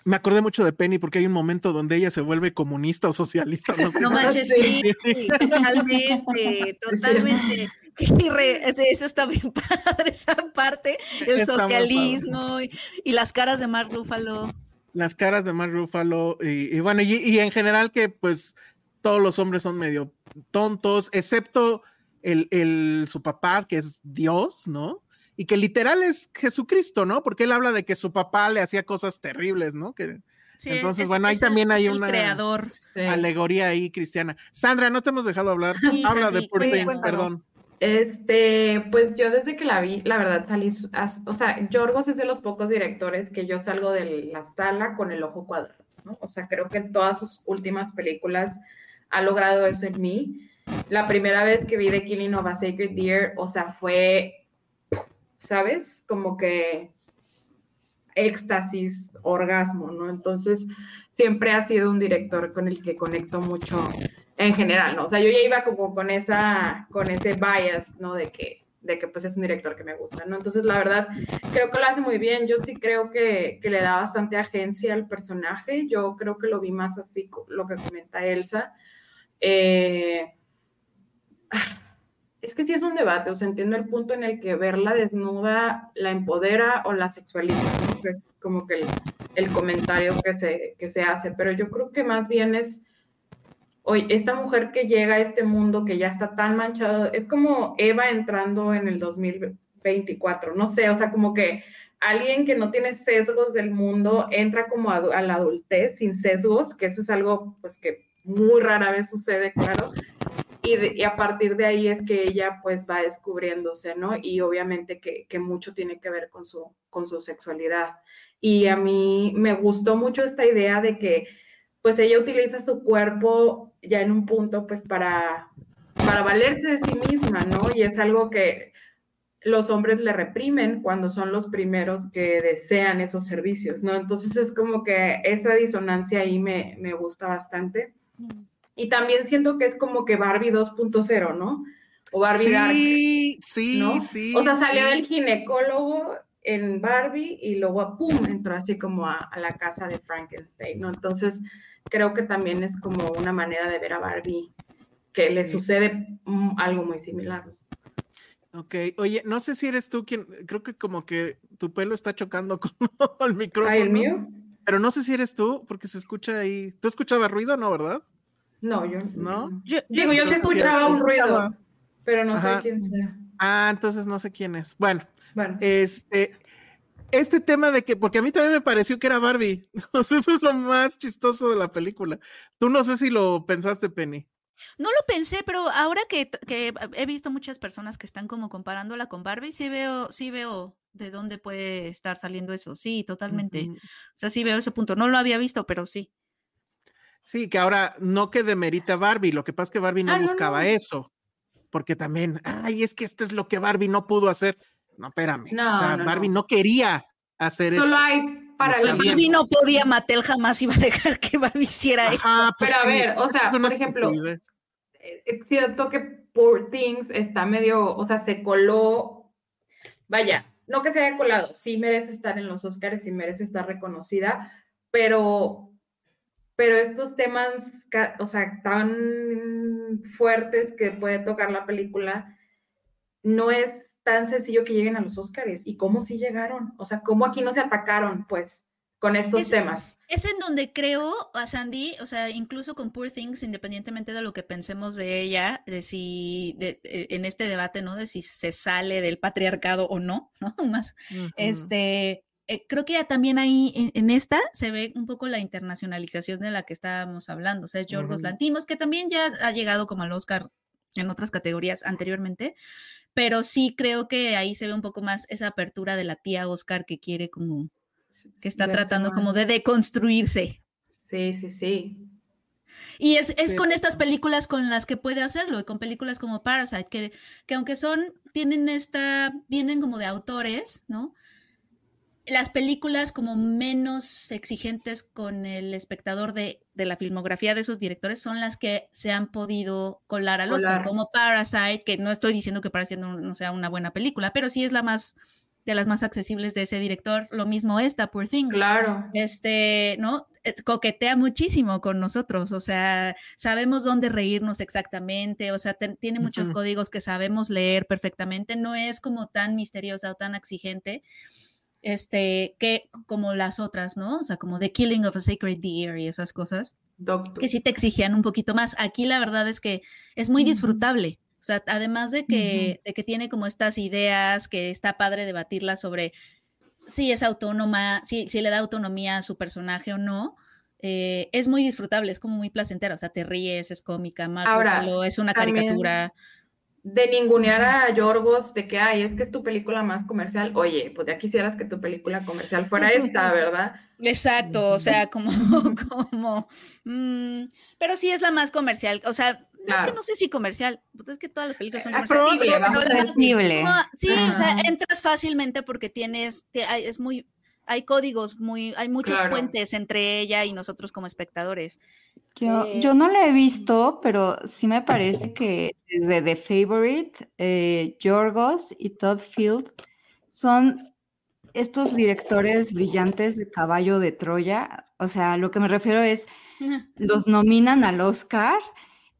Me acordé mucho de Penny porque hay un momento donde ella se vuelve comunista o socialista. No, (laughs) sé. No manches, sí, Sí. totalmente, totalmente. Y re- ese- eso está bien (laughs) padre, esa parte, el Está socialismo y, y las caras de Mark Ruffalo. Las caras de Mark Ruffalo y, y bueno, y, y en general que pues todos los hombres son medio tontos, excepto el, el, su papá, que es Dios, ¿no? Y que literal es Jesucristo, ¿no? Porque él habla de que su papá le hacía cosas terribles, ¿no? Que Sí, Entonces, es- bueno, ahí el- también hay una- creador. Sí. alegoría ahí cristiana. Sandra, no te hemos dejado hablar. Sí, Habla de Poor. Things, perdón. Este, pues yo desde que la vi, la verdad salí, o sea, Yorgos es de los pocos directores que yo salgo de la sala con el ojo cuadrado, ¿no? O sea, creo que en todas sus últimas películas ha logrado eso en mí. La primera vez que vi The Killing of a Sacred Deer, o sea, fue, ¿sabes? Como que éxtasis, orgasmo, ¿no? Entonces, siempre ha sido un director con el que conecto mucho en general, ¿no? O sea, yo ya iba como con esa, con ese bias, ¿no? De que de que pues es un director que me gusta, ¿no? Entonces, la verdad, creo que lo hace muy bien. Yo sí creo que, que le da bastante agencia al personaje. Yo creo que lo vi más así, lo que comenta Elsa. Eh, es que sí es un debate, o sea, entiendo el punto en el que verla desnuda la empodera o la sexualiza, es como que el, el comentario que se, que se hace, pero yo creo que más bien es hoy esta mujer que llega a este mundo que ya está tan manchado, es como Eva entrando en el 2024, no sé, o sea, como que alguien que no tiene sesgos del mundo entra como a, la adultez sin sesgos, que eso es algo pues que muy rara vez sucede, claro. Y, a partir de ahí es que ella pues va descubriéndose, ¿no? Y obviamente que, que, mucho tiene que ver con su, con su sexualidad. Y a mí me gustó mucho esta idea de que pues ella utiliza su cuerpo ya en un punto pues para, para valerse de sí misma, ¿no? Y es algo que los hombres le reprimen cuando son los primeros que desean esos servicios, ¿no? Entonces es como que esa disonancia ahí me, me gusta bastante. Y también siento que es como que Barbie 2.0, ¿no? O Barbie sí, Dark. Sí, ¿no? sí. O sea, salió del ginecólogo en Barbie y luego, ¡pum!, entró así como a, a la casa de Frankenstein, ¿no? Entonces, creo que también es como una manera de ver a Barbie que le sucede algo muy similar. Ok, oye, no sé si eres tú quien, creo que como que tu pelo está chocando (laughs) con el micrófono. ¿Ay, el mío? Pero no sé si eres tú, porque se escucha ahí. ¿Tú escuchabas ruido, no, verdad? No, yo no. Yo, digo, yo sí escuchaba un ruido, pero no sé quién sea. Ah, entonces no sé quién es. Bueno, bueno. este, este tema de que, porque a mí también me pareció que era Barbie. (laughs) O sea, eso es lo más chistoso de la película. Tú no sé si lo pensaste, Penny. No lo pensé, pero ahora que, que, he visto muchas personas que están como comparándola con Barbie, sí veo, sí veo de dónde puede estar saliendo eso. Sí, totalmente. O sea, sí veo ese punto. No lo había visto, pero sí. Sí, que ahora no que demerita Barbie, lo que pasa es que Barbie no buscaba eso. Porque también, ay, es que este es lo que Barbie no pudo hacer. No, espérame. No, o sea, Barbie no. quería hacer eso. Solo hay para la Barbie no podía, Mattel jamás iba a dejar que Barbie hiciera eso. Pero a ver, o sea, por ejemplo, es cierto que Poor Things está medio, o sea, se coló, vaya, no que se haya colado, sí merece estar en los Oscars, sí merece estar reconocida, pero, pero estos temas, o sea, tan fuertes que puede tocar la película, no es tan sencillo que lleguen a los Oscars. ¿Y cómo sí llegaron? O sea, ¿cómo aquí no se atacaron, pues, con estos es, temas? Es en donde creo a Sandy, o sea, incluso con Poor Things, independientemente de lo que pensemos de ella, de si, de, en este debate, ¿no? De si se sale del patriarcado o no, ¿no? (laughs) Más, uh -huh. este, eh, creo que también ahí en, en, esta se ve un poco la internacionalización de la que estábamos hablando. O sea, Yorgos uh -huh. Lantimos, que también ya ha llegado como al Oscar en otras categorías anteriormente, pero sí creo que ahí se ve un poco más esa apertura de la tía Oscar que quiere como, que está tratando más. como de deconstruirse. Sí, sí, sí. Y es, es Sí. con estas películas con las que puede hacerlo, y con películas como Parasite, que, que aunque son, tienen esta, vienen como de autores, ¿no? Las películas como menos exigentes con el espectador de, de la filmografía de esos directores son las que se han podido colar al Oscar, como Parasite, que no estoy diciendo que Parasite no, no sea una buena película, pero sí es la más, de las más accesibles de ese director. Lo mismo esta, Poor Things Claro. este, ¿no? Es- Coquetea muchísimo con nosotros, o sea, sabemos dónde reírnos exactamente, o sea, tiene muchos códigos que sabemos leer perfectamente, no es como tan misteriosa o tan exigente, este, que como las otras, ¿no? O sea, como The Killing of a Sacred Deer y esas cosas, Doctor. que sí te exigían un poquito más. Aquí la verdad es que es muy disfrutable. O sea, además de que, de que tiene como estas ideas, que está padre debatirlas sobre si es autónoma, si, si le da autonomía a su personaje o no, eh, es muy disfrutable, es como muy placentera. O sea, te ríes, es cómica, Mark Ahora, Ruffalo es una también- caricatura. De ningunear a Yorgos de que, ay, es que es tu película más comercial. Oye, pues ya quisieras que tu película comercial fuera esta, ¿verdad? Exacto, o sea, como, (laughs) como, mm, pero sí es la más comercial, o sea, es que no sé si comercial, pues es que todas las películas son Eh, comerciales. accesible, no, sí, o sea, entras fácilmente porque tienes, te- es muy, hay códigos muy, hay muchos puentes entre ella y nosotros como espectadores. Yo, eh, yo no la he visto, pero sí me parece que desde The Favorite, eh, Yorgos y Todd Field son estos directores brillantes de caballo de Troya. O sea, lo que me refiero es, (laughs) los nominan al Oscar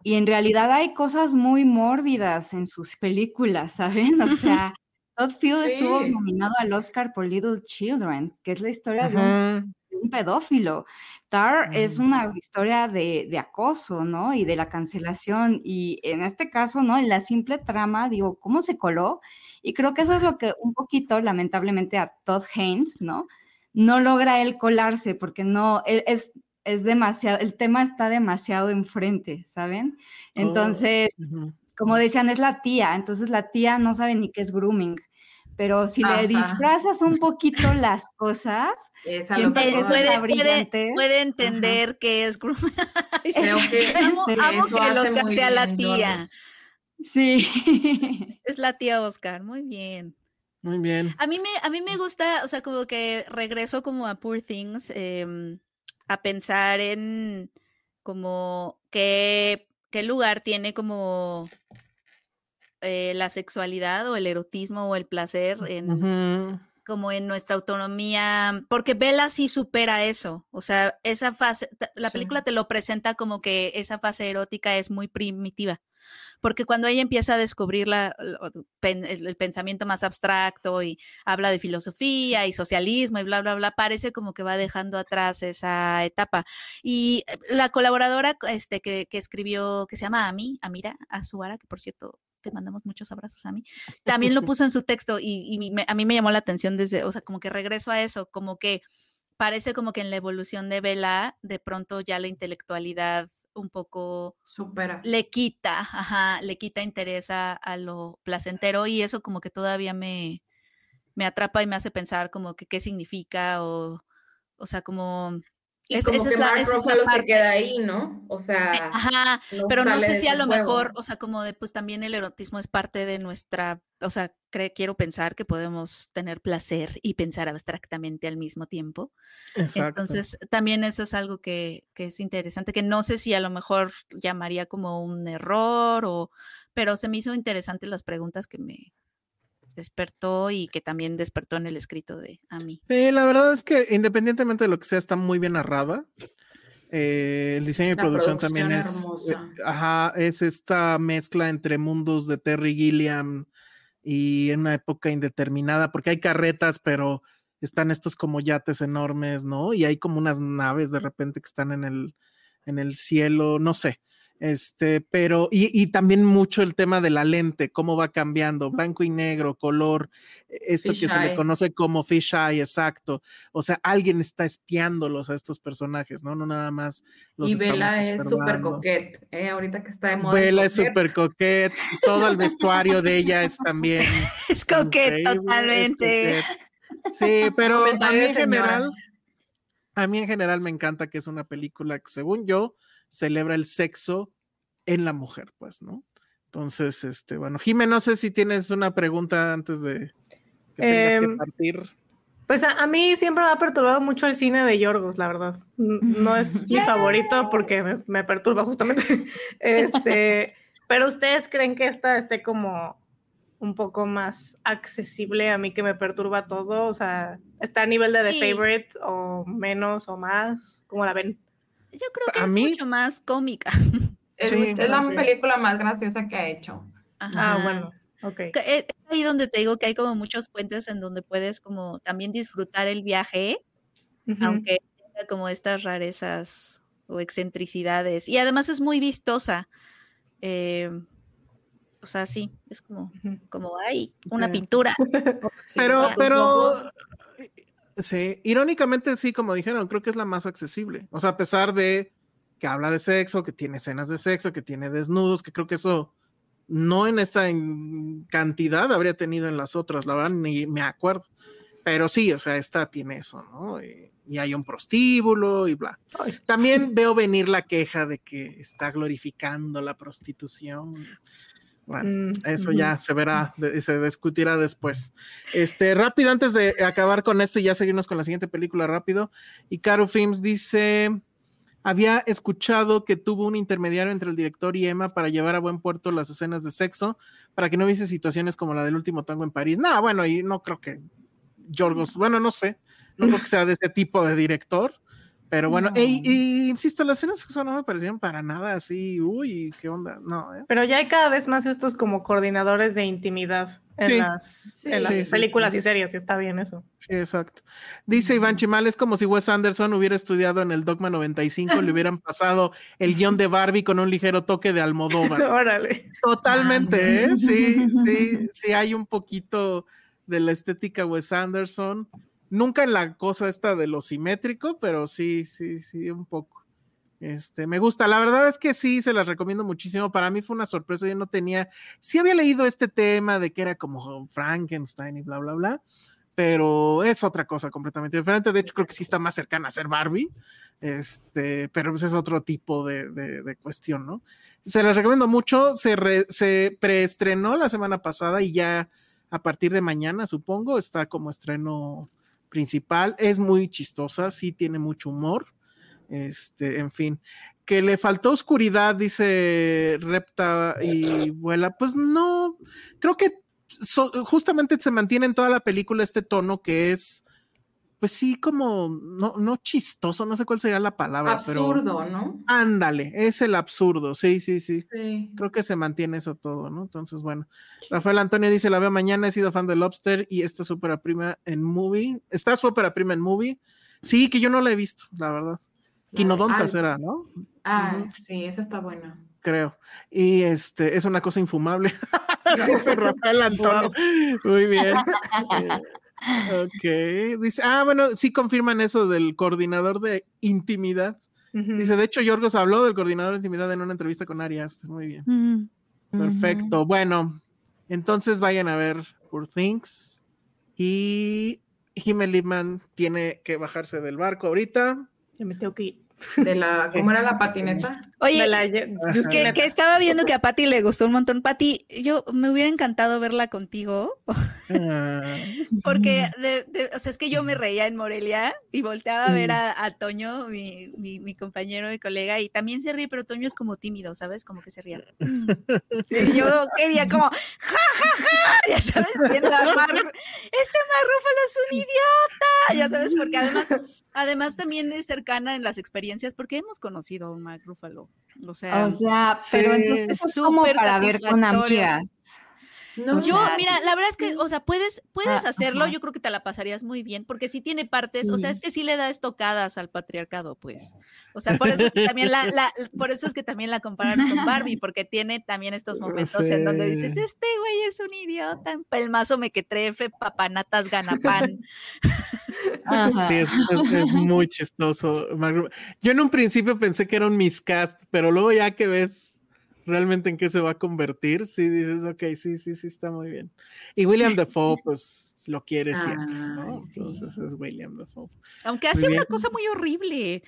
y en realidad hay cosas muy mórbidas en sus películas, ¿saben? O sea, Todd Field estuvo nominado al Oscar por Little Children, que es la historia de un un pedófilo. Tar es una historia de, acoso, ¿no? Y de la cancelación. Y en este caso, ¿no? En la simple trama, digo, ¿cómo se coló? Y creo que eso es lo que un poquito, lamentablemente, a Todd Haynes, ¿no? No logra él colarse porque no, es, es demasiado, el tema está demasiado enfrente, ¿saben? Oh, entonces, como decían, es la tía, entonces la tía no sabe ni qué es grooming pero si le disfrazas un poquito las cosas, (laughs) siempre puede, puede, entender que es (laughs) que, (laughs) amo, que el Oscar sea la tía. Sí. Es la tía Oscar, muy bien. Muy bien. A mí me, a mí me gusta, o sea, como que regreso como a Poor Things, em, a pensar en como qué, qué lugar tiene como eh, la sexualidad o el erotismo o el placer en, como en nuestra autonomía, porque Bella sí supera eso, o sea, esa fase, la película te lo presenta como que esa fase erótica es muy primitiva, porque cuando ella empieza a descubrir la, el, pensamiento más abstracto y habla de filosofía y socialismo y bla, bla, bla, parece como que va dejando atrás esa etapa. Y eh, la colaboradora este, que, que escribió, que se llama Ami, Amira Azuara, que por cierto te mandamos muchos abrazos a mí, también lo puso en su texto y, a mí me llamó la atención desde, o sea, como que regreso a eso, como que parece como que en la evolución de Vela, de pronto ya la intelectualidad un poco supera. Le quita, ajá, le quita interés a, lo placentero y eso como que todavía me, me atrapa y me hace pensar como que qué significa o, o sea, como y como que Mark Ruffalo se queda ahí, ¿no? O sea. Ajá, pero no sé si a lo mejor, o sea, como de, pues también el erotismo es parte de nuestra, o sea, quiero pensar que podemos tener placer y pensar abstractamente al mismo tiempo. Exacto. Entonces, también eso es algo que, que es interesante, que no sé si a lo mejor llamaría como un error o, pero se me hizo interesante las preguntas que me, despertó y que también despertó en el escrito de a mí. Sí, la verdad es que independientemente de lo que sea, está muy bien narrada. Eh, el diseño y producción, también es, eh, ajá, es esta mezcla entre mundos de Terry Gilliam y en una época indeterminada, porque hay carretas, pero están estos como yates enormes, ¿no? Y hay como unas naves de repente que están en el, en el cielo, no sé. Este, pero, y, también mucho el tema de la lente, cómo va cambiando, blanco y negro, color, e, esto que se le conoce como fish eye, exacto. O sea, alguien está espiándolos a estos personajes, ¿no? No nada más los Y Bella es súper coquete, ¿eh? ahorita que está de moda. Bella es súper coquete, todo el vestuario de ella es también. (laughs) Es coquete, totalmente. Sí, pero a mí en general, a mí en general me encanta que es una película que, según yo, celebra el sexo en la mujer, pues, ¿no? Entonces, este, bueno, Jimé, no sé si tienes una pregunta antes de que tengas que em, partir. Pues a, mí siempre me ha perturbado mucho el cine de Yorgos, la verdad. No es (laughs) mi favorito porque me, perturba justamente. (laughs) Este, pero ustedes creen que esta esté como un poco más accesible a mí que me perturba todo, o sea, está a nivel de The Favorite o menos o más, ¿cómo la ven? Yo creo que es mucho más cómica. (laughs) Es, la película más graciosa que ha hecho. Ah, bueno. Okay. Es ahí donde te digo que hay como muchos puentes en donde puedes como también disfrutar el viaje, aunque tenga como estas rarezas o excentricidades. Y además es muy vistosa. Eh, o sea, sí, es como, como hay una pintura. (laughs) pero, pero Sí, irónicamente sí, como dijeron, creo que es la más accesible. O sea, a pesar de que habla de sexo, que tiene escenas de sexo, que tiene desnudos, que creo que eso no en esta cantidad habría tenido en las otras, la verdad, ni me acuerdo. Pero sí, o sea, esta tiene eso, ¿no? Y, hay un prostíbulo y bla. También (laughs) veo venir la queja de que está glorificando la prostitución. Bueno, Mm, eso ya se verá de- se discutirá después. Este, rápido, antes de acabar con esto y ya seguirnos con la siguiente película rápido. Y Caro Films dice: Había escuchado que tuvo un intermediario entre el director y Emma para llevar a buen puerto las escenas de sexo, para que no hubiese situaciones como la del último tango en París. No, bueno, y no creo que Yorgos, bueno, no sé, no creo que sea de ese tipo de director. Pero bueno, e- y, insisto, las escenas sexo no me parecieron para nada así, uy, qué onda, no, ¿eh? Pero ya hay cada vez más estos como coordinadores de intimidad en Sí. las, Sí. en las Sí, sí, películas sí. y series, y está bien eso. Sí, exacto. Dice Iván Chimal, es como si Wes Anderson hubiera estudiado en el Dogma 95, le hubieran (laughs) pasado el guion de Barbie con un ligero toque de Almodóvar. (laughs) Órale. Totalmente, ¿eh? Sí, sí, (laughs) sí, hay un poquito de la estética Wes Anderson. Nunca en la cosa esta de lo simétrico, pero sí, sí, sí, un poco. Este, me gusta. La verdad es que sí, se las recomiendo muchísimo. Para mí fue una sorpresa. Yo no tenía, sí había leído este tema de que era como Frankenstein y bla, bla, bla, pero es otra cosa completamente diferente. De hecho, creo que sí está más cercana a ser Barbie. Este, pero pues es otro tipo de, de- cuestión, ¿no? Se las recomiendo mucho. Se, re- se preestrenó la semana pasada y ya a partir de mañana, supongo, está como estreno principal. Es muy chistosa, sí tiene mucho humor. Este, en fin, que le faltó oscuridad, dice Repta y vuela. Pues no, creo que so- justamente se mantiene en toda la película este tono que es, pues sí, como no, no chistoso, no sé cuál sería la palabra, pero Absurdo, ¿no? ándale, es el absurdo, sí, sí, sí. Sí. Creo que se mantiene eso todo, ¿no? Entonces, bueno. Rafael Antonio dice, la veo mañana, he sido fan de Lobster y esta es ópera prima en movie. ¿Está su ópera prima en movie? Sí, que yo no la he visto, la verdad. Quinodontas Ah, era, ¿no? Ah, sí, esa está buena. Creo. Y este, es una cosa infumable. (laughs) (laughs) Rafael Antonio. Muy bien. (laughs) Ok. Dice, ah, bueno, sí confirman eso del coordinador de intimidad. Dice, de hecho, Yorgos habló del coordinador de intimidad en una entrevista con Ari Aster. Muy bien. Mm. Perfecto. Bueno, entonces vayan a ver Poor Things. Y Himmel Lipman tiene que bajarse del barco ahorita. Ya me tengo que ir. De la, (laughs) ¿Cómo era la patineta? Oye, ye- que, estaba viendo que a Patty le gustó un montón. Patty, yo me hubiera encantado verla contigo, Ah, (laughs) porque de- de- o sea, es que yo me reía en Morelia y volteaba a ver a, a Toño, mi, mi, mi compañero y colega, y también se ríe, pero Toño es como tímido, ¿sabes? Como que se ría. Mm. (laughs) Y yo quería como, ja, ja, ja, ya sabes, viendo a Mark, este Mark Ruffalo es un idiota, ya sabes, porque además, además también es cercana en las experiencias, porque hemos conocido a un Mark Ruffalo. O sea, O sea, pero entonces es súper para ver con amigas. No, O Yo, mira, la verdad es que, o sea, puedes, puedes Ah, hacerlo, ajá. yo creo que te la pasarías muy bien, porque sí tiene partes, o sea, es que sí le da estocadas al patriarcado, pues. O sea, por eso es que también la, la- por eso es que también la compararon con Barbie, (laughs) porque tiene también estos momentos en donde dices, este güey es un idiota, pelmazo mequetrefe, papanatas ganapan. Ajá. (laughs) (laughs) sí, es, es- es muy chistoso. Yo en un principio pensé que era un miscast, pero luego ya que ves realmente en qué se va a convertir, sí dices, ok, sí, sí, sí, está muy bien. Y William (laughs) Dafoe, pues lo quiere siempre, ¿no? Sí. Entonces es William Dafoe. Aunque hace una cosa muy horrible.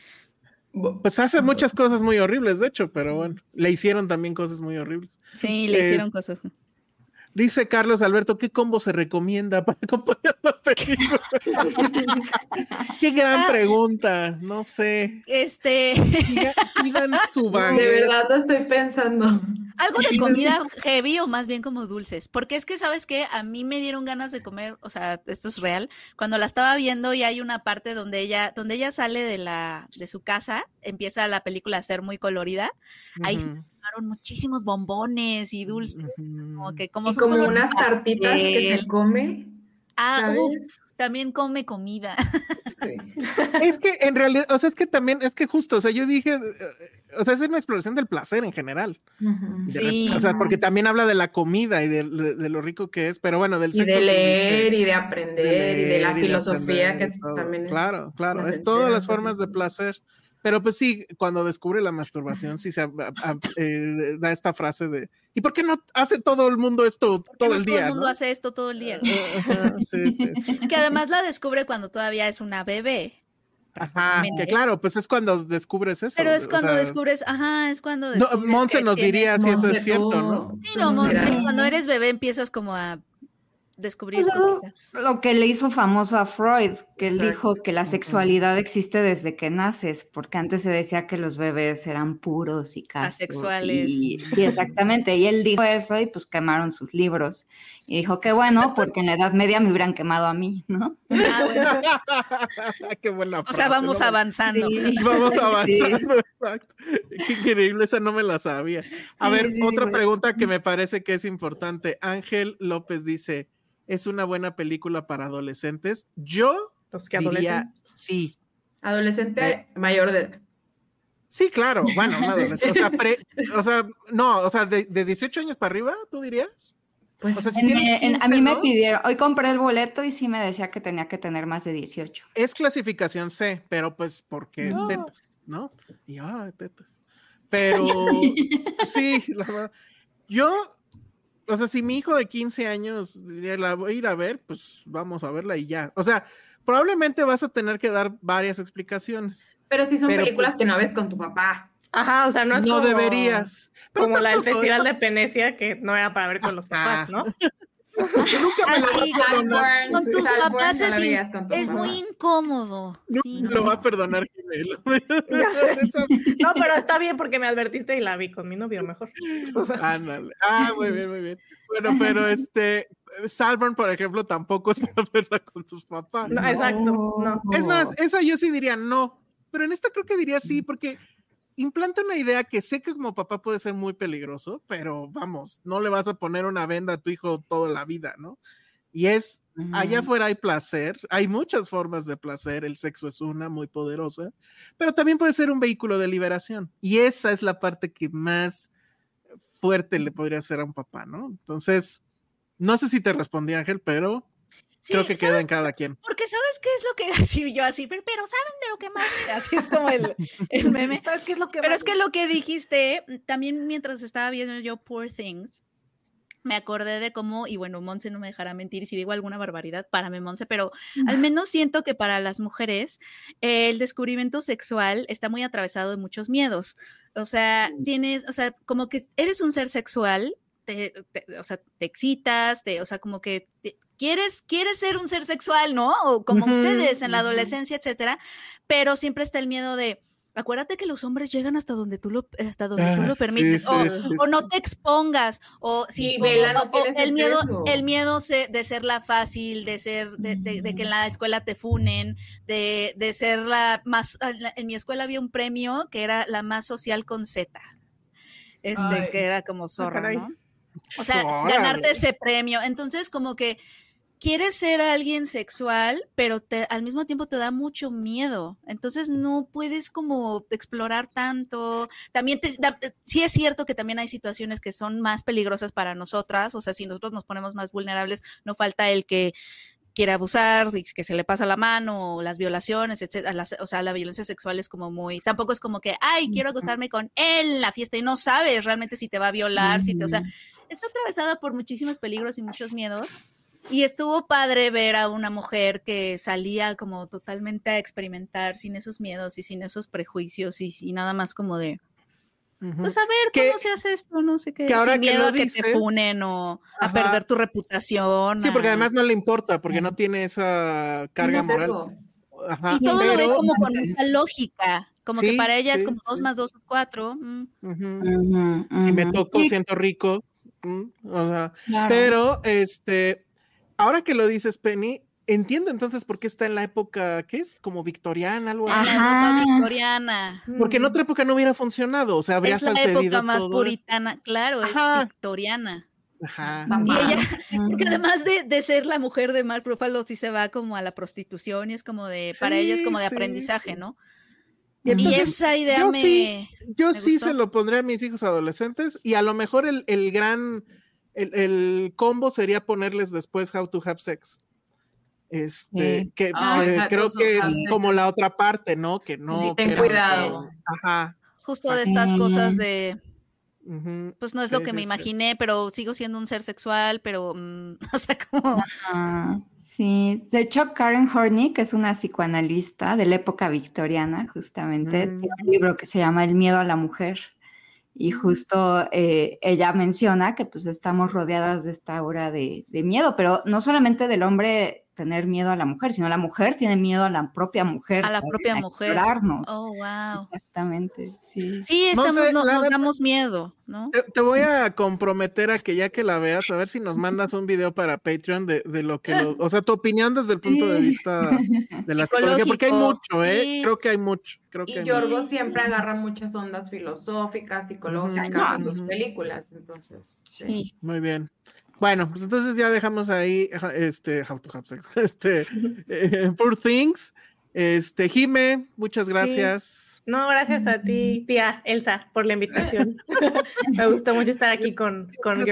Pues hace muchas cosas muy horribles, de hecho, pero bueno, le hicieron también cosas muy horribles. Sí, le hicieron cosas. Dice Carlos Alberto, ¿qué combo se recomienda para (laughs) acompañar la película? (laughs) Qué gran Ah. pregunta, no sé. Este, Digan su de verdad lo estoy pensando. Algo de comida heavy o más bien como dulces, porque es que sabes que a mí me dieron ganas de comer, o sea, esto es real, cuando la estaba viendo y hay una parte donde ella, donde ella sale de la, de su casa, empieza la película a ser muy colorida, ahí Ujú, muchísimos bombones y dulces, como que como Y unas tartitas que se pastel. come. Ah, uf, también come comida. (laughs) Sí. Es que en realidad, o sea, es que también, es que justo, o sea, yo dije, eh, o sea, es una exploración del placer en general. De Sí. O sea, porque también habla de la comida y de, de- de lo rico que es, pero bueno, del Y sexo. de sí dice- leer y de aprender y de la y filosofía aprender que y también es. Claro, claro, es todas las formas de placer. Pero pues sí, cuando descubre la masturbación, sí se a- a- eh, da esta frase de ¿y por qué no hace todo el mundo esto todo No el todo día? el mundo no? hace esto todo el día. Ajá, sí, sí, sí. Que además la descubre cuando todavía es una bebé. Ajá, que claro, pues es cuando descubres eso. Pero es o cuando sea, descubres, ajá, es cuando No, descubres Monse que nos diría si eso Monse, es cierto, ¿no? Sí, no, Monse, cuando eres bebé empiezas como a descubrir Pues eso cositas. es lo que le hizo famoso a Freud, que él Exacto. dijo que la sexualidad existe desde que naces, porque antes se decía que los bebés eran puros y castos. Asexuales. y- sí, exactamente. Y él dijo eso y pues quemaron sus libros. Y dijo que bueno, porque en la Edad Media me hubieran quemado a mí, ¿no? Ah, bueno, (laughs) Qué buena o sea, frase, vamos ¿no? avanzando. Sí. (laughs) Vamos Sí. avanzando, exacto. Qué increíble, esa no me la sabía. A Sí, ver, sí, sí, otra pues. pregunta que me parece que es importante. Ángel López dice, ¿es una buena película para adolescentes? Yo Los que diría sí. Adolescente Eh. mayor de edad. Sí, claro, bueno, un adolescente. O sea, pre- o sea, no, o sea, de, de 18 años para arriba, ¿tú dirías? Pues O sea, si En- tiene en- a 15, mí me pidieron, hoy compré el boleto y sí me decía que tenía que tener más de 18. Es clasificación C, pero pues porque No. tetas, ¿no? Y ah, tetas. Pero (laughs) sí, la verdad. Yo, o sea, si mi hijo de 15 años diría, la voy a ir a ver, pues vamos a verla y ya. O sea, probablemente vas a tener que dar varias explicaciones. Pero sí son Pero, películas pues- que no ves con tu papá. Ajá, o sea, no No, es como, deberías. Pero como la del Festival es- de Venecia, que no era para ver con los papás, ¿no? (laughs) yo nunca me Ah, lo voy sí, a perdonar. Salborn, Con tus papás no es, la in- veías con tu es mamá. muy incómodo. Nunca sí, me no. lo va a perdonar, (laughs) (laughs) No, pero está bien porque me advertiste y la vi con mi novio mejor. (laughs) O sea, Ándale. Ah, muy bien, muy bien. Bueno, pero este, Salburn, por ejemplo, tampoco es para verla con tus papás. no, exacto, no. Es más, esa yo sí diría no, pero en esta creo que diría sí, porque implanta una idea que sé que como papá puede ser muy peligroso, pero vamos, no le vas a poner una venda a tu hijo toda la vida, ¿no? Y es, allá afuera hay placer, hay muchas formas de placer, el sexo es una muy poderosa, pero también puede ser un vehículo de liberación. Y esa es la parte que más fuerte le podría hacer a un papá, ¿no? Entonces, no sé si te respondí, Ángel, pero Sí, creo que queda en cada quien. Porque ¿sabes qué es lo que iba a decir yo así? Pero, pero ¿saben de lo que más? (laughs) Así es como el, el (laughs) meme. ¿Sabes qué es lo que Pero más- es que lo que dijiste, también mientras estaba viendo yo Poor Things, me acordé de cómo, y bueno, Monse no me dejará mentir si digo alguna barbaridad, párame Monse, pero al menos siento que para las mujeres eh, el descubrimiento sexual está muy atravesado de muchos miedos. O sea, tienes, o sea, como que eres un ser sexual, te, te- o sea, te excitas, te, o sea, como que te- quieres, quieres ser un ser sexual, ¿no? O como ustedes en la adolescencia, etcétera, pero siempre está el miedo de, acuérdate que los hombres llegan hasta donde tú lo, hasta donde tú Ah, lo permites, sí, o, sí, o sí. no te expongas, o si o- no o el miedo, eso. el miedo de ser la fácil, de ser, de, de- de que en la escuela te funen, de, de ser la más, en la- en mi escuela había un premio que era la más social con Z. Este, Ay. que era como zorra. ¿no? O sea, ganarte ese premio. Entonces, como que quieres ser alguien sexual, pero te, al mismo tiempo te da mucho miedo. Entonces no puedes como explorar tanto. También te, da- sí es cierto que también hay situaciones que son más peligrosas para nosotras. O sea, si nosotros nos ponemos más vulnerables, no falta el que quiere abusar, que se le pasa la mano, o las violaciones, etcétera. Las- o sea, la violencia sexual es como muy, tampoco es como que, ay, quiero acostarme con él en la fiesta y no sabes realmente si te va a violar, si te, o sea, está atravesada por muchísimos peligros y muchos miedos. Y estuvo padre ver a una mujer que salía como totalmente a experimentar sin esos miedos y sin esos prejuicios y, y nada más como de, pues a ver Que- cómo se hace esto, no sé qué, que ahora sin que miedo lo a que te funen o a perder tu reputación. Sí, porque además no le importa, porque no tiene esa carga No moral. Ajá, y todo lo ve como con mucha lógica, como que para ella es sí, como dos más dos es cuatro. mm. Si me toco, siento rico. mm, O sea, claro. pero este, ahora que lo dices, Penny, entiendo entonces por qué está en la época, ¿qué es? Como victoriana, algo así. la Ajá. victoriana. Porque en otra época no hubiera funcionado, o sea, habría Es la época más esto. puritana, claro, Ajá. es victoriana. Ajá. Y ella, (laughs) porque además de, de ser la mujer de Mark Ruffalo, sí se va como a la prostitución y es como de, para ella es como de Sí, sí, aprendizaje, sí. ¿no? Y esa idea yo me... sí- Yo me sí gustó. se lo pondré a mis hijos adolescentes y a lo mejor el, el gran, el, el combo sería ponerles después How to Have Sex. Este, Sí. que eh, How creo que es como la otra parte, ¿no? Que no. Sí, ten que era- cuidado. Ajá. Justo de estas cosas de, pues no es lo Sí, que sí, me sí. imaginé, pero sigo siendo un ser sexual, pero, mm, (laughs) o sea, como, Ah, Sí, de hecho Karen Horney, que es una psicoanalista de la época victoriana, justamente, Mm. tiene un libro que se llama El miedo a la mujer. Y justo eh, ella menciona que pues estamos rodeadas de esta aura de, de miedo, pero no solamente del hombre tener miedo a la mujer, sino la mujer tiene miedo a la propia mujer. A la ¿sabes? propia mujer. explorarnos. Oh, wow. Exactamente, sí. Sí, estamos, no- nos damos miedo, ¿no? Te, te voy a comprometer a que ya que la veas, a ver si nos mandas un video para Patreon de, de lo que, lo- o sea, tu opinión desde el punto de vista (laughs) de la psicología, porque hay mucho, ¿eh? sí. Creo que hay mucho. Creo que Y Yorgo mucho. siempre agarra muchas ondas filosóficas, psicológicas en sus películas, entonces. sí. Sí. Muy bien. Bueno, pues entonces ya dejamos ahí este How to Have Sex, (laughs) este (laughs) eh, Poor Things. Este Jime, muchas gracias. No, gracias a ti, tía Elsa, por la invitación. (laughs) Me gustó mucho estar aquí con, con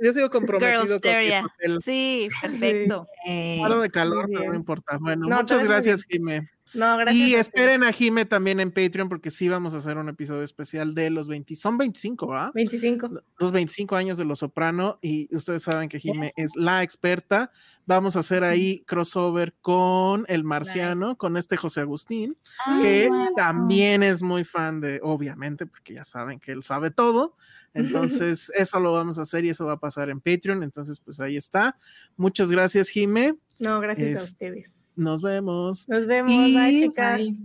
Yo sigo comprometido- comprometido con mi papel. Sí, perfecto. Eh, Paro de calor, no importa. Bueno, No, muchas gracias, Jime. No, gracias. Y esperen a Jime también en Patreon porque sí vamos a hacer un episodio especial de los 20, son 25, ¿verdad? 25. Los 25 años de Los Soprano y ustedes saben que Jime es la experta. Vamos a hacer ahí crossover con El Marciano, con este José Agustín, ay, que guau. también es muy fan de, obviamente, porque ya saben que él sabe todo. Entonces, eso lo vamos a hacer y eso va a pasar en Patreon. Entonces, pues ahí está. Muchas gracias, Jime. No, gracias Es- a ustedes. Nos vemos. Nos vemos. Y- Bye, chicas. Bye.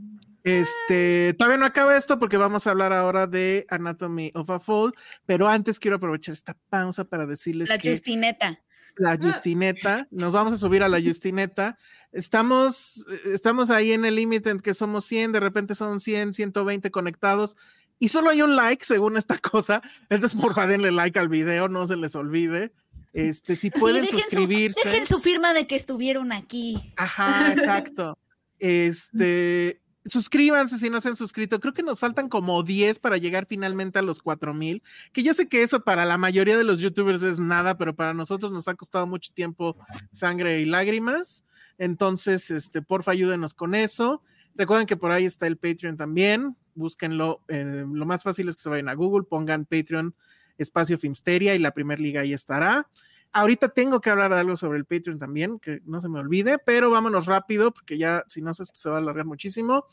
Este, todavía no acaba esto porque vamos a hablar ahora de Anatomy of a Fall, pero antes quiero aprovechar esta pausa para decirles La que Justineta. la Justineta, nos vamos a subir a la Justineta. Estamos, eh, estamos ahí en el límite en que somos 100, de repente son 100, 120 conectados y solo hay un like según esta (laughs) cosa. Entonces, porfa, denle like al video, no se les olvide. Este, si Sí, pueden su- suscribirse. dejen su firma de que estuvieron aquí. Ajá, (laughs) exacto. Este, suscríbanse si no se han suscrito. Creo que nos faltan como 10 para llegar finalmente a los 4000. Que yo sé que eso para la mayoría de los youtubers es nada, pero para nosotros nos ha costado mucho tiempo, sangre y lágrimas. Entonces, este, porfa, ayúdenos con eso. Recuerden que por ahí está el Patreon también. Búsquenlo. eh, lo más fácil es que se vayan a Google, pongan Patreon espacio Filmsteria y la primer liga ahí estará. Ahorita tengo que hablar de algo sobre el Patreon también, que no se me olvide, pero vámonos rápido, porque ya, si no, esto se va a alargar muchísimo,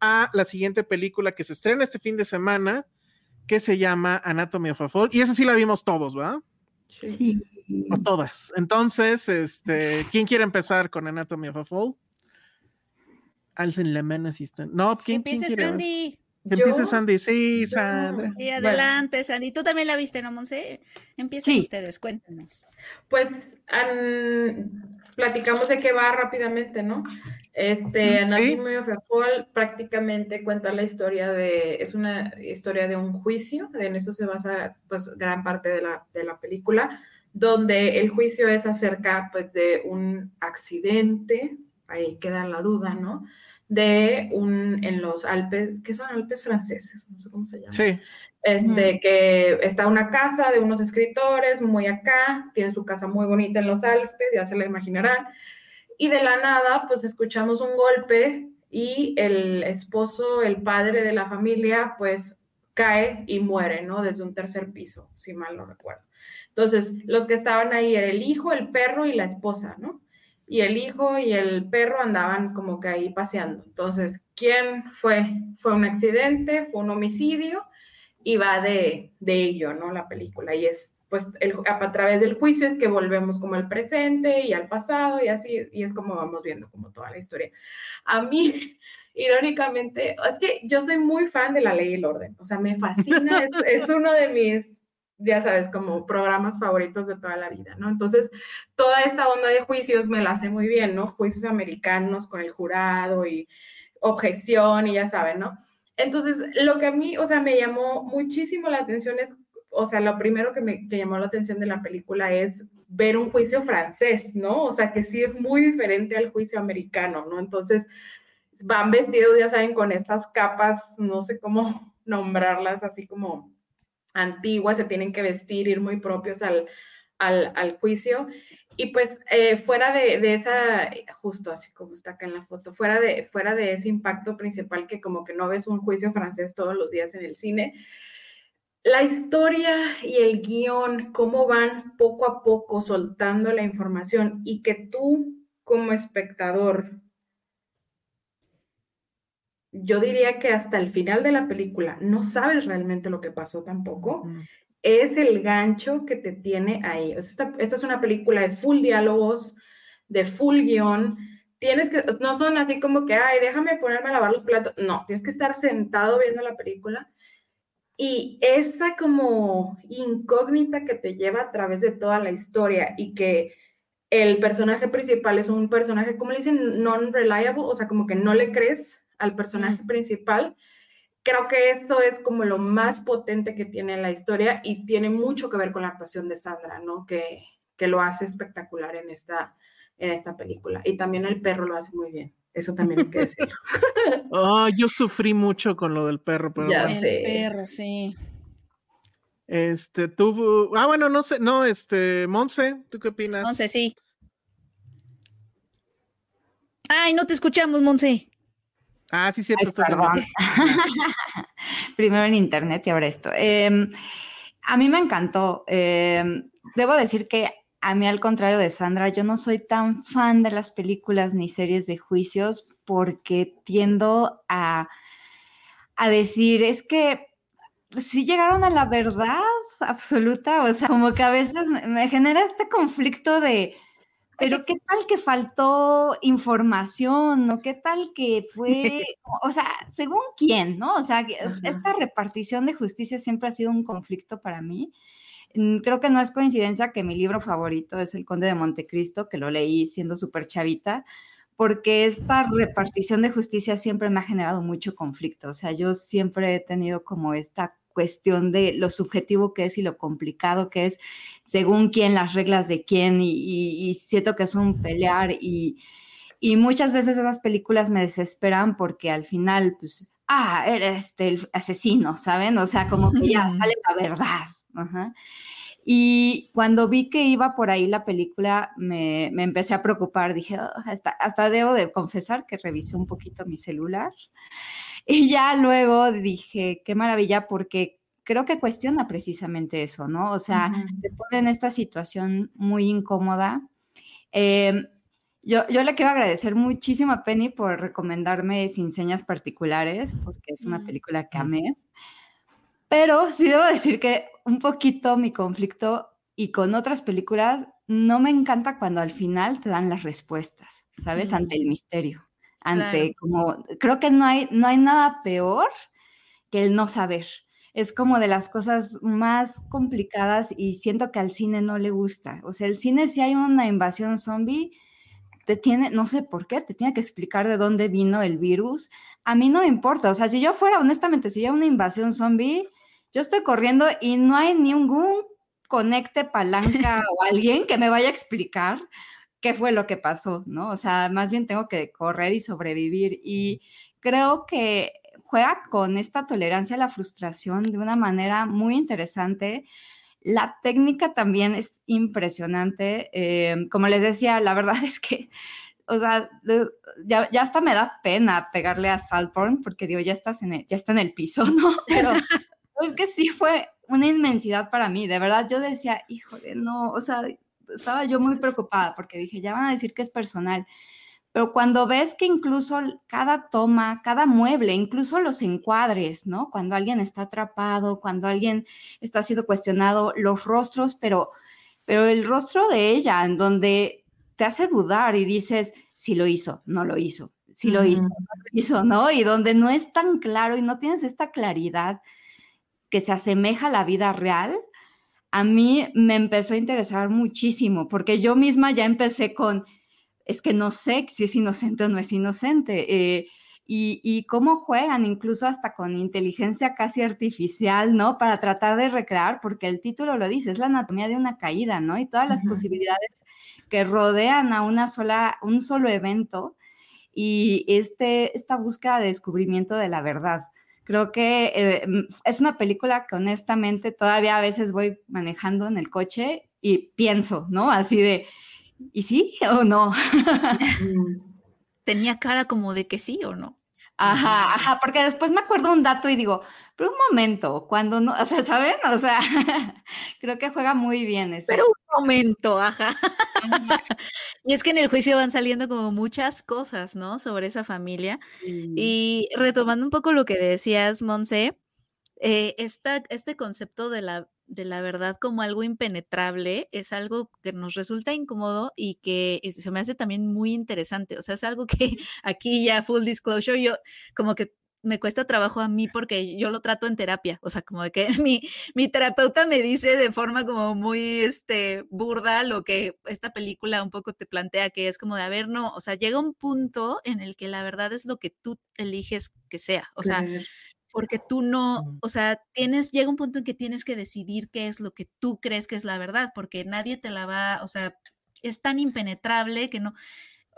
a la siguiente película que se estrena este fin de semana, que se llama Anatomy of a Fall, y esa sí la vimos todos, ¿verdad? Sí. O todas. Entonces, este, ¿quién quiere empezar con Anatomy of a Fall? Alcen la mano si están. No, ¿quién, quién quiere? Sandy. Que empiece Sandy. Sí, Sandra. Sí, adelante, Sandy. Tú también la viste, ¿no, Monse? Empiecen Sí. ustedes, cuéntanos. Pues an- platicamos de qué va rápidamente, ¿no? Este, Mm, sí. Anatomy of a Fall prácticamente cuenta la historia de, es una historia de un juicio, en eso se basa pues gran parte de la, de la película, donde el juicio es acerca pues de un accidente, ahí queda la duda, ¿no? De un, en los Alpes, ¿qué son Alpes franceses? No sé cómo se llama. Sí. Este, que está una casa de unos escritores muy acá, tiene su casa muy bonita en los Alpes, ya se la imaginarán. Y de la nada, pues escuchamos un golpe y el esposo, el padre de la familia, pues cae y muere, ¿no? Desde un tercer piso, si mal no recuerdo. Entonces, los que estaban ahí era el hijo, el perro y la esposa, ¿no? Y el hijo y el perro andaban como que ahí paseando. Entonces, ¿quién fue? Fue un accidente, fue un homicidio y va de, de ello, ¿no? La película. Y es, pues, el- a, través del juicio es que volvemos como al presente y al pasado y así, y es como vamos viendo como toda la historia. A mí, (laughs) irónicamente, es que yo soy muy fan de La Ley y el Orden, o sea, me fascina, es, es uno de mis, ya sabes, como programas favoritos de toda la vida, ¿no? Entonces, toda esta onda de juicios me la sé muy bien, ¿no? Juicios americanos con el jurado y objeción y ya saben, ¿no? Entonces, lo que a mí, o sea, me llamó muchísimo la atención es, o sea, lo primero que me que llamó la atención de la película es ver un juicio francés, ¿no? O sea, que sí es muy diferente al juicio americano, ¿no? Entonces, van vestidos, ya saben, con estas capas, no sé cómo (laughs) nombrarlas, así como antiguas, se tienen que vestir, ir muy propios al, al, juicio. Y pues eh, fuera de, de, esa, justo así como está acá en la foto, fuera de, fuera de ese impacto principal que como que no ves un juicio francés todos los días en el cine, la historia y el guion, cómo van poco a poco soltando la información y que tú como espectador, yo diría que hasta el final de la película no sabes realmente lo que pasó tampoco, es el gancho que te tiene ahí. esta, esta es una película de full diálogos, de full guion, tienes que, no son así como que, ay, déjame ponerme a lavar los platos. No, tienes que estar sentado viendo la película. Y esta como incógnita que te lleva a través de toda la historia y que el personaje principal es un personaje, como le dicen, non-reliable, o sea, como que no le crees al personaje principal. Creo que esto es como lo más potente que tiene la historia y tiene mucho que ver con la actuación de Sandra, ¿no? Que, que lo hace espectacular en esta, en esta película. Y también el perro lo hace muy bien. Eso también hay que decirlo. (laughs) oh, yo sufrí mucho con lo del perro, pero ya El perro, sí. Este, tú, ah, bueno, no sé, no, este, Monse, ¿tú qué opinas? Monse, sí. Ay, no te escuchamos, Monse. Ah, sí, cierto. perdón. (laughs) Primero en internet y ahora esto. Em, a mí me encantó. Em, debo decir que a mí, al contrario de Sandra, yo no soy tan fan de las películas ni series de juicios porque tiendo a, a decir, es que si llegaron a la verdad absoluta, o sea, como que a veces me, genera este conflicto de, pero qué tal que faltó información, o qué tal que fue, (laughs) o sea, según quién, ¿no? O sea, esta repartición de justicia siempre ha sido un conflicto para mí. Mm, creo que no es coincidencia que mi libro favorito es El Conde de Montecristo, que lo leí siendo súper chavita, porque esta repartición de justicia siempre me ha generado mucho conflicto. O sea, yo siempre he tenido como esta cuestión de lo subjetivo que es y lo complicado que es según quién, las reglas de quién, y, siento que es un pelear y, y, muchas veces esas películas me desesperan porque al final, pues, ah, eres este, el asesino, ¿saben? O sea, como que ya sale la verdad, y cuando vi que iba por ahí la película, me, empecé a preocupar. Dije, oh, hasta, hasta debo de confesar que revisé un poquito mi celular. Y ya luego dije, qué maravilla, porque creo que cuestiona precisamente eso, ¿no? O sea, te pone en esta situación muy incómoda. Em, yo, yo, le quiero agradecer muchísimo a Penny por recomendarme Sin Señas Particulares, porque es una película que amé. Pero sí debo decir que un poquito mi conflicto y con otras películas no me encanta cuando al final te dan las respuestas, ¿sabes? Ante el misterio. Ante como, creo que no hay, no hay nada peor que el no saber. Es como de las cosas más complicadas y siento que al cine no le gusta. O sea, el cine si hay una invasión zombie, te tiene, no sé por qué, te tiene que explicar de dónde vino el virus. A mí no me importa. O sea, si yo fuera, honestamente, si hay una invasión zombie, yo estoy corriendo y no hay ningún conecte palanca (laughs) o alguien que me vaya a explicar qué fue lo que pasó, ¿no? O sea, más bien tengo que correr y sobrevivir y creo que juega con esta tolerancia a la frustración de una manera muy interesante. La técnica también es impresionante. Eh, como les decía, la verdad (laughs) es que, o sea, ya, ya, hasta me da pena pegarle a Saltborn porque digo, ya estás en ya está en el piso, (laughs) ¿no? Pero (laughs) es que sí fue una inmensidad para mí, de verdad yo decía, híjole, no, o sea, estaba yo muy preocupada porque dije, ya van a decir que es personal, pero cuando ves que incluso cada toma, cada mueble, incluso los encuadres, ¿no? Cuando alguien está atrapado, cuando alguien está siendo cuestionado, los rostros, pero, pero el rostro de ella, en donde te hace dudar y dices, si lo hizo, no lo hizo, si lo hizo, no lo hizo, ¿no? Y donde no es tan claro y no tienes esta claridad que se asemeja a la vida real, a mí me empezó a interesar muchísimo, porque yo misma ya empecé con, es que no sé si es inocente o no es inocente, eh, y, cómo juegan incluso hasta con inteligencia casi artificial, ¿no? Para tratar de recrear, porque el título lo dice, es la anatomía de una caída, ¿no? Y todas las posibilidades que rodean a una sola, un solo evento y este, esta búsqueda de descubrimiento de la verdad. Creo que eh, mm, es una película que honestamente todavía a veces voy manejando en el coche y pienso, ¿no? Así de, ¿y sí o no? Tenía cara como de que sí o no. Ajá, ajá, porque después me acuerdo un dato y digo, pero un momento, cuando no, o sea, ¿saben? O sea, (laughs) creo que juega muy bien eso. Pero un momento, ajá. (laughs) y es que en el juicio van saliendo como muchas cosas, ¿no? Sobre esa familia. Y retomando un poco lo que decías, Monse, eh, este concepto de la, de la verdad como algo impenetrable es algo que nos resulta incómodo y que se me hace también muy interesante. O sea, es algo que (laughs) aquí ya full disclosure, yo como que me cuesta trabajo a mí porque yo lo trato en terapia, o sea, como de que (laughs) mi, mi terapeuta me dice de forma como muy este, burda lo que esta película un poco te plantea, que es como de, a ver, no, o sea, llega un punto en el que la verdad es lo que tú eliges que sea, o sea, porque tú no, o sea, tienes, llega un punto en que tienes que decidir qué es lo que tú crees que es la verdad, porque nadie te la va, o sea, es tan impenetrable que no,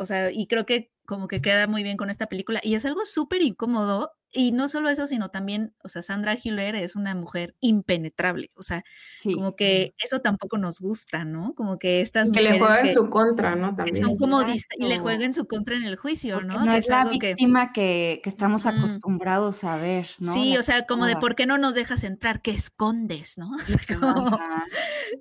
o sea, y creo que como que queda muy bien con esta película y es algo súper incómodo y no solo eso, sino también, o sea, Sandra Hiller es una mujer impenetrable, o sea, como que eso tampoco nos gusta, ¿no? Como que estas y que le juega en su contra, ¿no? También. son como y le juega en su contra en el juicio, ¿no? No es, la víctima que, que, estamos acostumbrados a ver, ¿no? Sí, o sea, como de por qué no nos dejas entrar, que escondes, ¿no? (laughs)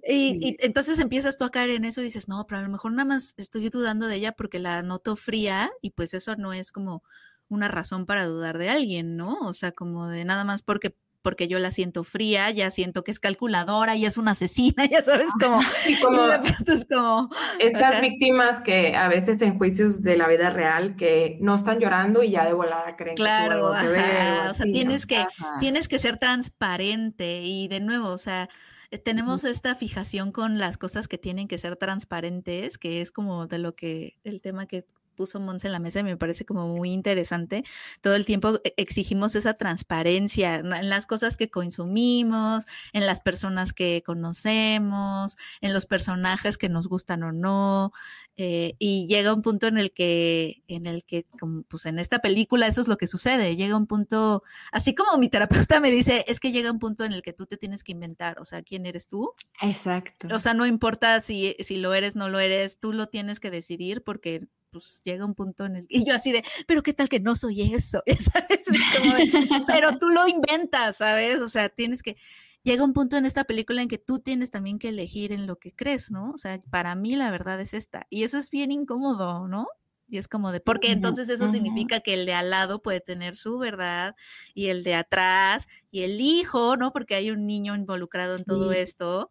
y, y, entonces empiezas tú a caer en eso y dices, no, pero a lo mejor nada más estoy dudando de ella porque la noto fría y pues eso no es como una razón para dudar de alguien, ¿no? O sea, como de nada más porque porque yo la siento fría, ya siento que es calculadora y es una asesina, (laughs) ya sabes cómo. Y como, es como estas víctimas que a veces en juicios de la vida real que no están llorando y ya de volada creen claro, que, ver, o sea, tienes que tienes que ser transparente y de nuevo, o sea, eh, tenemos esta fijación con las cosas que tienen que ser transparentes, que es como de lo que el tema que puso Monse en la mesa y me parece como muy interesante. Todo el tiempo e, exigimos esa transparencia en las cosas que consumimos, en las personas que conocemos, en los personajes que nos gustan o no. Eh, y llega un punto en el que, en el que, como, pues en esta película eso es lo que sucede. Llega un punto, así como mi terapeuta me dice, es que llega un punto en el que tú te tienes que inventar, o sea, ¿quién eres tú? Exacto. O sea, no importa si, si lo eres, no lo eres, tú lo tienes que decidir porque pues llega un punto en el y (laughs) yo así de, pero qué tal que no soy eso, (laughs) ¿sabes? (laughs) pero tú lo inventas, ¿sabes? O sea, tienes que llega un punto en esta película en que tú tienes también que elegir en lo que crees, ¿no? O sea, para mí la verdad es esta y eso es bien incómodo, ¿no? Y es como de, porque entonces eso significa que el de al lado puede tener su verdad y el de atrás y el hijo, ¿no? Porque hay un niño involucrado en todo esto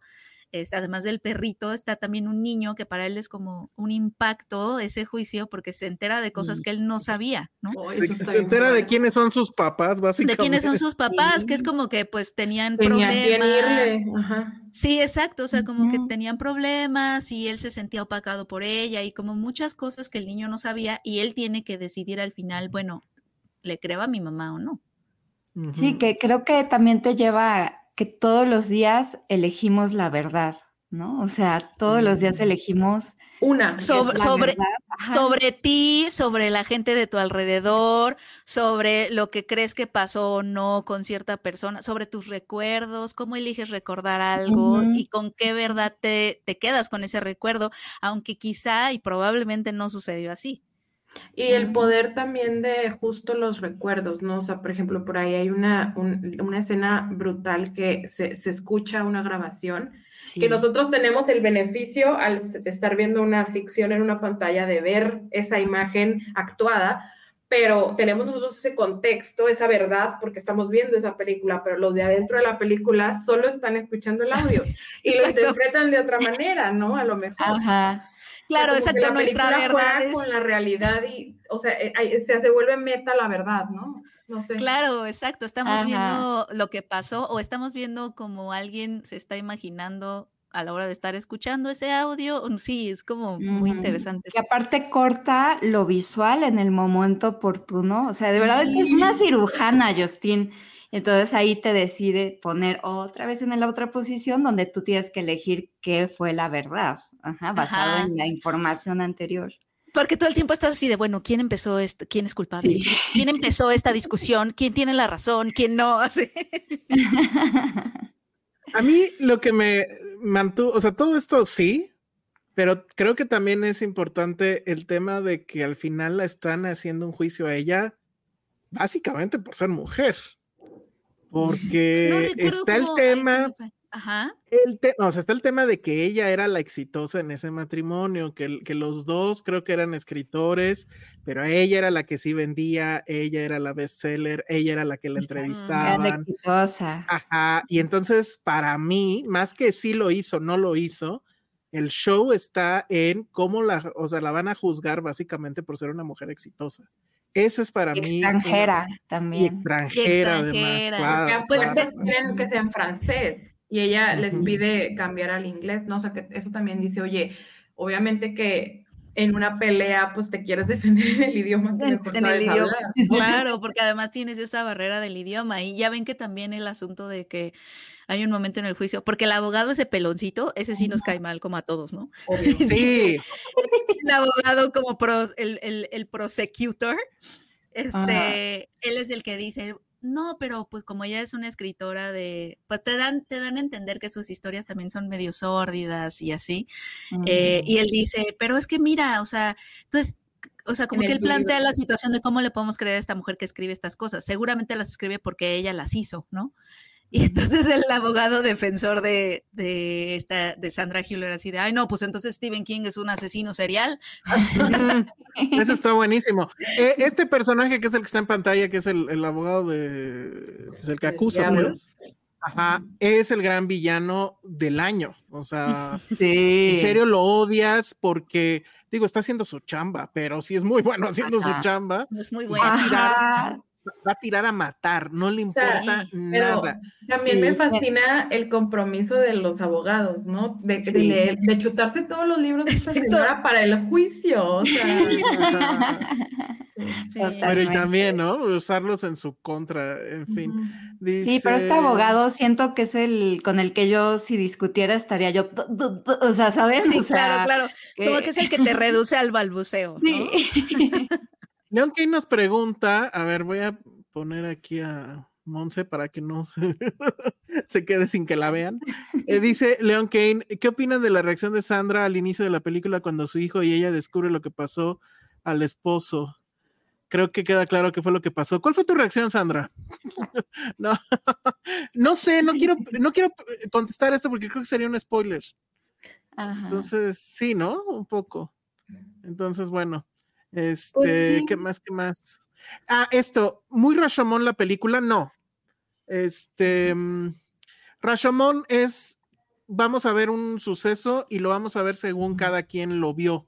además del perrito, está también un niño que para él es como un impacto ese juicio porque se entera de cosas que él no sabía, ¿no? se, entera de quiénes son sus papás, básicamente. De quiénes son sus papás, que es como que pues tenían problemas. Sí, exacto, o sea, como que tenían problemas y él se sentía opacado por ella y como muchas cosas que el niño no sabía y él tiene que decidir al final, bueno, ¿le creo a mi mamá o no? Sí, que creo que también te lleva que todos los días elegimos la verdad, ¿no? O sea, todos los días mm. elegimos una sobre, sobre, sobre, ti, sobre la gente de tu alrededor, sobre lo que crees que pasó o no con cierta persona, sobre tus recuerdos, cómo eliges recordar algo y con qué verdad te, te quedas con ese recuerdo, aunque quizá y probablemente no sucedió así. Y el poder también de justo los recuerdos, ¿no? O sea, por ejemplo, por ahí hay una, una escena brutal que se, se escucha una grabación, que nosotros tenemos el beneficio al estar viendo una ficción en una pantalla de ver esa imagen actuada, pero tenemos nosotros ese contexto, esa verdad, porque estamos viendo esa película, pero los de adentro de la película solo están escuchando el audio (laughs) y lo interpretan de otra (laughs) manera, ¿no? A lo mejor. Ajá. Claro, exacto, nuestra verdad es... con la realidad y, o sea, eh, se vuelve meta la verdad, ¿no? No sé. Claro, exacto, estamos viendo lo que pasó o estamos viendo como alguien se está imaginando a la hora de estar escuchando ese audio. Sí, es como muy interesante. Y aparte corta lo visual en el momento oportuno. O sea, de verdad que es una cirujana, Justin. Entonces ahí te decide poner otra vez en la otra posición donde tú tienes que elegir qué fue la verdad, basado en la información anterior. Porque todo el tiempo estás así de, bueno, ¿quién empezó esto? ¿Quién es culpable? ¿Quién empezó esta discusión? ¿Quién tiene la razón? ¿Quién no? (laughs) A mí lo que me mantuvo, o sea, todo esto sí, pero creo que también es importante el tema de que al final la están haciendo un juicio a ella básicamente por ser mujer. Porque está el tema. Ajá. El o sea, está el tema de que ella era la exitosa en ese matrimonio, que, que, los dos creo que eran escritores, pero ella era la que sí vendía, ella era la bestseller, ella era la que la entrevistaban. Era la exitosa. Ajá. Y entonces, para mí, más que sí lo hizo, no lo hizo, el show está en cómo la, o sea, la van a juzgar básicamente por ser una mujer exitosa. Ese es para Y mí. extranjera Y también. extranjera, extranjera. además. Porque Claro, a claro. fuerzas quieren que sea en francés y ella les pide cambiar al inglés, ¿no? O sea, que eso también dice, oye, obviamente que en una pelea, pues te quieres defender en el idioma que En, mejor en el sabes idioma. hablar. Claro, porque además tienes esa barrera del idioma. Y ya ven que también el asunto de que hay un momento en el juicio, porque el abogado, ese peloncito, ese sí nos cae mal como a todos, ¿no? Obvio. (laughs) Sí, (laughs) El abogado como pros- el, el, el prosecutor, este, él es el que dice, no, pero pues como ella es una escritora de, pues te dan, te dan a entender que sus historias también son medio sórdidas y así. Eh, y él dice, pero es que mira, o sea, entonces, o sea, como En que él plantea libro. la situación de cómo le podemos creer a esta mujer que escribe estas cosas. Seguramente las escribe porque ella las hizo, ¿no? Y entonces el abogado defensor de, de esta, de Sandra Hüller así de, ay no, pues entonces Stephen King es un asesino serial. (laughs) Eso está buenísimo. Eh, este personaje que es el que está en pantalla, que es el, el abogado de. pues, el que acusa, pues. Ajá, es el gran villano del año. O sea, (laughs) Sí. en serio lo odias porque, digo, está haciendo su chamba, pero sí es muy bueno haciendo Ajá. su chamba. Es muy Va bueno. a tirar, Ajá. Va a tirar a matar, no le O sea, importa Pero nada. también Sí, me sí. fascina el compromiso de los abogados, ¿no? De, de Sí. leer- de chutarse todos los libros de esta señora para el juicio. O sea, Sí. (laughs) Pero y también, ¿no? Usarlos en su contra, en fin. Sí, pero este abogado siento que es el con el que yo si discutiera estaría yo, o sea, ¿sabes? Sí, o sea, claro, claro. Como que es el que te reduce al balbuceo. ¿no? (laughs) Leon Kane nos pregunta, a ver, voy a poner aquí a Monse para que no se, (laughs) se quede sin que la vean. Eh, (laughs) dice Leon Kane, ¿qué opinan de la reacción de Sandra al inicio de la película cuando su hijo y ella descubre lo que pasó al esposo? Creo que queda claro qué fue lo que pasó. ¿Cuál fue tu reacción, Sandra? (laughs) no, no sé, no quiero, no quiero contestar esto porque creo que sería un spoiler. Ajá. Entonces, sí, ¿no? Un poco. Entonces, bueno, este, Pues sí. ¿qué más? ¿Qué más? Ah, esto, muy Rashomon la película, no. Este, mm, Rashomon es, vamos a ver un suceso y lo vamos a ver según cada quien lo vio.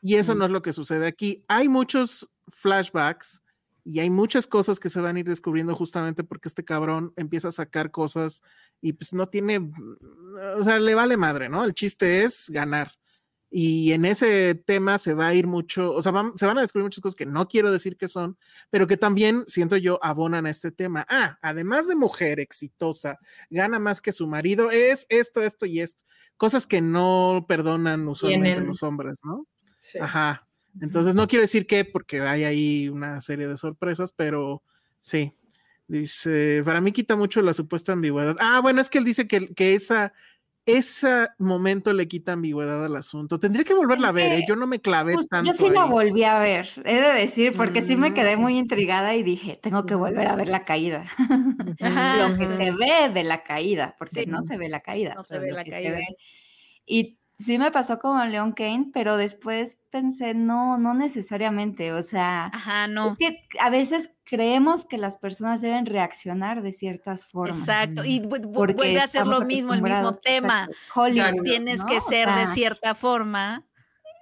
Y eso no es lo que sucede aquí. Hay muchos flashbacks y hay muchas cosas que se van a ir descubriendo justamente porque este cabrón empieza a sacar cosas y pues no tiene, o sea, le vale madre, ¿no? El chiste es ganar. Y en ese tema se va a ir mucho, o sea, van- se van a descubrir muchas cosas que no quiero decir que son, pero que también siento yo abonan a este tema. Ah, además de mujer exitosa, gana más que su marido, es esto, esto y esto. Cosas que no perdonan usualmente los hombres, ¿no? Sí. Ajá. Entonces no quiero decir que porque hay ahí una serie de sorpresas, pero sí. Dice, para mí quita mucho la supuesta ambigüedad. Ah, bueno, es que él dice que, que esa, ese momento le quita ambigüedad al asunto. Tendría que volverla a ver, ¿eh? yo no me clavé Pues, tanto. yo sí la volví a ver, he de decir, porque sí me quedé Mm. muy intrigada y dije, tengo que volver a ver la caída. (laughs) Lo que se ve de la caída, porque Sí. no se ve la caída. No se ve la caída. Y sí me pasó como Leon Kane, pero después pensé, no, no necesariamente. O sea, Ajá, no. es que a veces creemos que las personas deben reaccionar de ciertas formas. Exacto. Y vuelve a ser lo mismo, el mismo tema. Hollywood, Tienes ¿no? que O ser de cierta forma.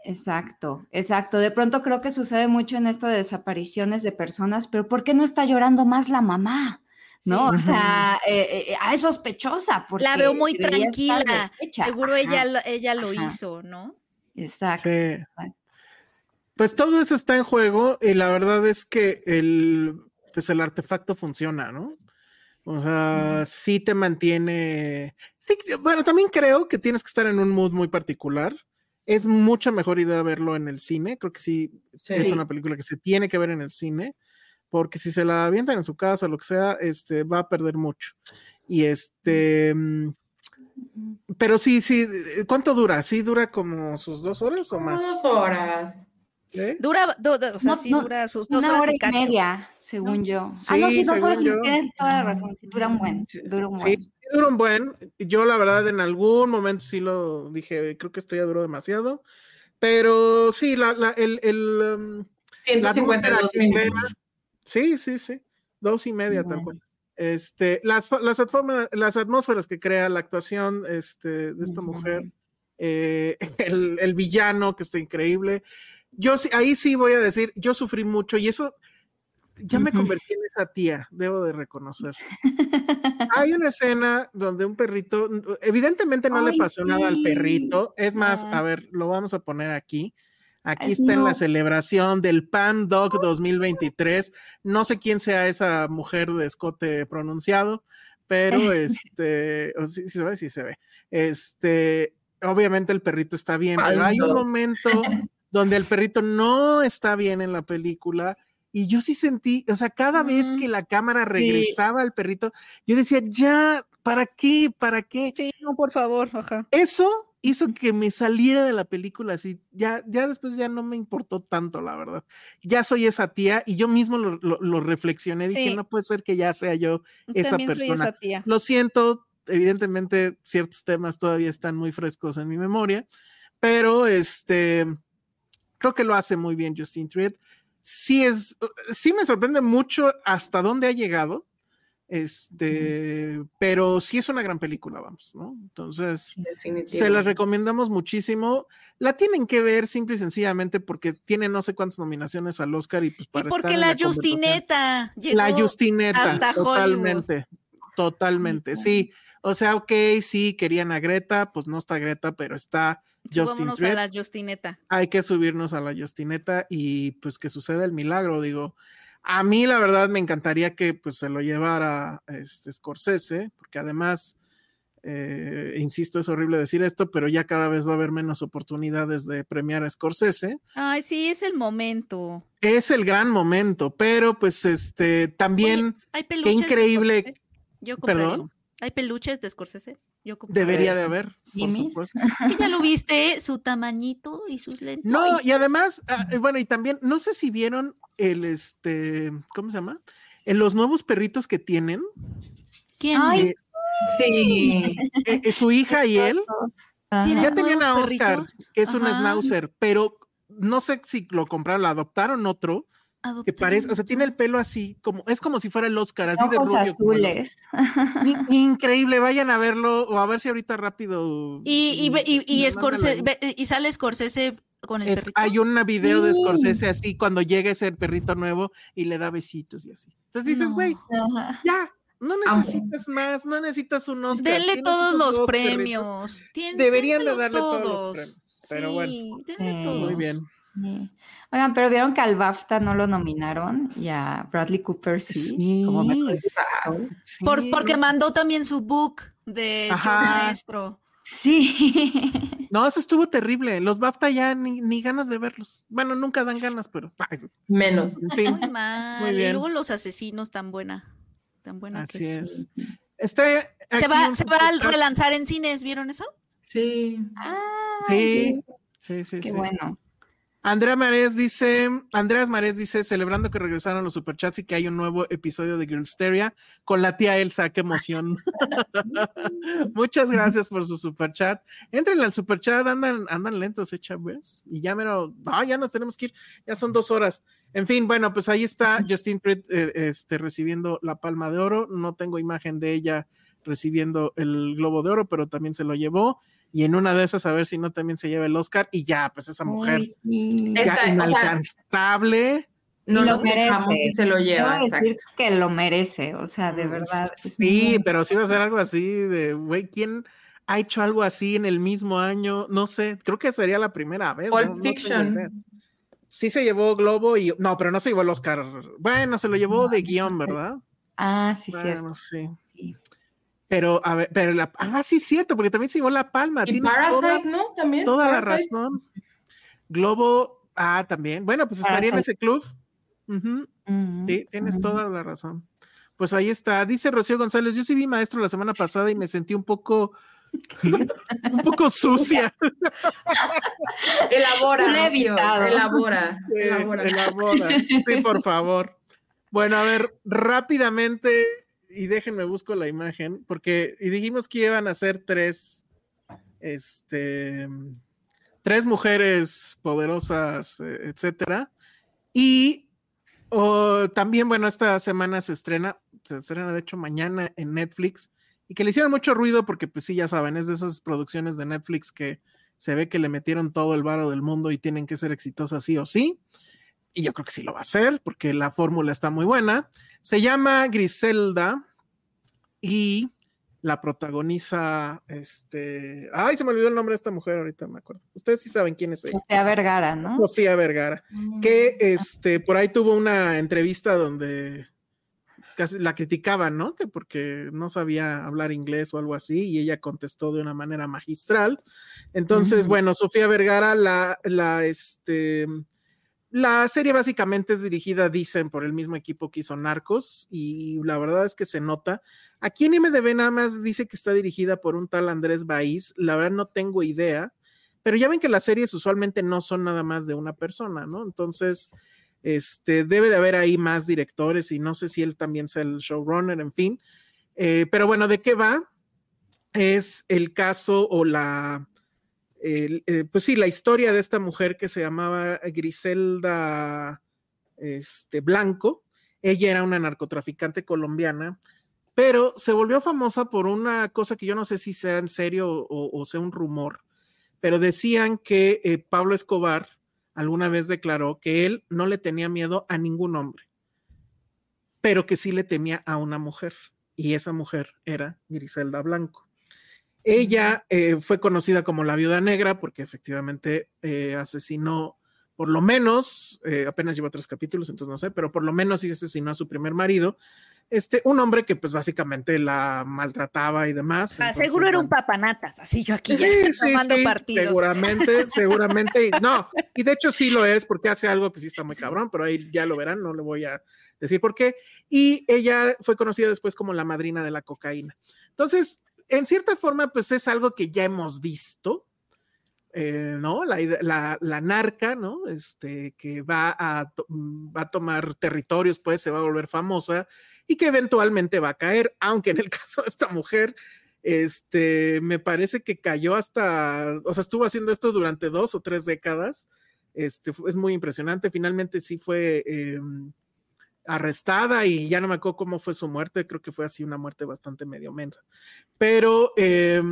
Exacto, exacto. De pronto creo que sucede mucho en esto de desapariciones de personas, pero ¿por qué no está llorando más la mamá? ¿No? Sí. O sea, eh, eh, ah, es sospechosa. Porque La veo muy tranquila. Seguro Ajá, ella, lo- ella lo ajá. hizo, ¿no? Exacto. Sí. Pues todo eso está en juego y la verdad es que el, pues el artefacto funciona, ¿no? O sea, sí te mantiene. Sí, bueno, también creo que tienes que estar en un mood muy particular. Es mucha mejor idea verlo en el cine. Creo que sí, Sí. es una película que se tiene que ver en el cine, porque si se la avientan en su casa, lo que sea, este va a perder mucho. Y este, mm, pero sí, sí, ¿cuánto dura? ¿Sí dura como sus dos horas o más? dos horas. ¿Eh? Dura, do- do- o sea, No, sí no, dura sus dos Una horas hora y cacho. media, según yo. Sí, ah, no, sí, dos horas y tienes toda la razón. Sí, dura un buen. Sí, Dura un Sí, buen. sí dura un buen. Yo la verdad en algún momento sí lo dije, creo que esto ya duró demasiado. Pero sí, la, la, el, el, um, la 152 atmósfera que minutos. Sí, sí, sí. Dos y media, tal Bueno. cual. Este, las, las, atmósferas, las atmósferas que crea la actuación este, de esta mujer, eh, (laughs) el, el villano que está increíble. Yo sí, ahí sí voy a decir, yo sufrí mucho y eso ya me convertí en esa tía, debo de reconocer. (laughs) Hay una escena donde un perrito, evidentemente no le pasó nada al perrito, es más, a ver, lo vamos a poner aquí. Aquí está en la no. celebración del Pan Dog 2023. No sé quién sea esa mujer de escote pronunciado, pero (laughs) este, o sí se ve, sí se ve. Este, obviamente el perrito está bien, pero hay un momento (laughs) donde el perrito no está bien en la película. Y yo sí sentí, o sea, cada vez que la cámara regresaba al perrito, yo decía, ya, ¿para qué? ¿Para qué? Sí, no, por favor, ajá. Eso hizo que me saliera de la película así. Ya, ya después ya no me importó tanto, la verdad. Ya soy esa tía y yo mismo lo, lo- lo reflexioné. Dije, Sí. no puede ser que ya sea yo esa También soy persona. esa tía. Lo siento, evidentemente ciertos temas todavía están muy frescos en mi memoria, pero este creo que lo hace muy bien Justin Triet. Sí es, sí me sorprende mucho hasta dónde ha llegado. Este, pero sí es una gran película, vamos, ¿no? Entonces, se las recomendamos muchísimo. La tienen que ver simple y sencillamente porque tiene no sé cuántas nominaciones al Oscar y pues Y para porque estar en la conversación. Justineta llegó La Justineta, hasta Hollywood. totalmente, totalmente, sí. O sea, ok, sí, querían a Greta, pues no está Greta, pero está Justin a la Justineta. Hay que subirnos a la Justineta y pues que suceda el milagro, digo. A mí la verdad me encantaría que pues se lo llevara este Scorsese, porque además, eh, insisto, es horrible decir esto, pero ya cada vez va a haber menos oportunidades de premiar a Scorsese Ay, sí, es el momento. es el gran momento, pero pues este también Hay qué peluches. de increíble. Yo compraría. perdón, Hay peluches de Scorsese. Yo debería de haber, por supuesto. Es que ya lo (laughs) viste, su tamañito y sus lentes. No, y además, ah, eh, bueno, y también, no sé si vieron el este, ¿cómo se llama? En los nuevos perritos que tienen, ¿Quién? Ay, eh, Sí. eh, eh, su hija y él, ¿Tienen ya tenían a Oscar, perritos? que es un Ajá. schnauzer, pero no sé si lo compraron, lo adoptaron otro, que parece, o sea, tiene el pelo así, como, es como si fuera el Oscar, así de ojos rubio. el Oscar. azules. In- (laughs) Increíble, vayan a verlo o a ver si ahorita rápido. Y, y, ve- y, y me Scorsese- y sale Scorsese con el Es- perrito. hay un video de. Scorsese así cuando llega ese perrito nuevo y le da besitos y así. Entonces dices, güey, ya, no necesitas más, no necesitas un Oscar. Denle todos los premios. Tien- Deberían de darle todos los premios, pero bueno. Sí, denle Sí. todos. Muy bien. Sí. Oigan, pero vieron que al BAFTA no lo nominaron y a Bradley Cooper sí, como mejor director? Sí, Por- porque mandó también su book de. Maestro. Sí. (laughs) no, eso estuvo terrible. Los BAFTA ya ni, ni ganas de verlos. Bueno, nunca dan ganas, pero Menos. en fin, Muy mal. Muy Y bien. luego los asesinos tan buena. Tan buena así que es. sí. Está Se va, se va a relanzar en cines, ¿vieron eso? Sí. Sí, sí, sí. Qué sí. bueno. Andrea Marés dice, Andreas Marés dice, celebrando que regresaron los superchats y que hay un nuevo episodio de Girlsteria con la tía Elsa, qué emoción. (laughs) Muchas gracias por su superchat. Entren al superchat, andan, andan lentos, eh, chavos. Y ya mero, no, ya nos tenemos que ir, ya son dos horas. En fin, bueno, pues ahí está Justin Triet eh, este, recibiendo la palma de oro. No tengo imagen de ella recibiendo el globo de oro, pero también se lo llevó. Y en una de esas, a ver si no también se lleva el Oscar. Y ya, pues esa mujer Uy, sí. Es- ya Esta, o sea, inalcanzable. No Y lo merece. y se lo lleva. decir que lo merece, o sea, de verdad. Sí, muy- pero sí va a ser algo así de, güey, ¿quién ha hecho algo así en el mismo año? No sé, creo que sería la primera vez. Pulp no- no Fiction. Sí se llevó Globo y, no, pero no se llevó el Oscar. Bueno, se lo llevó de guion, ¿verdad? Ah, sí, Bueno, cierto. sí. Pero, a ver, pero la, ah, sí, cierto, porque también se llevó la palma. Y Tienes Parasite, toda, ¿no? También. toda la Parasite. razón. Globo, ah, también. Bueno, pues estaría en Parasite. ese club. Ujú. Ujú, Sí, tienes ujú. toda la razón. Pues ahí está. Dice Rocío González, yo sí vi maestro la semana pasada y me sentí un poco (laughs) un poco sucia. (laughs) elabora, Rocío, evitado. elabora, Sí, elabora. elabora. Sí, por favor. Bueno, a ver, rápidamente, y déjenme busco la imagen, porque y dijimos que iban a ser tres, este, tres mujeres poderosas, eh, etcétera. Y oh, también, bueno, esta semana se estrena, se estrena de hecho mañana en Netflix, y que le hicieron mucho ruido porque, pues sí, ya saben, es de esas producciones de Netflix que se ve que le metieron todo el varo del mundo y tienen que ser exitosas sí o sí. Y yo creo que sí lo va a hacer porque la fórmula está muy buena. Se llama Griselda y la protagoniza este. Ay, se me olvidó el nombre de esta mujer ahorita, me acuerdo. Ustedes sí saben quién es ella. Sofía Vergara, ¿no? Sofía Vergara, que este, por ahí tuvo una entrevista donde casi la criticaban, ¿no? Que porque no sabía hablar inglés o algo así, y ella contestó de una manera magistral. Entonces, Mm. bueno, Sofía Vergara, la, la, este, la serie básicamente es dirigida, dicen, por el mismo equipo que hizo Narcos, y la verdad es que se nota. Aquí en MDB nada más dice que está dirigida por un tal Andrés Baís, la verdad no tengo idea, pero ya ven que las series usualmente no son nada más de una persona, ¿no? Entonces, este, debe de haber ahí más directores y no sé si él también sea el showrunner, en fin. Eh, pero bueno, ¿de qué va? Es el caso o la, eh, pues sí, la historia de esta mujer que se llamaba Griselda este, Blanco. Ella era una narcotraficante colombiana, pero se volvió famosa por una cosa que yo no sé si sea en serio o, o sea un rumor, pero decían que eh, Pablo Escobar alguna vez declaró que él no le tenía miedo a ningún hombre, pero que sí le temía a una mujer, y esa mujer era Griselda Blanco. Ella eh, fue conocida como la viuda negra porque efectivamente eh, asesinó, por lo menos, eh, apenas lleva tres capítulos, entonces no sé, pero por lo menos sí asesinó a su primer marido, este, un hombre que pues básicamente la maltrataba y demás. Ah, entonces, seguro era un papanatas, así yo aquí ya Sí, tomando sí, partidos. seguramente, (laughs) seguramente, no, y de hecho sí lo es porque hace algo que sí está muy cabrón, pero ahí ya lo verán, no le voy a decir por qué, y ella fue conocida después como la madrina de la cocaína. Entonces, en cierta forma, pues es algo que ya hemos visto, eh, ¿no? La, narca, ¿no? Este, que va a, to- va a tomar territorios, pues se va a volver famosa y que eventualmente va a caer, aunque en el (laughs) caso de esta mujer, este, me parece que cayó hasta, o sea, estuvo haciendo esto durante dos o tres décadas. Este, es muy impresionante. Finalmente sí fue eh, arrestada y ya no me acuerdo cómo fue su muerte. Creo que fue así una muerte bastante medio mensa. Pero eh,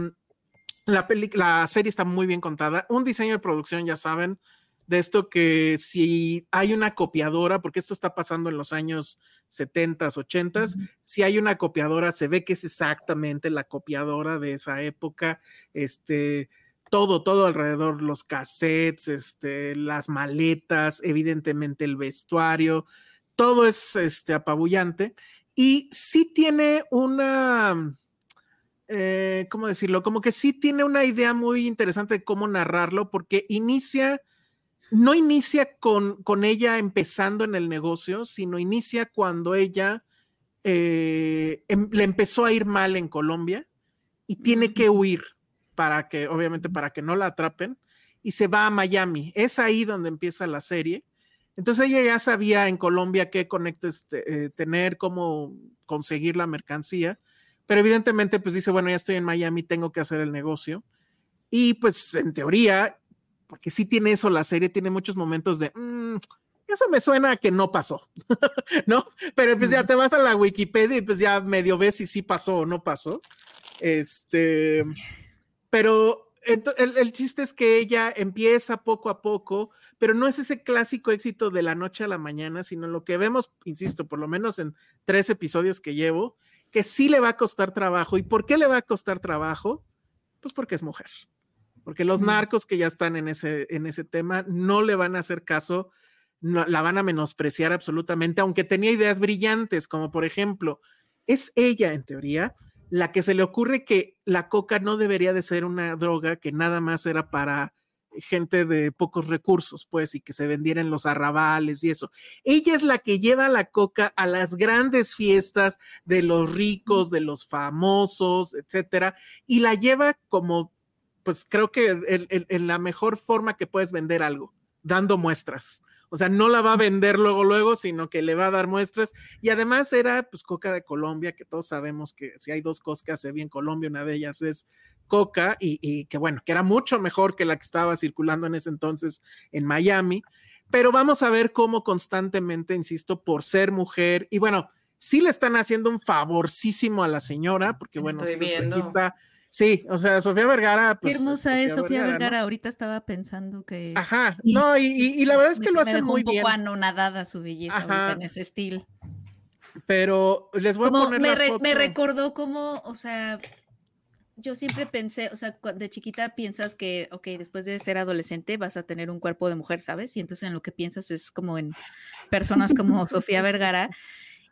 la, peli- la serie está muy bien contada. Un diseño de producción, ya saben, de esto que si hay una copiadora, porque esto está pasando en los años 70s, 80s, si hay una copiadora, se ve que es exactamente la copiadora de esa época, este, todo, todo alrededor, los cassettes, este, las maletas, evidentemente el vestuario, todo es este, apabullante y sí tiene una, eh, ¿cómo decirlo? Como que sí tiene una idea muy interesante de cómo narrarlo, porque inicia, no inicia con, con ella empezando en el negocio, sino inicia cuando ella eh, em- le empezó a ir mal en Colombia y tiene que huir para que, obviamente, para que no la atrapen y se va a Miami. Es ahí donde empieza la serie. Entonces ella ya sabía en Colombia qué conectes eh, tener, cómo conseguir la mercancía, pero evidentemente pues dice, bueno, ya estoy en Miami, tengo que hacer el negocio. Y pues en teoría, porque sí tiene eso la serie, tiene muchos momentos de, "Mm, eso me suena a que no pasó, (laughs) ¿no? Pero pues ya te vas a la Wikipedia y pues ya medio ves si sí pasó o no pasó. Este, pero el, el chiste es que ella empieza poco a poco, pero no es ese clásico éxito de la noche a la mañana, sino lo que vemos, insisto, por lo menos en tres episodios que llevo, que sí le va a costar trabajo. ¿Y por qué le va a costar trabajo? Pues porque es mujer. Porque los narcos que ya están en ese, en ese tema no le van a hacer caso, no- la van a menospreciar absolutamente, aunque tenía ideas brillantes, como por ejemplo, es ella en teoría la que se le ocurre que la coca no debería de ser una droga que nada más era para gente de pocos recursos, pues, y que se vendiera en los arrabales y eso. Ella es la que lleva la coca a las grandes fiestas de los ricos, de los famosos, etcétera, y la lleva como, pues creo que en la mejor forma que puedes vender algo, dando muestras. O sea, no la va a vender luego, luego, sino que le va a dar muestras. Y además era, pues, coca de Colombia, que todos sabemos que si hay dos cosas que hace bien Colombia, una de ellas es coca y, que bueno, que era mucho mejor que la que estaba circulando en ese entonces en Miami. Pero vamos a ver cómo constantemente, insisto, por ser mujer y bueno, sí le están haciendo un favorcísimo a la señora, porque bueno, aquí está. Sí, o sea, Sofía Vergara. Pues, Qué hermosa es Sofía Vergara. Ahorita estaba pensando que. Ajá, no, y, la verdad es que lo hace muy bien. Un poco anonadada su belleza en ese estilo. Pero les voy a poner. Me, me recordó como, o sea, yo siempre pensé, o sea, de chiquita piensas que, ok, después de ser adolescente vas a tener un cuerpo de mujer, ¿sabes? Y entonces en lo que piensas es como en personas como (laughs) Sofía Vergara.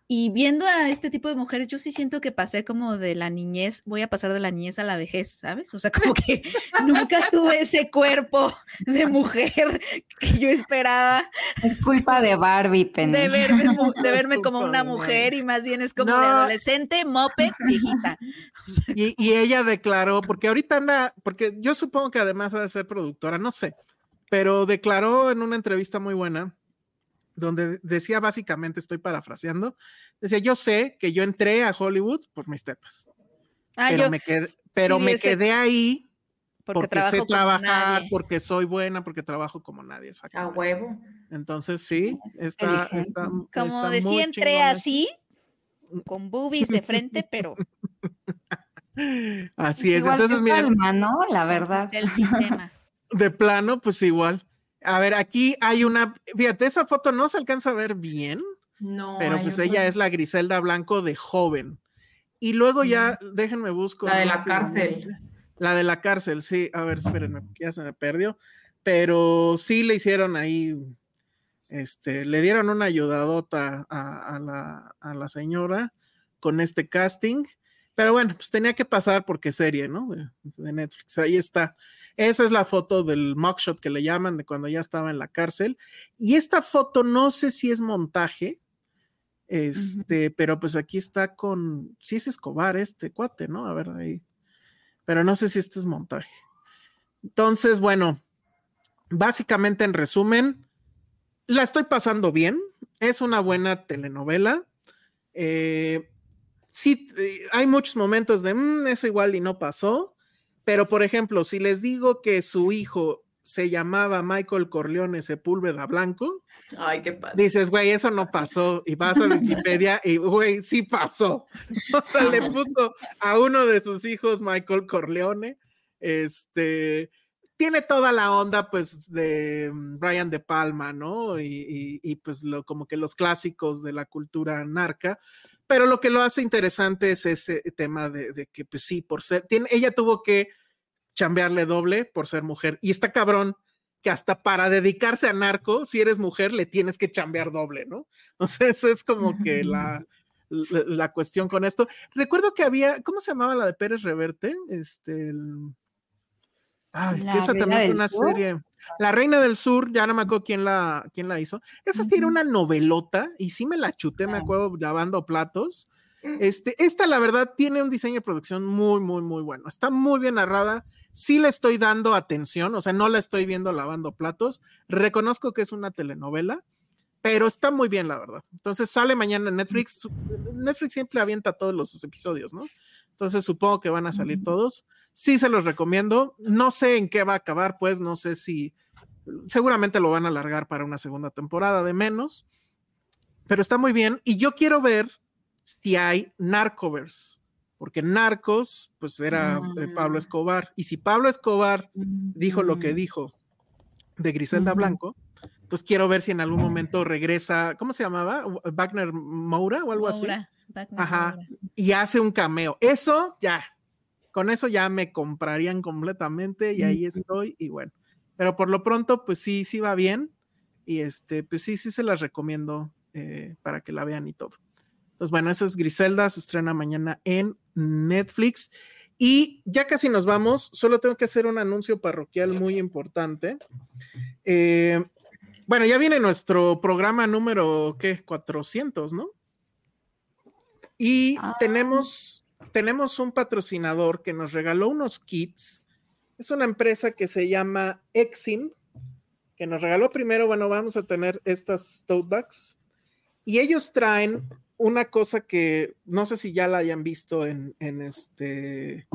Y viendo a este tipo de mujeres, yo sí siento que pasé como de la niñez, voy a pasar de la niñez a la vejez, ¿sabes? O sea, como (laughs) que nunca tuve ese cuerpo de mujer que yo esperaba. Es culpa de Barbie, Penny. De verme, de verme como una mujer y más bien es como de adolescente, mope, viejita. Y, y ella declaró, porque ahorita anda, porque yo supongo que además ha de ser productora, no sé, pero declaró en una entrevista muy buena donde decía básicamente, estoy parafraseando, decía, yo sé que yo entré a Hollywood por mis tetas, ah, pero, me, quedé, pero me quedé ahí porque, sé trabajar, porque soy buena, porque trabajo como nadie. A huevo. Entonces sí, está, está como decía, entré así, con boobies de frente, pero... (laughs) Así es, entonces mira. ¿no? La verdad. Del sistema. (laughs) De plano, pues igual. A ver, aquí hay una, fíjate, esa foto no se alcanza a ver bien. No. Pero pues ella es la Griselda Blanco de joven. Y luego ya, déjenme busco. La de la cárcel. La de la cárcel, sí. A ver, espérenme, ya se me perdió. Pero sí le hicieron ahí, este, le dieron una ayudadota a, la, a la señora con este casting. Pero bueno, pues tenía que pasar porque serie, ¿no? de Netflix. Ahí está. Esa es la foto del mugshot que le llaman de cuando ya estaba en la cárcel. Y esta foto no sé si es montaje, este, pero pues aquí está con, sí es Escobar este cuate, ¿no? A ver ahí. Pero no sé si este es montaje. Entonces, bueno, básicamente en resumen, la estoy pasando bien. Es una buena telenovela. Eh, sí, eh, hay muchos momentos de mm, eso igual y no pasó pero, por ejemplo, si les digo que su hijo se llamaba Michael Corleone Sepúlveda Blanco, Ay, qué padre. dices, güey, eso no pasó. Y vas a Wikipedia y, güey, sí pasó. (laughs) O sea, le puso a uno de sus hijos Michael Corleone. Este tiene toda la onda, pues, de mm, Brian De Palma, ¿no? Y, pues, lo, como que los clásicos de la cultura narca. Pero lo que lo hace interesante es ese tema de, que, pues sí, por ser, tiene, ella tuvo que chambearle doble por ser mujer. Y está cabrón que hasta para dedicarse a narco, si eres mujer, le tienes que chambear doble, ¿no? (laughs) Eso es como que (laughs) la, la, cuestión con esto. Recuerdo que había, ¿cómo se llamaba la de Pérez Reverte? Este, Ay, que esa también fue una serie. La Reina del Sur, ya no me acuerdo quién la, quién la hizo. Esa sí era una novelota y sí me la chuté, me acuerdo, lavando platos. Este, esta, la verdad, tiene un diseño de producción muy, muy, muy bueno. Está muy bien narrada. Sí le estoy dando atención, o sea, no la estoy viendo lavando platos. Reconozco que es una telenovela, pero está muy bien, la verdad. Entonces sale mañana en Netflix. Netflix siempre avienta todos los episodios, ¿no? Entonces supongo que van a salir todos. Sí se los recomiendo. No sé en qué va a acabar, pues no sé si seguramente lo van a alargar para una segunda temporada de menos, pero está muy bien. Y yo quiero ver si hay Narcovers, porque Narcos, pues era eh, Pablo mm. Escobar. Y si Pablo Escobar dijo lo que dijo de Griselda Blanco, entonces quiero ver si en algún momento regresa, ¿cómo se llamaba? Wagner Moura o algo así. Ajá. Y hace un cameo. Eso ya, con eso ya me comprarían completamente y ahí estoy y bueno. Pero por lo pronto, pues sí, sí va bien y este, pues sí, sí se las recomiendo eh, para que la vean y todo. Entonces, bueno, esa es Griselda, se estrena mañana en Netflix. Y ya casi nos vamos, solo tengo que hacer un anuncio parroquial muy importante. Eh, bueno, ya viene nuestro programa número, ¿qué? 400, ¿no? Y Ah. tenemos, tenemos un patrocinador que nos regaló unos kits. Es una empresa que se llama Exim, que nos regaló primero, bueno, vamos a tener estas tote bags. Y ellos traen una cosa que no sé si ya la hayan visto en, en este,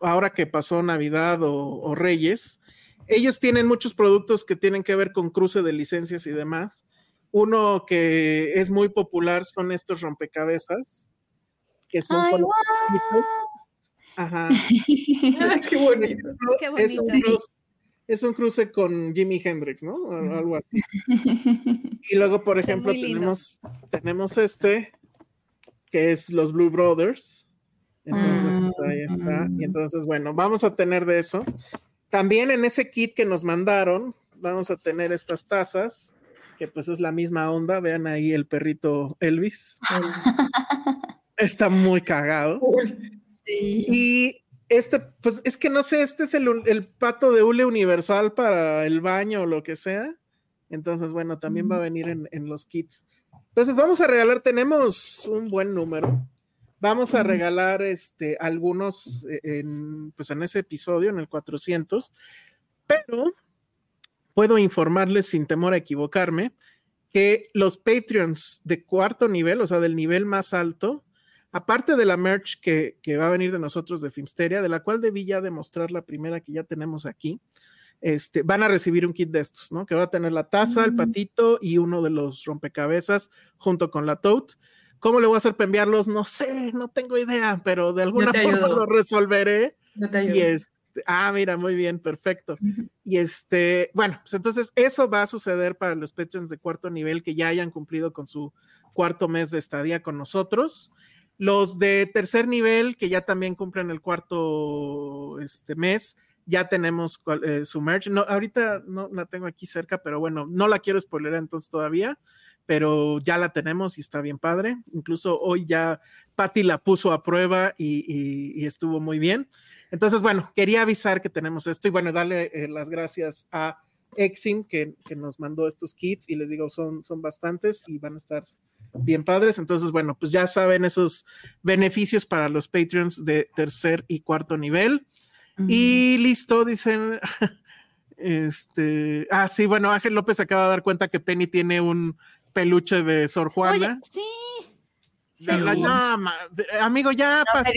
ahora que pasó Navidad o, o Reyes. Ellos tienen muchos productos que tienen que ver con cruce de licencias y demás. Uno que es muy popular son estos rompecabezas, que son Ay, guau. Ajá. Qué bonito. (laughs) Qué Es un, bonito. cruce, es un cruce con Jimi Hendrix, ¿no? O algo así. (laughs) Y luego, por ejemplo, tenemos, tenemos este, que es los Blue Brothers. Entonces, pues, ahí está. Y entonces, bueno, vamos a tener de eso. También en ese kit que nos mandaron, vamos a tener estas tazas, que pues es la misma onda. Vean ahí el perrito Elvis. (laughs) Está muy cagado. Sí. Y este, pues es que no sé, este es el, el pato de hule universal para el baño o lo que sea. Entonces, bueno, también va a venir en, en los kits. Entonces, vamos a regalar, tenemos un buen número. Vamos a regalar este, algunos eh, en, pues en ese episodio, en el 400. Pero puedo informarles sin temor a equivocarme que los Patreons de cuarto nivel, o sea, del nivel más alto, aparte de la merch que, que, va a venir de nosotros de Filmsteria, de la cual debí ya demostrar la primera que ya tenemos aquí, este, van a recibir un kit de estos, ¿no? Que va a tener la taza, mm. el patito y uno de los rompecabezas junto con la tote. ¿Cómo le voy a hacer para enviarlos? No sé, no tengo idea, pero de alguna forma ayudo. lo resolveré. Yo te ayudo. Y este, ah, mira, muy bien, perfecto. Y este, bueno, pues entonces eso va a suceder para los Patreons de cuarto nivel que ya hayan cumplido con su cuarto mes de estadía con nosotros. Los de tercer nivel, que ya también cumplen el cuarto este mes, ya tenemos eh, su merch. No, ahorita no la tengo aquí cerca, pero bueno, no la quiero spoiler entonces todavía, pero ya la tenemos y está bien padre. Incluso hoy ya Patty la puso a prueba y, y, y estuvo muy bien. Entonces, bueno, quería avisar que tenemos esto y bueno, darle eh, las gracias a Exim que, que, nos mandó estos kits y les digo, son, son bastantes y van a estar bien padres. Entonces, bueno, pues ya saben esos beneficios para los Patreons de tercer y cuarto nivel. Y listo, dicen. (laughs) Este, ah, sí, bueno, Ángel López acaba de dar cuenta que Penny tiene un peluche de Sor Juana. Oye, sí. Sí. La, no, amigo, ya no pasé,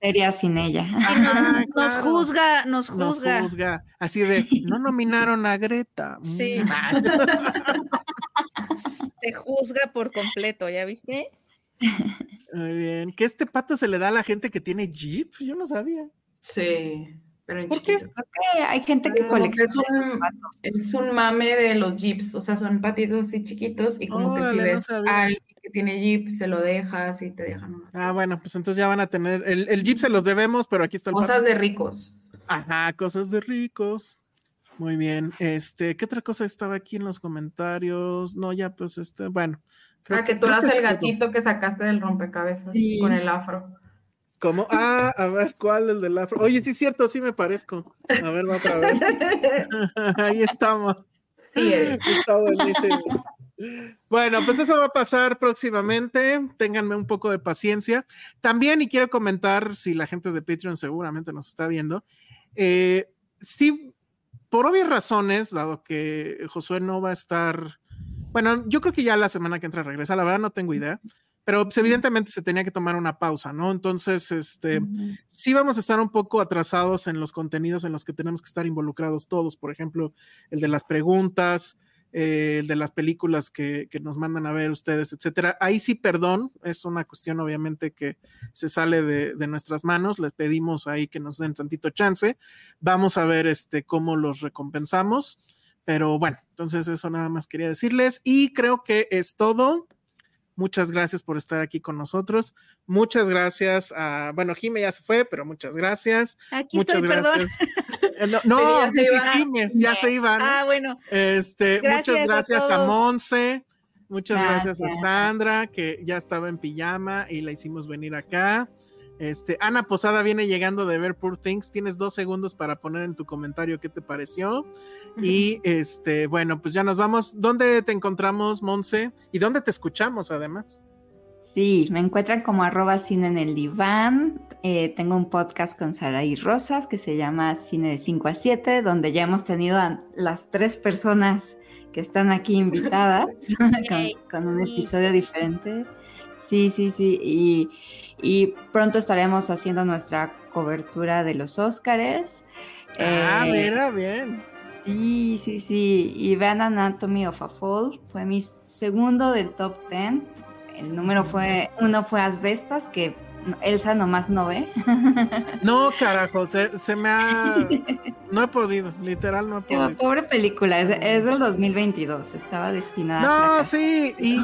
sería sin ella. Ajá, nos, claro. juzga, nos juzga. Nos juzga. Así de, no (laughs) nominaron a Greta. Sí. (laughs) Te juzga por completo, ¿ya viste? Muy bien. ¿Que este pato se le da a la gente que tiene Jeep? Yo no sabía. Sí. Pero en ¿Por qué? Porque hay gente que Como colecciona. Es un, es un mame de los jeeps, o sea, son patitos así chiquitos y como que si no ves a alguien que tiene jeep, se lo dejas y te dejan una. Ah, bueno, pues entonces ya van a tener. El, el Jeep se los debemos, pero aquí está el Cosas de ricos. Ajá, cosas de ricos. Muy bien. Este, ¿qué otra cosa estaba aquí en los comentarios? No, ya, pues este, bueno. creo Ah, que tú eras el todo. gatito que sacaste del rompecabezas Sí. con el afro. ¿Cómo? Ah, a ver, ¿cuál? El del afro. Oye, sí es cierto, sí me parezco. A ver, va otra vez. (laughs) (laughs) Ahí estamos. Sí eres. Está buenísimo. Bueno, pues eso va a pasar próximamente. Ténganme un poco de paciencia. También, y quiero comentar, si la gente de Patreon seguramente nos está viendo, eh, sí, por obvias razones, dado que Josué no va a estar, bueno, yo creo que ya la semana que entra regresa, la verdad no tengo idea, pero pues, evidentemente se tenía que tomar una pausa, ¿no? Entonces, este, sí vamos a estar un poco atrasados en los contenidos en los que tenemos que estar involucrados todos, por ejemplo, el de las preguntas, eh, el de las películas que, que, nos mandan a ver ustedes, etcétera. Ahí sí, perdón, es una cuestión obviamente que se sale de, de, nuestras manos. Les pedimos ahí que nos den tantito chance. Vamos a ver este, cómo los recompensamos. Pero bueno, entonces eso nada más quería decirles. Y creo que es todo. Muchas gracias por estar aquí con nosotros. Muchas gracias a, bueno, Jime ya se fue, pero muchas gracias. Aquí muchas estoy, gracias. perdón. No, no (laughs) ya se sí, iba. Jime, ya se iban. Ah, bueno. Este, Gracias muchas gracias a. Monse, muchas gracias. Gracias. a Sandra, que ya estaba en pijama y la hicimos venir acá. Este, Ana Posada viene llegando de ver Poor Things. Tienes dos segundos para poner en tu comentario qué te pareció. Y este, bueno, pues ya nos vamos. ¿Dónde te encontramos, Monse? ¿Y dónde te escuchamos además? Sí, me encuentran como arroba cine en el diván. Eh, tengo un podcast con Saraí Rosas que se llama Cine de 5 a 7, donde ya hemos tenido a las tres personas que están aquí invitadas (laughs) (laughs) con, con un episodio diferente. Sí, sí, sí. Y, y pronto estaremos haciendo nuestra cobertura de los Óscares. Ah, Eh, mira, bien. Sí, sí, sí. Y vean Anatomy of a Fall. Fue mi segundo del top 10. El número fue, uno fue Asbestas, que Elsa nomás no ve. (laughs) No, carajo, se, se me ha. (laughs) No he podido, literal, no he Pero, podido. Pobre película, es, es del 2022. Estaba destinada No, sí, y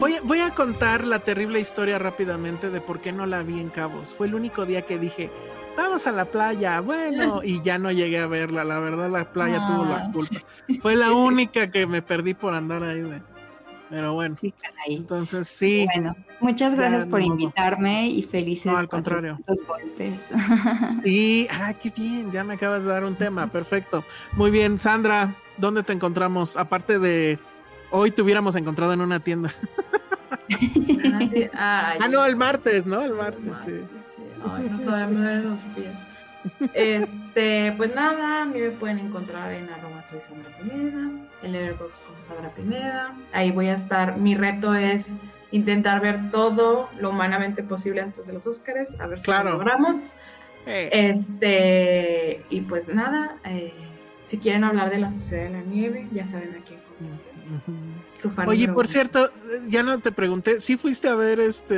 voy, a- voy a contar la terrible historia rápidamente de por qué no la vi en Cabos. Fue el único día que dije, vamos a la playa, bueno, (laughs) y ya no llegué a verla. La verdad, la playa tuvo la Ah. culpa. Fue la única que me perdí por andar ahí. de- Pero bueno, Sí, entonces sí. Bueno, muchas Ya, gracias por invitarme y felices No, al contrario. 400 golpes. (laughs) Sí, ah, qué bien, ya me acabas de dar un tema, perfecto. Muy bien, Sandra, ¿dónde te encontramos? Aparte de hoy te hubiéramos encontrado en una tienda. (laughs) Ah, Ah, no, el martes, ¿no? El martes, sí. sí. Ay, no, todavía me duelen los pies. Este, pues nada, a mí me pueden encontrar en arroba soy Sandra Pineda, en Letterboxd como Sandra Pineda. Ahí voy a estar. Mi reto es intentar ver todo lo humanamente posible antes de los Óscares, a ver si Claro. lo logramos. Eh, Este, y pues nada, eh, si quieren hablar de la Sociedad de la Nieve, ya saben a quién fan Oye, por uno. cierto, ya no te pregunté, ¿sí fuiste a ver este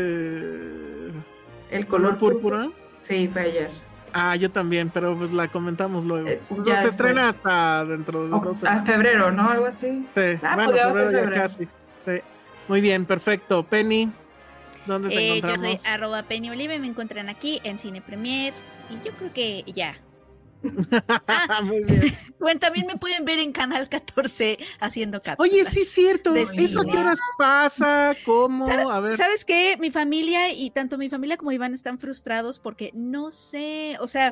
el color color púrpura? Sí, fue ayer. Ah, yo también, pero pues la comentamos luego. Eh, Pues, ya se estrena hasta dentro de dos a febrero, ¿no? Algo así. Sí, Ah, bueno, podría ser febrero ya febrero. casi. Sí. Muy bien, perfecto. Penny, ¿dónde te Eh, yo encontramos? soy arroba Penny Olive, me encuentran aquí en Cine Premier y yo creo que ya. (laughs) Muy bien. Bueno, también me pueden ver en Canal 14 haciendo cápsulas. Oye, sí es cierto. ¿Eso qué horas pasa? ¿Cómo? ¿Sabe- A ver. ¿Sabes qué? Mi familia y tanto mi familia como Iván están frustrados porque no sé, o sea,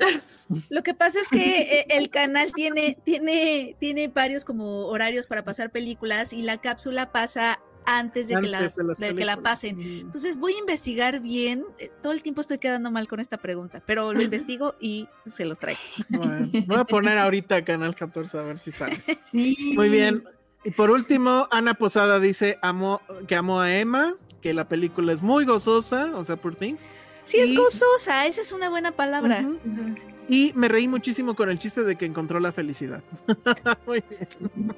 lo que pasa es que eh, el canal tiene, tiene, tiene varios como horarios para pasar películas y la cápsula pasa antes de, que, las- de las de que la pasen. Entonces voy a investigar bien. eh, Todo el tiempo estoy quedando mal con esta pregunta, pero lo (laughs) investigo y se los traigo. Bueno, voy a poner ahorita Canal 14 a ver si sabes. (laughs) Sí. Muy bien. Y por último, Ana Posada dice amo, que amó a Emma, que la película es muy gozosa, o sea, por Things. Sí, es gozosa, esa es una buena palabra. Y me reí muchísimo con el chiste de que encontró la felicidad. (laughs) Muy bien.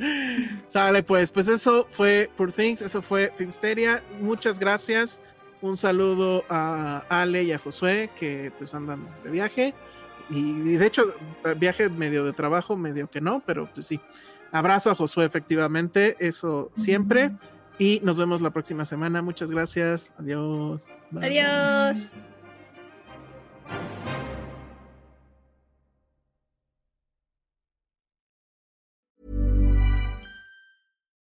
(laughs) Sale pues, pues eso fue Poor Things, eso fue Filmsteria. Muchas gracias. Un saludo a Ale y a Josué que pues andan de viaje. Y, y de hecho, viaje medio de trabajo, medio que no, pero pues sí. Abrazo a Josué, efectivamente, eso siempre. Y nos vemos la próxima semana. Muchas gracias. Adiós. Bye. Adiós.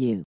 you.